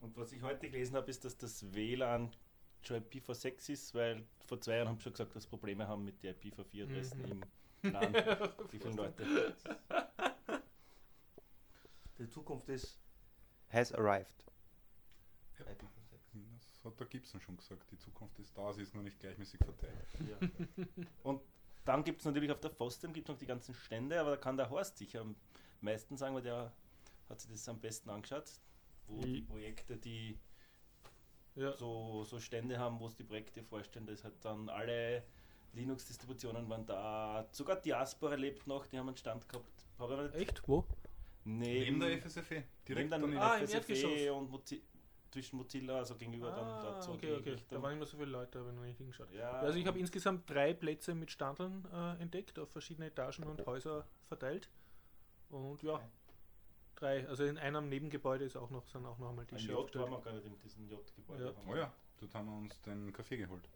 Und was ich heute gelesen habe, ist, dass das WLAN schon IPv6 ist, weil vor zwei Jahren haben sie schon gesagt, dass sie Probleme haben mit der IPv4-Adressen Mhm. im LAN. Wie viele Leute? Die Zukunft ist has arrived. Das hat der Gibson schon gesagt. Die Zukunft ist da, sie ist nur nicht gleichmäßig verteilt. Und dann gibt es natürlich auf der FOSDEM gibt's noch die ganzen Stände, aber da kann der Horst sicher am meisten sagen, weil der hat sich das am besten angeschaut, wo die Projekte, die Ja. so, so Stände haben, wo es die Projekte vorstellen, das hat dann alle Linux-Distributionen waren da, sogar Diaspora lebt noch, die haben einen Stand gehabt. Echt? Wo? Neben, Neben der FSFE. Direkt dann daneben. Ah, im FSFE und Mozi zwischen Mozilla, also gegenüber dann Ah, dort so okay, okay. Da waren immer so viele Leute, ich noch nicht hingeschaut. Ja, Also ich habe insgesamt drei Plätze mit Standeln äh, entdeckt, auf verschiedene Etagen und Häuser verteilt. Und ja, drei. Also in einem Nebengebäude ist auch noch, sind auch noch einmal ein Tische J waren wir gar nicht in diesem J-Gebäude. Ja. Oh ja, dort haben wir uns den Kaffee geholt.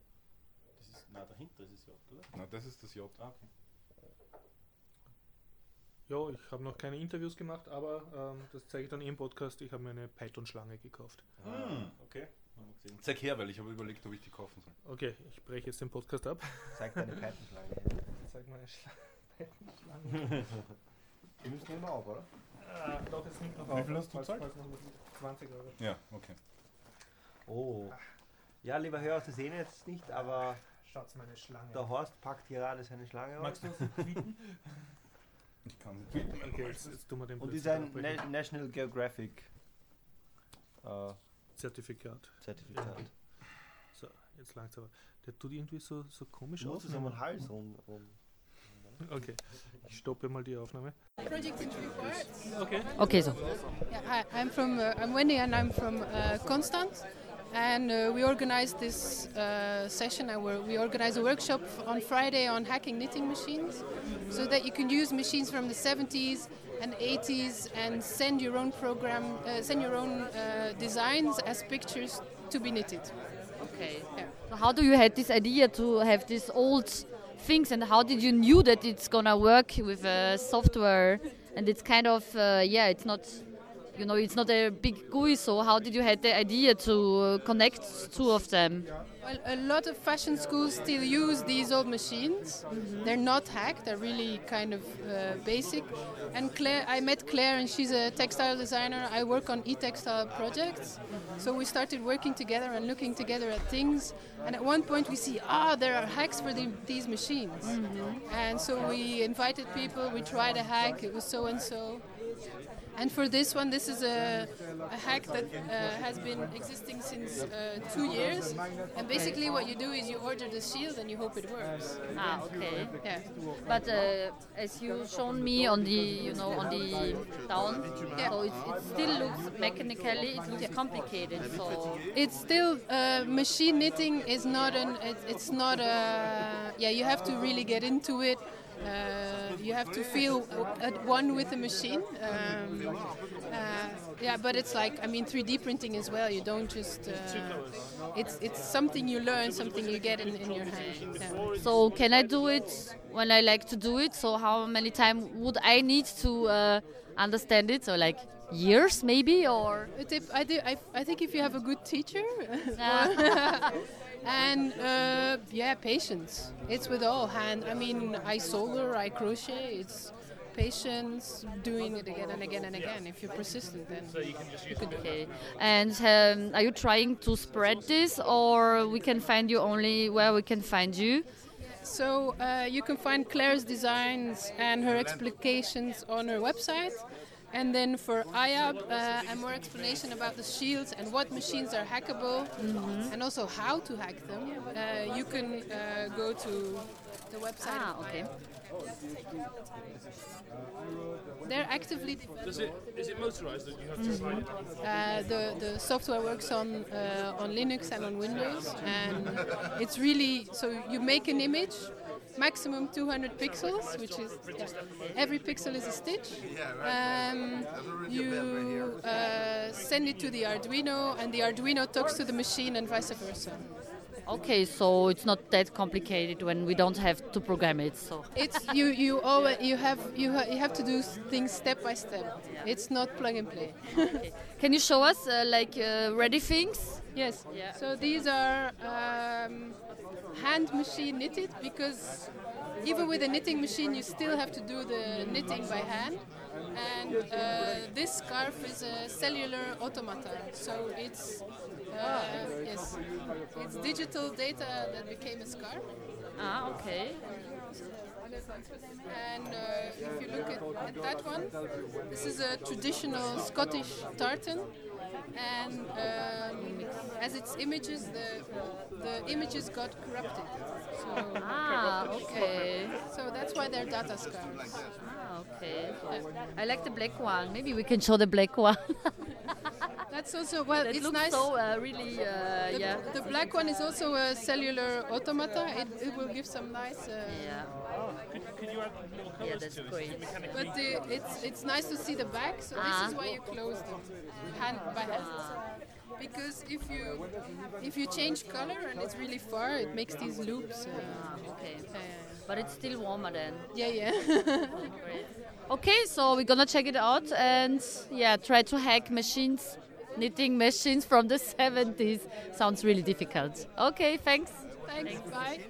Das ist, na, dahinter ist es J, oder? Na, das ist das J. Ah, okay. Ja, ich habe noch keine Interviews gemacht, aber ähm, das zeige ich dann im Podcast. Ich habe mir eine Python-Schlange gekauft. Ah, okay. Wir gesehen. Zeig her, weil ich habe überlegt, ob ich die kaufen soll. Okay, ich breche jetzt den Podcast ab. Zeig deine Python-Schlange. Zeig mal eine Schlange. Die müssen immer auf, oder? Ah, doch, es nimmt noch Wie auf. viel hast du was- 20 Euro. Ja, okay. Oh. Ja, lieber Hörer, Sie sehen jetzt nicht, aber Schaut's meine Schlange. der Horst packt gerade seine Schlange aus. Magst du das tweeten? Ich kann sie tweeten. wenn du Okay, jetzt, jetzt tun wir den Und ist Blödsinn ein abbrechen. Na National Geographic äh, Zertifikat. Zertifikat. So, jetzt langsam. Der tut irgendwie so, so komisch Du auf. musst es um den Hals rum. rum. Okay, ich stoppe mal die Aufnahme. project in three parts. Okay. Okay, so. Yeah, hi, I'm from uh, I'm Wendy and I'm from uh, Constance, and uh, we organized this uh, session. And we're, we organized a workshop on Friday on hacking knitting machines, so that you can use machines from the 70s and 80s and send your own program, uh, send your own uh, designs as pictures to be knitted. Okay. Yeah. So how do you had this idea to have these old things, and how did you knew that it's gonna work with uh, software? And it's kind of uh, yeah, it's not you know, it's not a big GUI. So how did you had the idea to uh, connect two of them? Well, a lot of fashion schools still use these old machines. They're not hacked. They're really kind of uh, basic. And Claire, I met Claire, and she's a textile designer. I work on e-textile projects. So we started working together and looking together at things. And at one point we see, ah, there are hacks for the, these machines. And so we invited people. We tried a hack. It was so and so. And for this one, this is a, a hack that uh, has been existing since uh, two years. And basically, what you do is you order the shield and you hope it works. Ah, okay. Yeah. But uh, as you shown me on the, you know, on the down, Yeah. so it, it still looks mechanically, it looks complicated. So It's still uh, machine knitting is not an. It, it's not a. Yeah, you have to really get into it. Uh, you have to feel at one with the machine. Um, uh, yeah, but it's like I mean 3D printing as well. You don't just. Uh, it's it's something you learn, something you get in, in your hand. Yeah. So can I do it when I like to do it? So how many time would I need to uh, understand it? So like years maybe or I, I, I think if you have a good teacher. and uh, yeah, patience. It's with all hand. I mean, I solder, I crochet. It's patience, doing it again and again and again. If you're persistent, then so you can do it. okay. And um, are you trying to spread this or we can find you only where we can find you? So uh, you can find Claire's designs and her explications on her website. And then for IAB, uh, a more explanation about the shields and what machines are hackable, and also how to hack them. Uh, you can uh, go to the website. Ah, okay. They're actively Does it is it motorized that you have to slide it? Uh, the the software works on uh, on Linux and on Windows, and it's really so you make an image, maximum 200 pixels, which is yeah, every pixel is a stitch. Um, you uh, send it to the Arduino, and the Arduino talks to the machine, and vice versa. Okay, so it's not that complicated when we don't have to program it. So It's you you always you have you ha- you have to do things step by step. It's not plug and play. can you show us uh, like uh, ready things? Yes. Yeah. So these are um, hand machine knitted because even with a knitting machine, you still have to do the knitting by hand. And uh, this scarf is a cellular automata. So it's yes, it's digital data that became a scarf. Ah, okay. And uh, if you look at, at that one, this is a traditional Scottish tartan. And um, as its images, the, the images got corrupted. So, Ah, okay. so that's why they're data scarves. Ah, okay. I like the black one. Maybe we can show the black one. That's also well. it it's looks nice. so uh, really, uh, the, yeah. the black one is also a cellular automata. It, it will give some nice. Uh, Yeah, Could, could you add little yeah, that's to it? great. But the, it's it's nice to see the back. So Ah. this is why you close them hand by hand. Because if you if you change color and it's really far, it makes these loops. Uh, Okay, uh, but it's still warmer then. yeah, yeah. Okay, so we're gonna check it out and yeah, try to hack machines, knitting machines from the 70s. Sounds really difficult. Okay, thanks. Thanks. Bye.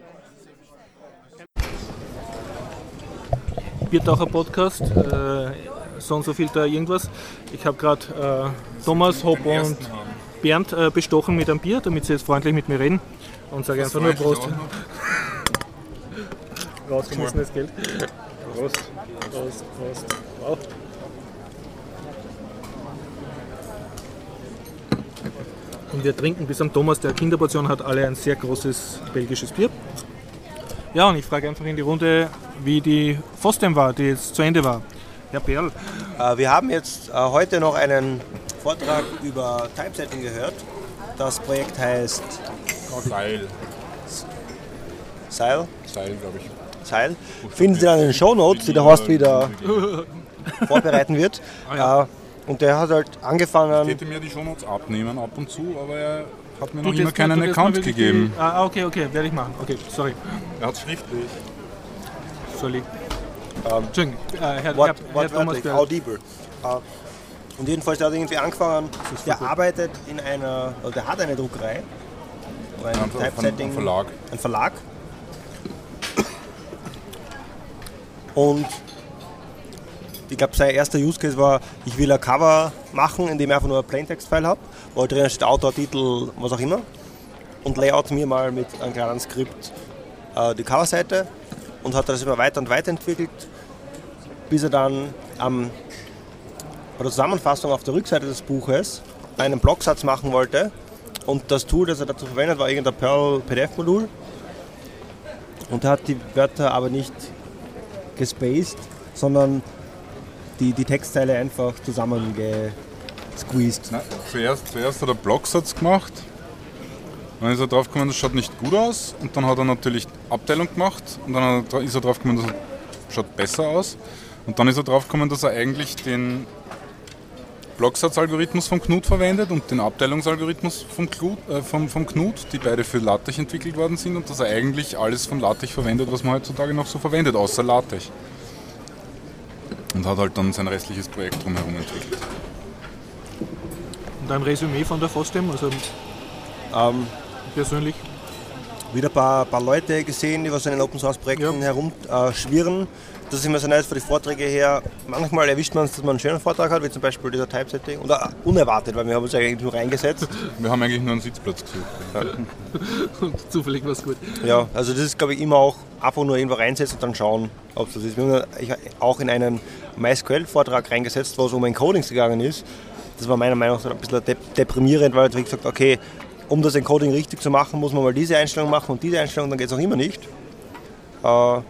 Biertaucher Podcast, äh, so und so viel da irgendwas. Ich habe gerade äh, Thomas, Hopp und Bernd äh, bestochen mit einem Bier, damit sie jetzt freundlich mit mir reden und sage einfach nur Prost. Rausgeschmissenes Geld. Prost. Prost, Prost. Wow. Und wir trinken bis am Thomas, der Kinderportion hat, alle ein sehr großes belgisches Bier. Ja, und ich frage einfach in die Runde, wie die FOSDEM war, die jetzt zu Ende war. Herr Perl, Äh, wir haben jetzt äh, heute noch einen Vortrag über Typesetting gehört. Das Projekt heißt Seil. Seil. Seil, glaube ich. Seil. Finden Sie dann in den Show Notes, die der Horst wieder vorbereiten wird. Äh, und der hat halt Ich angefangen. hätte mir die Shownotes abnehmen ab und zu, aber er hat mir noch tut immer keinen mal Account gegeben. Die, ah, okay, okay, werde ich machen. Okay, sorry. Er hat schriftlich. Sorry. Entschuldigung, äh, Herr, Herr, Wort, Herr Thomas wortwörtlich, Perl. audible. Äh, Und jedenfalls, der hat irgendwie angefangen, der arbeitet in einer, oder der hat eine Druckerei. Ein Ja, Typesetting. ein Verlag. Ein Verlag. Und ich glaube, sein erster Use Case war, ich will ein Cover machen, in dem ich einfach nur ein Plaintext-File habe, wo halt drinnen steht Autor, Titel, was auch immer. Und layout mir mal mit einem kleinen Skript äh, die Coverseite und hat das immer weiter und weiter entwickelt, bis er dann am bei der Zusammenfassung auf der Rückseite des Buches einen Blocksatz machen wollte. Und das Tool, das er dazu verwendet, war irgendein Perl PDF-Modul. Und er hat die Wörter aber nicht gespaced, sondern die, die Textzeile einfach zusammengesqueezed. Zuerst, zuerst hat er Blocksatz gemacht. Dann ist er drauf gekommen, das schaut nicht gut aus. Und dann hat er natürlich Abteilung gemacht. Und dann ist er drauf gekommen, das schaut besser aus. Und dann ist er drauf gekommen, dass er eigentlich den Blocksatzalgorithmus vom Knut verwendet und den Abteilungsalgorithmus vom, Klu- äh, vom, vom Knut, die beide für LaTeX entwickelt worden sind. Und dass er eigentlich alles von LaTeX verwendet, was man heutzutage noch so verwendet, außer LaTeX. Und hat halt dann sein restliches Projekt drumherum entwickelt. Und ein Resümee von der FOSDEM, also Ähm, persönlich. wieder ein paar, paar Leute gesehen, die was in den Open Source Projekten herumschwirren. Äh, schwirren. Das ist immer so nett für die Vorträge her. Manchmal erwischt man es, dass man einen schönen Vortrag hat, wie zum Beispiel dieser Typesetting. Oder unerwartet, weil wir haben uns eigentlich nur reingesetzt. Wir haben eigentlich nur einen Sitzplatz gesucht. Und zufällig war es gut. Ja, also das ist glaube ich immer auch einfach nur irgendwo reinsetzen und dann schauen, ob es das ist. Wir haben auch in einen MySQL-Vortrag reingesetzt, wo es um Encodings gegangen ist. Das war meiner Meinung nach ein bisschen dep deprimierend, weil ich gesagt okay, um das Encoding richtig zu machen, muss man mal diese Einstellung machen und diese Einstellung, dann geht es auch immer nicht. Äh,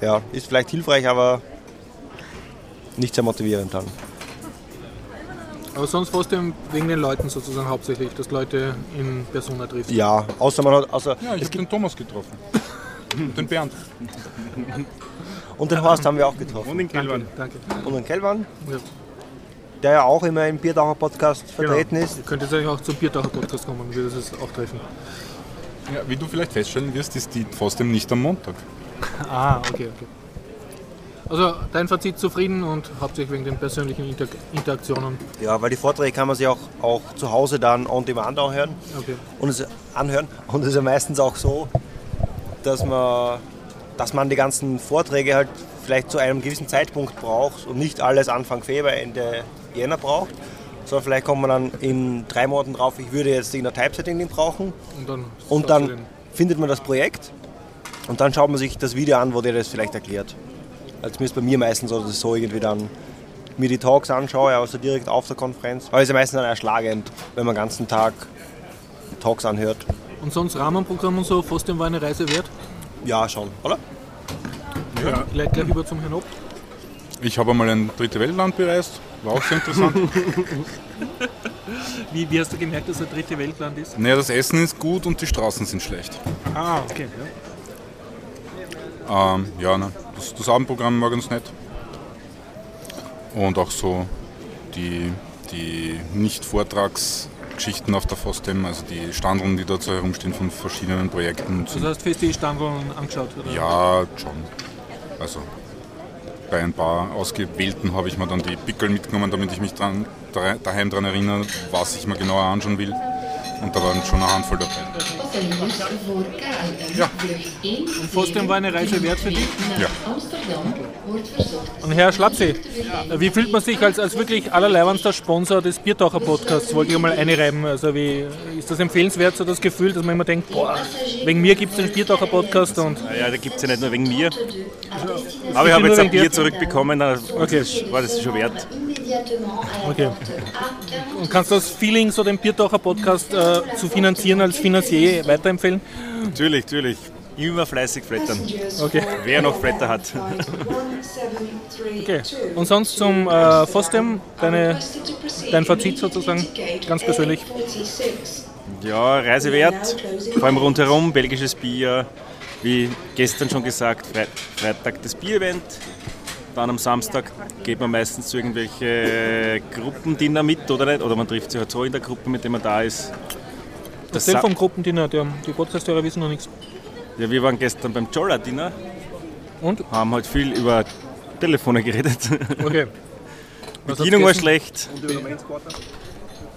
ja, ist vielleicht hilfreich, aber nicht sehr motivierend dann. Aber sonst FOSDEM wegen den Leuten sozusagen hauptsächlich, dass Leute in Persona trifft. Ja, außer man hat, außer Ja, ich habe den Thomas getroffen. Und den Bernd. und den Horst haben wir auch getroffen. Und den Kelvin. Danke. Und den Kelvin, Ja. der ja auch immer im Biertaucher Podcast vertreten Genau. ist. Ihr könnt jetzt eigentlich auch zum Biertaucher Podcast kommen und wir das jetzt auch treffen. Ja, wie du vielleicht feststellen wirst, ist die FOSDEM nicht am Montag. Ah, okay, okay. Also dein Fazit zufrieden und hauptsächlich wegen den persönlichen Inter Interaktionen. Ja, weil die Vorträge kann man sich auch, auch zu Hause dann on demand anhören. Okay. Und es anhören. Und es ist ja meistens auch so, dass man, dass man die ganzen Vorträge halt vielleicht zu einem gewissen Zeitpunkt braucht und nicht alles Anfang Februar, Ende Jänner braucht. Sondern vielleicht kommt man dann in drei Monaten drauf, ich würde jetzt irgendein Typesetting brauchen. Und dann, Und dann findet man das Projekt und dann schaut man sich das Video an, wo der das vielleicht erklärt. Also zumindest bei mir meistens so, dass ich so irgendwie dann mir die Talks anschaue, also direkt auf der Konferenz. Aber es ist ja meistens dann erschlagend, wenn man den ganzen Tag Talks anhört. Und sonst Rahmenprogramm und so, FOSDEM war eine Reise wert. Ja, schon, oder? Ja. Gleich, gleich über zum Herrn Ob. Ich habe einmal ein dritte Weltland bereist, war auch sehr interessant. Wie, wie hast du gemerkt, dass er dritte Weltland ist? naja, das Essen ist gut und die Straßen sind schlecht. Ah, okay. Ähm, ja, ne, das, das Abendprogramm war ganz nett. Und auch so die, die Nicht-Vortragsgeschichten auf der FOSDEM, also die Standeln, die dort so herumstehen von verschiedenen Projekten. Also hast du fest die Standeln angeschaut? Oder? Ja, schon. Also bei ein paar Ausgewählten habe ich mir dann die Pickel mitgenommen, damit ich mich dran, da- daheim daran erinnere, was ich mir genauer anschauen will. Und da waren schon eine Handvoll dabei. Ja. Und FOSDEM war eine Reise wert für dich? Ja. Und Herr Schlapsee, wie fühlt man sich als, als wirklich allerleibendster Sponsor des Biertaucher Podcasts? Wollte ich einmal einreiben. Also wie, ist das empfehlenswert, so das Gefühl, dass man immer denkt, boah, wegen mir gibt es den Biertaucher Podcast und Ja, da gibt es ja nicht nur wegen mir. Aber ich habe jetzt ein dir. Bier zurückbekommen, da Okay. das war das schon wert. Okay. Und kannst du das Feeling, so den Biertaucher Podcast äh, zu finanzieren als Finanzier weiterempfehlen? Natürlich, natürlich. Immer fleißig flattern. Okay. Wer noch Flatter hat. Okay. Und sonst zum äh, FOSDEM, deine, dein Fazit sozusagen, ganz persönlich. Ja, Reise wert. Vor allem rundherum, belgisches Bier. Wie gestern schon gesagt, Fre Freitag das Bier-Event. Dann am Samstag geht man meistens zu irgendwelche Gruppendinner mit, oder nicht? Oder man trifft sich halt so in der Gruppe, mit der man da ist. Das Sa- Telefon-Gruppendinner, der, die Podcast-Hörer wissen noch nichts. Ja, wir waren gestern beim Jolla-Dinner. Und? Haben halt viel über Telefone geredet. Okay. Was Bedienung war schlecht. Und über Main Squatter?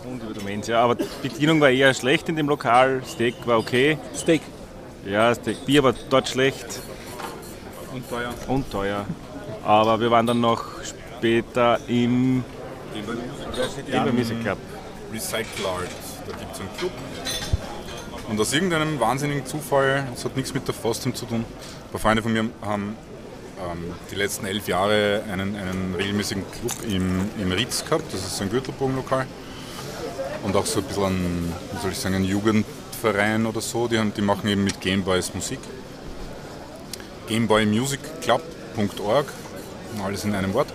Und über Domains, ja. Aber die Bedienung war eher schlecht in dem Lokal. Steak war okay. Steak. Ja, Steak. Bier war dort schlecht Und teuer. und teuer. Aber wir waren dann noch später im Eber Music Club. Recycle Art. Da gibt es einen Club. Und aus irgendeinem wahnsinnigen Zufall, das hat nichts mit der FOSTEM zu tun, ein paar Freunde von mir haben ähm, die letzten elf Jahre einen, einen regelmäßigen Club im, im Ritz gehabt. Das ist so ein Gürtelbogenlokal. Und auch so ein bisschen ein, wie soll ich sagen, ein Jugendverein oder so. Die, haben, die machen eben mit Gameboys Musik. Gameboymusicclub.org, alles in einem Wort.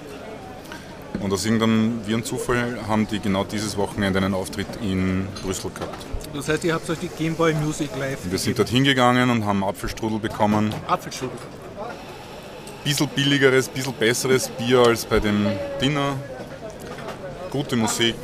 Und aus irgendeinem Virenzufall haben die genau dieses Wochenende einen Auftritt in Brüssel gehabt. Das heißt, ihr habt euch die Game Boy Music Live. Wir sind dort hingegangen und haben Apfelstrudel bekommen. Apfelstrudel. Bisschen billigeres, bisschen besseres Bier als bei dem Dinner. Gute Musik.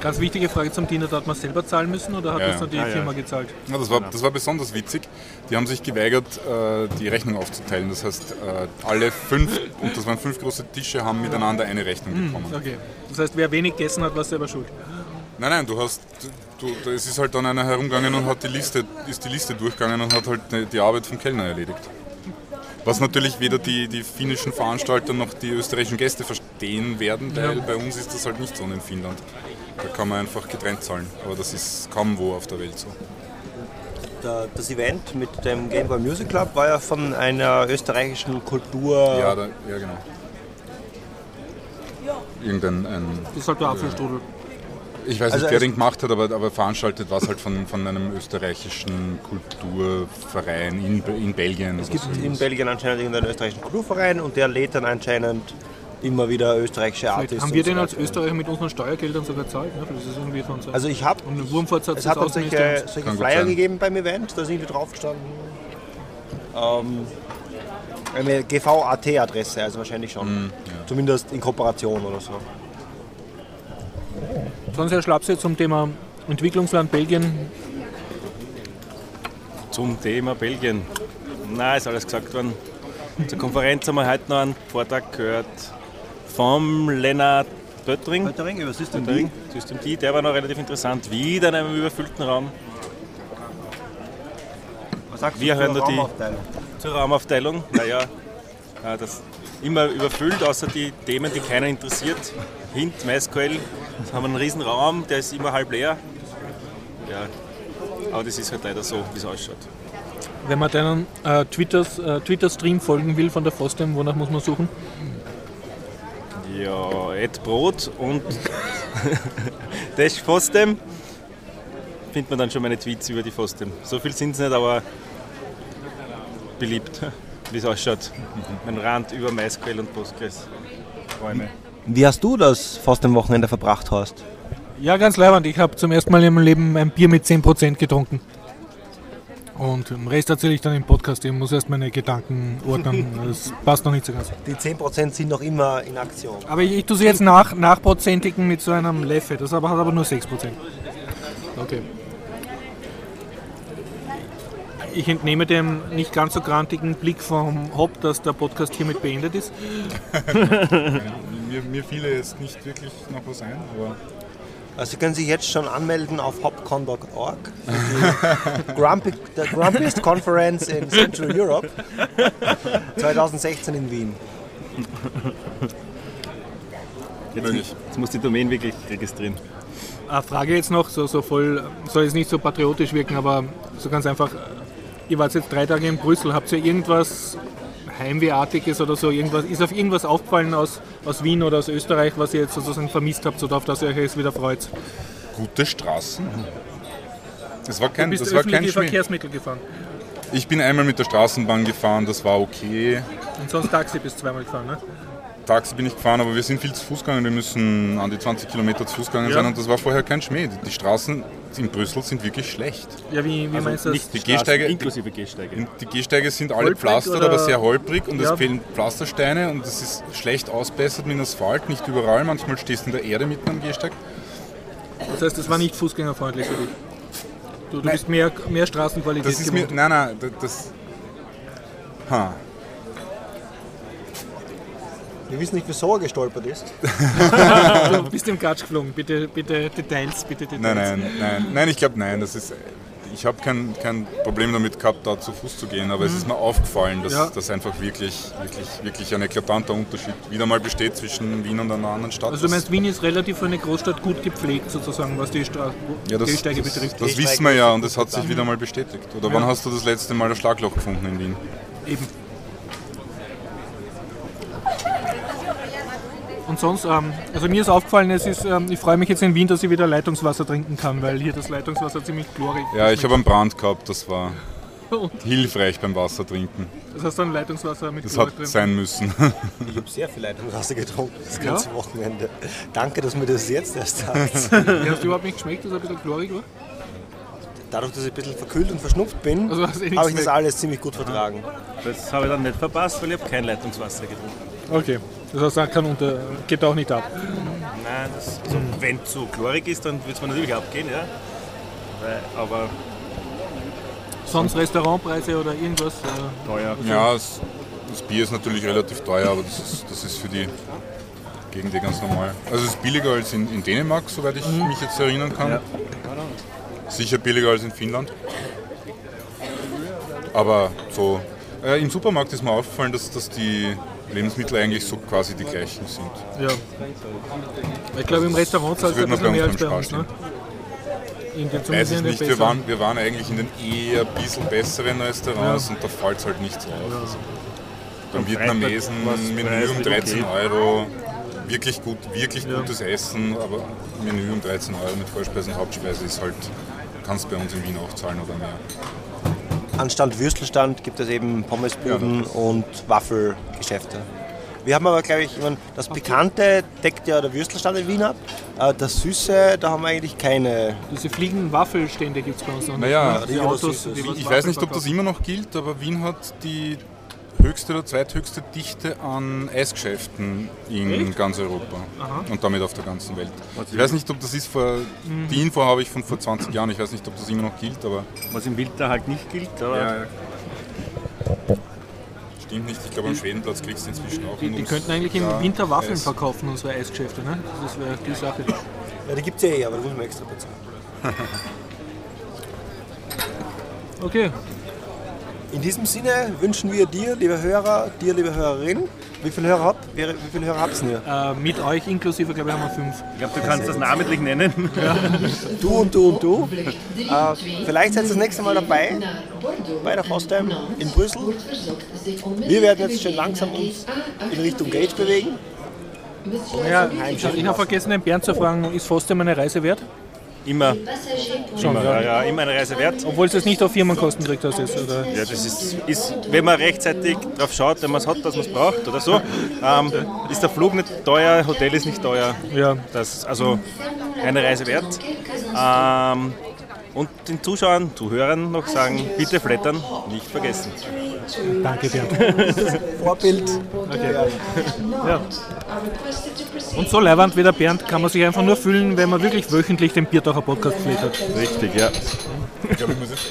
Ganz wichtige Frage zum Dinner, da hat man selber zahlen müssen oder hat Ja, das nur die ja. Firma gezahlt? Ja, das, war, das war besonders witzig. Die haben sich geweigert, äh, die Rechnung aufzuteilen. Das heißt, äh, alle fünf, und das waren fünf große Tische, haben miteinander eine Rechnung bekommen. Okay. Das heißt, wer wenig gegessen hat, war selber schuld. Nein, nein, du hast, du, es ist halt dann einer herumgegangen und hat die Liste, ist die Liste durchgegangen und hat halt die- die Arbeit vom Kellner erledigt. Was natürlich weder die, die finnischen Veranstalter noch die österreichischen Gäste verstehen werden, weil bei uns ist das halt nicht so in Finnland. Da kann man einfach getrennt zahlen, aber das ist kaum wo auf der Welt so. Das Event mit dem Game Boy Music Club war ja von einer österreichischen Kultur. Ja, da, ja genau. Irgendein, ein, Das ist halt der Apfelstrudel. ich weiß Also nicht, wer den gemacht hat, aber, aber veranstaltet war es halt von, von einem österreichischen Kulturverein in, in Belgien. Es gibt in Belgien anscheinend irgendeinen österreichischen Kulturverein und der lädt dann anscheinend immer wieder österreichische Artists. haben wir so den als. Österreicher mit unseren Steuergeldern sogar zahlt. Ne? Das ist irgendwie von so. Also ich habe und ein Wurmfortsatz Es hat dann solche, solche Flyer gegeben beim Event, da ist irgendwie drauf gestanden. Ähm, eine GV-AT-Adresse, also wahrscheinlich schon. Zumindest in Kooperation oder so. Sonst Herr Schlapse zum Thema Entwicklungsland Belgien. Zum Thema Belgien. Na, ist alles gesagt worden. Zur Konferenz haben wir heute noch einen Vortrag gehört vom Lennart Böttering. Pöttering über System Böttering, System D, der war noch relativ interessant. Wieder in einem überfüllten Raum. Was sagst Wir du hören zur da die- Raumaufteilung? Zur Raumaufteilung, naja, äh, das immer überfüllt, außer die Themen, die keiner interessiert. Hint, MySQL, haben wir einen riesen Raum, der ist immer halb leer. Ja, aber das ist halt leider so, wie es ausschaut. Wenn man deinen äh, äh, Twitter-Stream folgen will von der FOSDEM, wonach muss man suchen? Ja, Ed Brot und Dash Fostem findet man dann schon meine Tweets über die Fostem. So viel sind es nicht, aber beliebt, wie es ausschaut. Mein Rand über MySQL und Postgres. Räume. Wie hast du das fast am Wochenende verbracht, Horst? Ja, ganz leibend. Ich habe zum ersten Mal in meinem Leben ein Bier mit 10% getrunken. Und den Rest erzähle ich dann im Podcast. Ich muss erst meine Gedanken ordnen. Das passt noch nicht so ganz. Die 10% sind noch immer in Aktion. Aber ich, ich tue sie jetzt nach, nachprozentigen mit so einem Leffe. Das aber, hat aber nur 6%. Okay. Ich entnehme dem nicht ganz so grantigen Blick vom Hop, dass der Podcast hiermit beendet ist. Mir, mir fiel jetzt nicht wirklich noch was ein, aber Also Sie können sich jetzt schon anmelden auf hopcon.org. Die Grumpy, der Grumpiest Conference in Central Europe 2016 in Wien. Jetzt, jetzt muss die Domain wirklich registrieren. Eine Frage jetzt noch, so, so voll, soll jetzt nicht so patriotisch wirken, aber so ganz einfach. Ihr wart jetzt drei Tage in Brüssel, habt ihr irgendwas Heimwehartiges oder so, irgendwas, ist auf irgendwas aufgefallen aus, aus Wien oder aus Österreich, was ihr jetzt sozusagen vermisst habt, so auf das ihr euch jetzt wieder freut? gute Straßen. Das war Du kein, bist das war kein. Verkehrsmittel gefahren Ich bin einmal mit der Straßenbahn gefahren, das war okay. und sonst Taxi bist du zweimal gefahren, ne? Taxi bin ich gefahren, aber wir sind viel zu Fuß gegangen. Wir müssen an die 20 Kilometer zu Fuß gegangen Ja. sein und das war vorher kein Schmäh. Die- Straßen in Brüssel sind wirklich schlecht. Ja, wie, wie meinst du das? nicht Die Straßen, Gehsteige- Inklusive Gehsteige. Die Gehsteige sind alle Holprig pflastert, oder- aber sehr holprig und Ja. es fehlen Pflastersteine und es ist schlecht ausbessert mit Asphalt, nicht überall. Manchmal stehst du in der Erde mitten am Gehsteig. Das heißt, das war nicht fußgängerfreundlich für dich. Du, du bist mehr, mehr Straßenqualität Das ist mir, nein, nein, das, das ha. Wir wissen nicht, wieso er gestolpert ist. du bist im Gatsch geflogen. Bitte, bitte Details, bitte Details. Nein, nein, nein, nein, ich glaube nein. Das ist, ich habe kein, kein Problem damit gehabt, da zu Fuß zu gehen, aber es ist mir aufgefallen, dass Mhm. Ja. das einfach wirklich, wirklich, wirklich ein eklatanter Unterschied wieder mal besteht zwischen Wien und einer anderen Stadt. Also du meinst, Wien ist relativ für eine Großstadt gut gepflegt, sozusagen, was die Stra ja, das, Gehsteige das, betrifft. das wissen wir ja und das hat sich wieder mal bestätigt. Oder wann hast du das letzte Mal ein Schlagloch gefunden in Wien? Eben. Und sonst, ähm, also mir ist aufgefallen, es ist, ähm, ich freue mich jetzt in Wien, dass ich wieder Leitungswasser trinken kann, weil hier das Leitungswasser ziemlich chlorig Ja, ich habe einen Brand gehabt, das war Und? hilfreich beim Wasser trinken. Das heißt dann Leitungswasser mit Das Chlor hat drin. sein müssen. Ich habe sehr viel Leitungswasser getrunken das Ja? ganze Wochenende. Danke, dass mir das jetzt erst sagt. Ja, hast du überhaupt nicht geschmeckt, dass er ein bisschen chlorig war? Dadurch, dass ich ein bisschen verkühlt und verschnupft bin, Also hast du eh habe ich das alles ziemlich gut vertragen. Das habe ich dann nicht verpasst, weil ich habe kein Leitungswasser getrunken. Okay. Das heißt, er kann unter, geht auch nicht ab. Nein, das, also, wenn es so chlorig ist, dann wird es mir natürlich abgehen, ja. Weil, aber Sonst Restaurantpreise oder irgendwas? Äh, teuer. Ja, es, das Bier ist natürlich relativ teuer, aber das ist, das ist für die Gegend eh ganz normal. Also es ist billiger als in, in Dänemark, soweit ich mich jetzt erinnern kann. Ja. Sicher billiger als in Finnland. Aber so, äh, im Supermarkt ist mir aufgefallen, dass, dass die Lebensmittel eigentlich so quasi die gleichen sind. ja. Ich glaube, im Restaurant Das zahlst du ein bisschen bei mehr als uns bei beim uns. Ne? In den, Weiß ich nicht, wir waren, wir waren eigentlich in den eher ein bisschen besseren Restaurants und da fällt es halt nicht so auf. Also beim Vietnamesen Menü um preislich 13 okay. Euro, wirklich gut, wirklich Ja. gutes Essen, aber Menü um 13 Euro mit Vorspeise und Hauptspeise ist halt, kannst bei uns in Wien auch zahlen oder mehr. Anstatt Würstelstand gibt es eben Pommesbuden und Waffelgeschäfte. Wir haben aber, glaube ich, ich meine, das Pikante deckt ja der Würstelstand in Wien ab. Äh, Das Süße, da haben wir eigentlich keine. Diese fliegenden Waffelstände gibt es bei uns noch nicht. Naja, die die Autos, die Ich weiß nicht, ob das immer noch gilt, aber Wien hat die höchste oder zweithöchste Dichte an Eisgeschäften in ganz Europa und damit auf der ganzen Welt. Ich weiß nicht, ob das ist vor, die Info habe ich von vor 20 Jahren, ich weiß nicht, ob das immer noch gilt, aber Was im Winter halt nicht gilt, aber stimmt nicht. Ich glaube, am Schwedenplatz kriegst du inzwischen auch Die, die könnten eigentlich im ja, Winter Waffeln Eis. verkaufen, unsere Eisgeschäfte. Ne? Das wäre die Sache. Ja, die gibt es ja eh, aber da muss man extra bezahlen. Okay, In diesem Sinne wünschen wir dir, liebe Hörer, dir, liebe Hörerin, wie viele Hörer habt ihr? Wie viele Hörer habt ihr? äh, mit euch inklusive, glaube ich, haben wir fünf. ich glaube, du kannst das namentlich nennen. Du und du und du. Äh, vielleicht seid ihr das nächste Mal dabei bei der FOSDEM in Brüssel. Wir werden jetzt schon langsam uns in Richtung Gage bewegen. Ja, ich habe vergessen, den Bernd zu fragen, ist Fostem eine Reise wert? Immer, Schon, immer, ja. immer eine Reise wert. Obwohl es jetzt nicht auf Firmenkosten kriegt, das ist, oder? Ja, das ist, ist, wenn man rechtzeitig darauf schaut, wenn man es hat, dass man es braucht oder so, ähm, ist der Flug nicht teuer, Hotel ist nicht teuer. Ja. Das also eine Reise wert. Ähm, und den Zuschauern, Zuhörern noch sagen, bitte flattern, nicht vergessen. Danke, Bernd. Vorbild. Ja. Und so leiwand wie der Bernd kann man sich einfach nur fühlen, wenn man wirklich wöchentlich den Biertaucher Podcast hat. Richtig, ja. Ich glaube, ich muss jetzt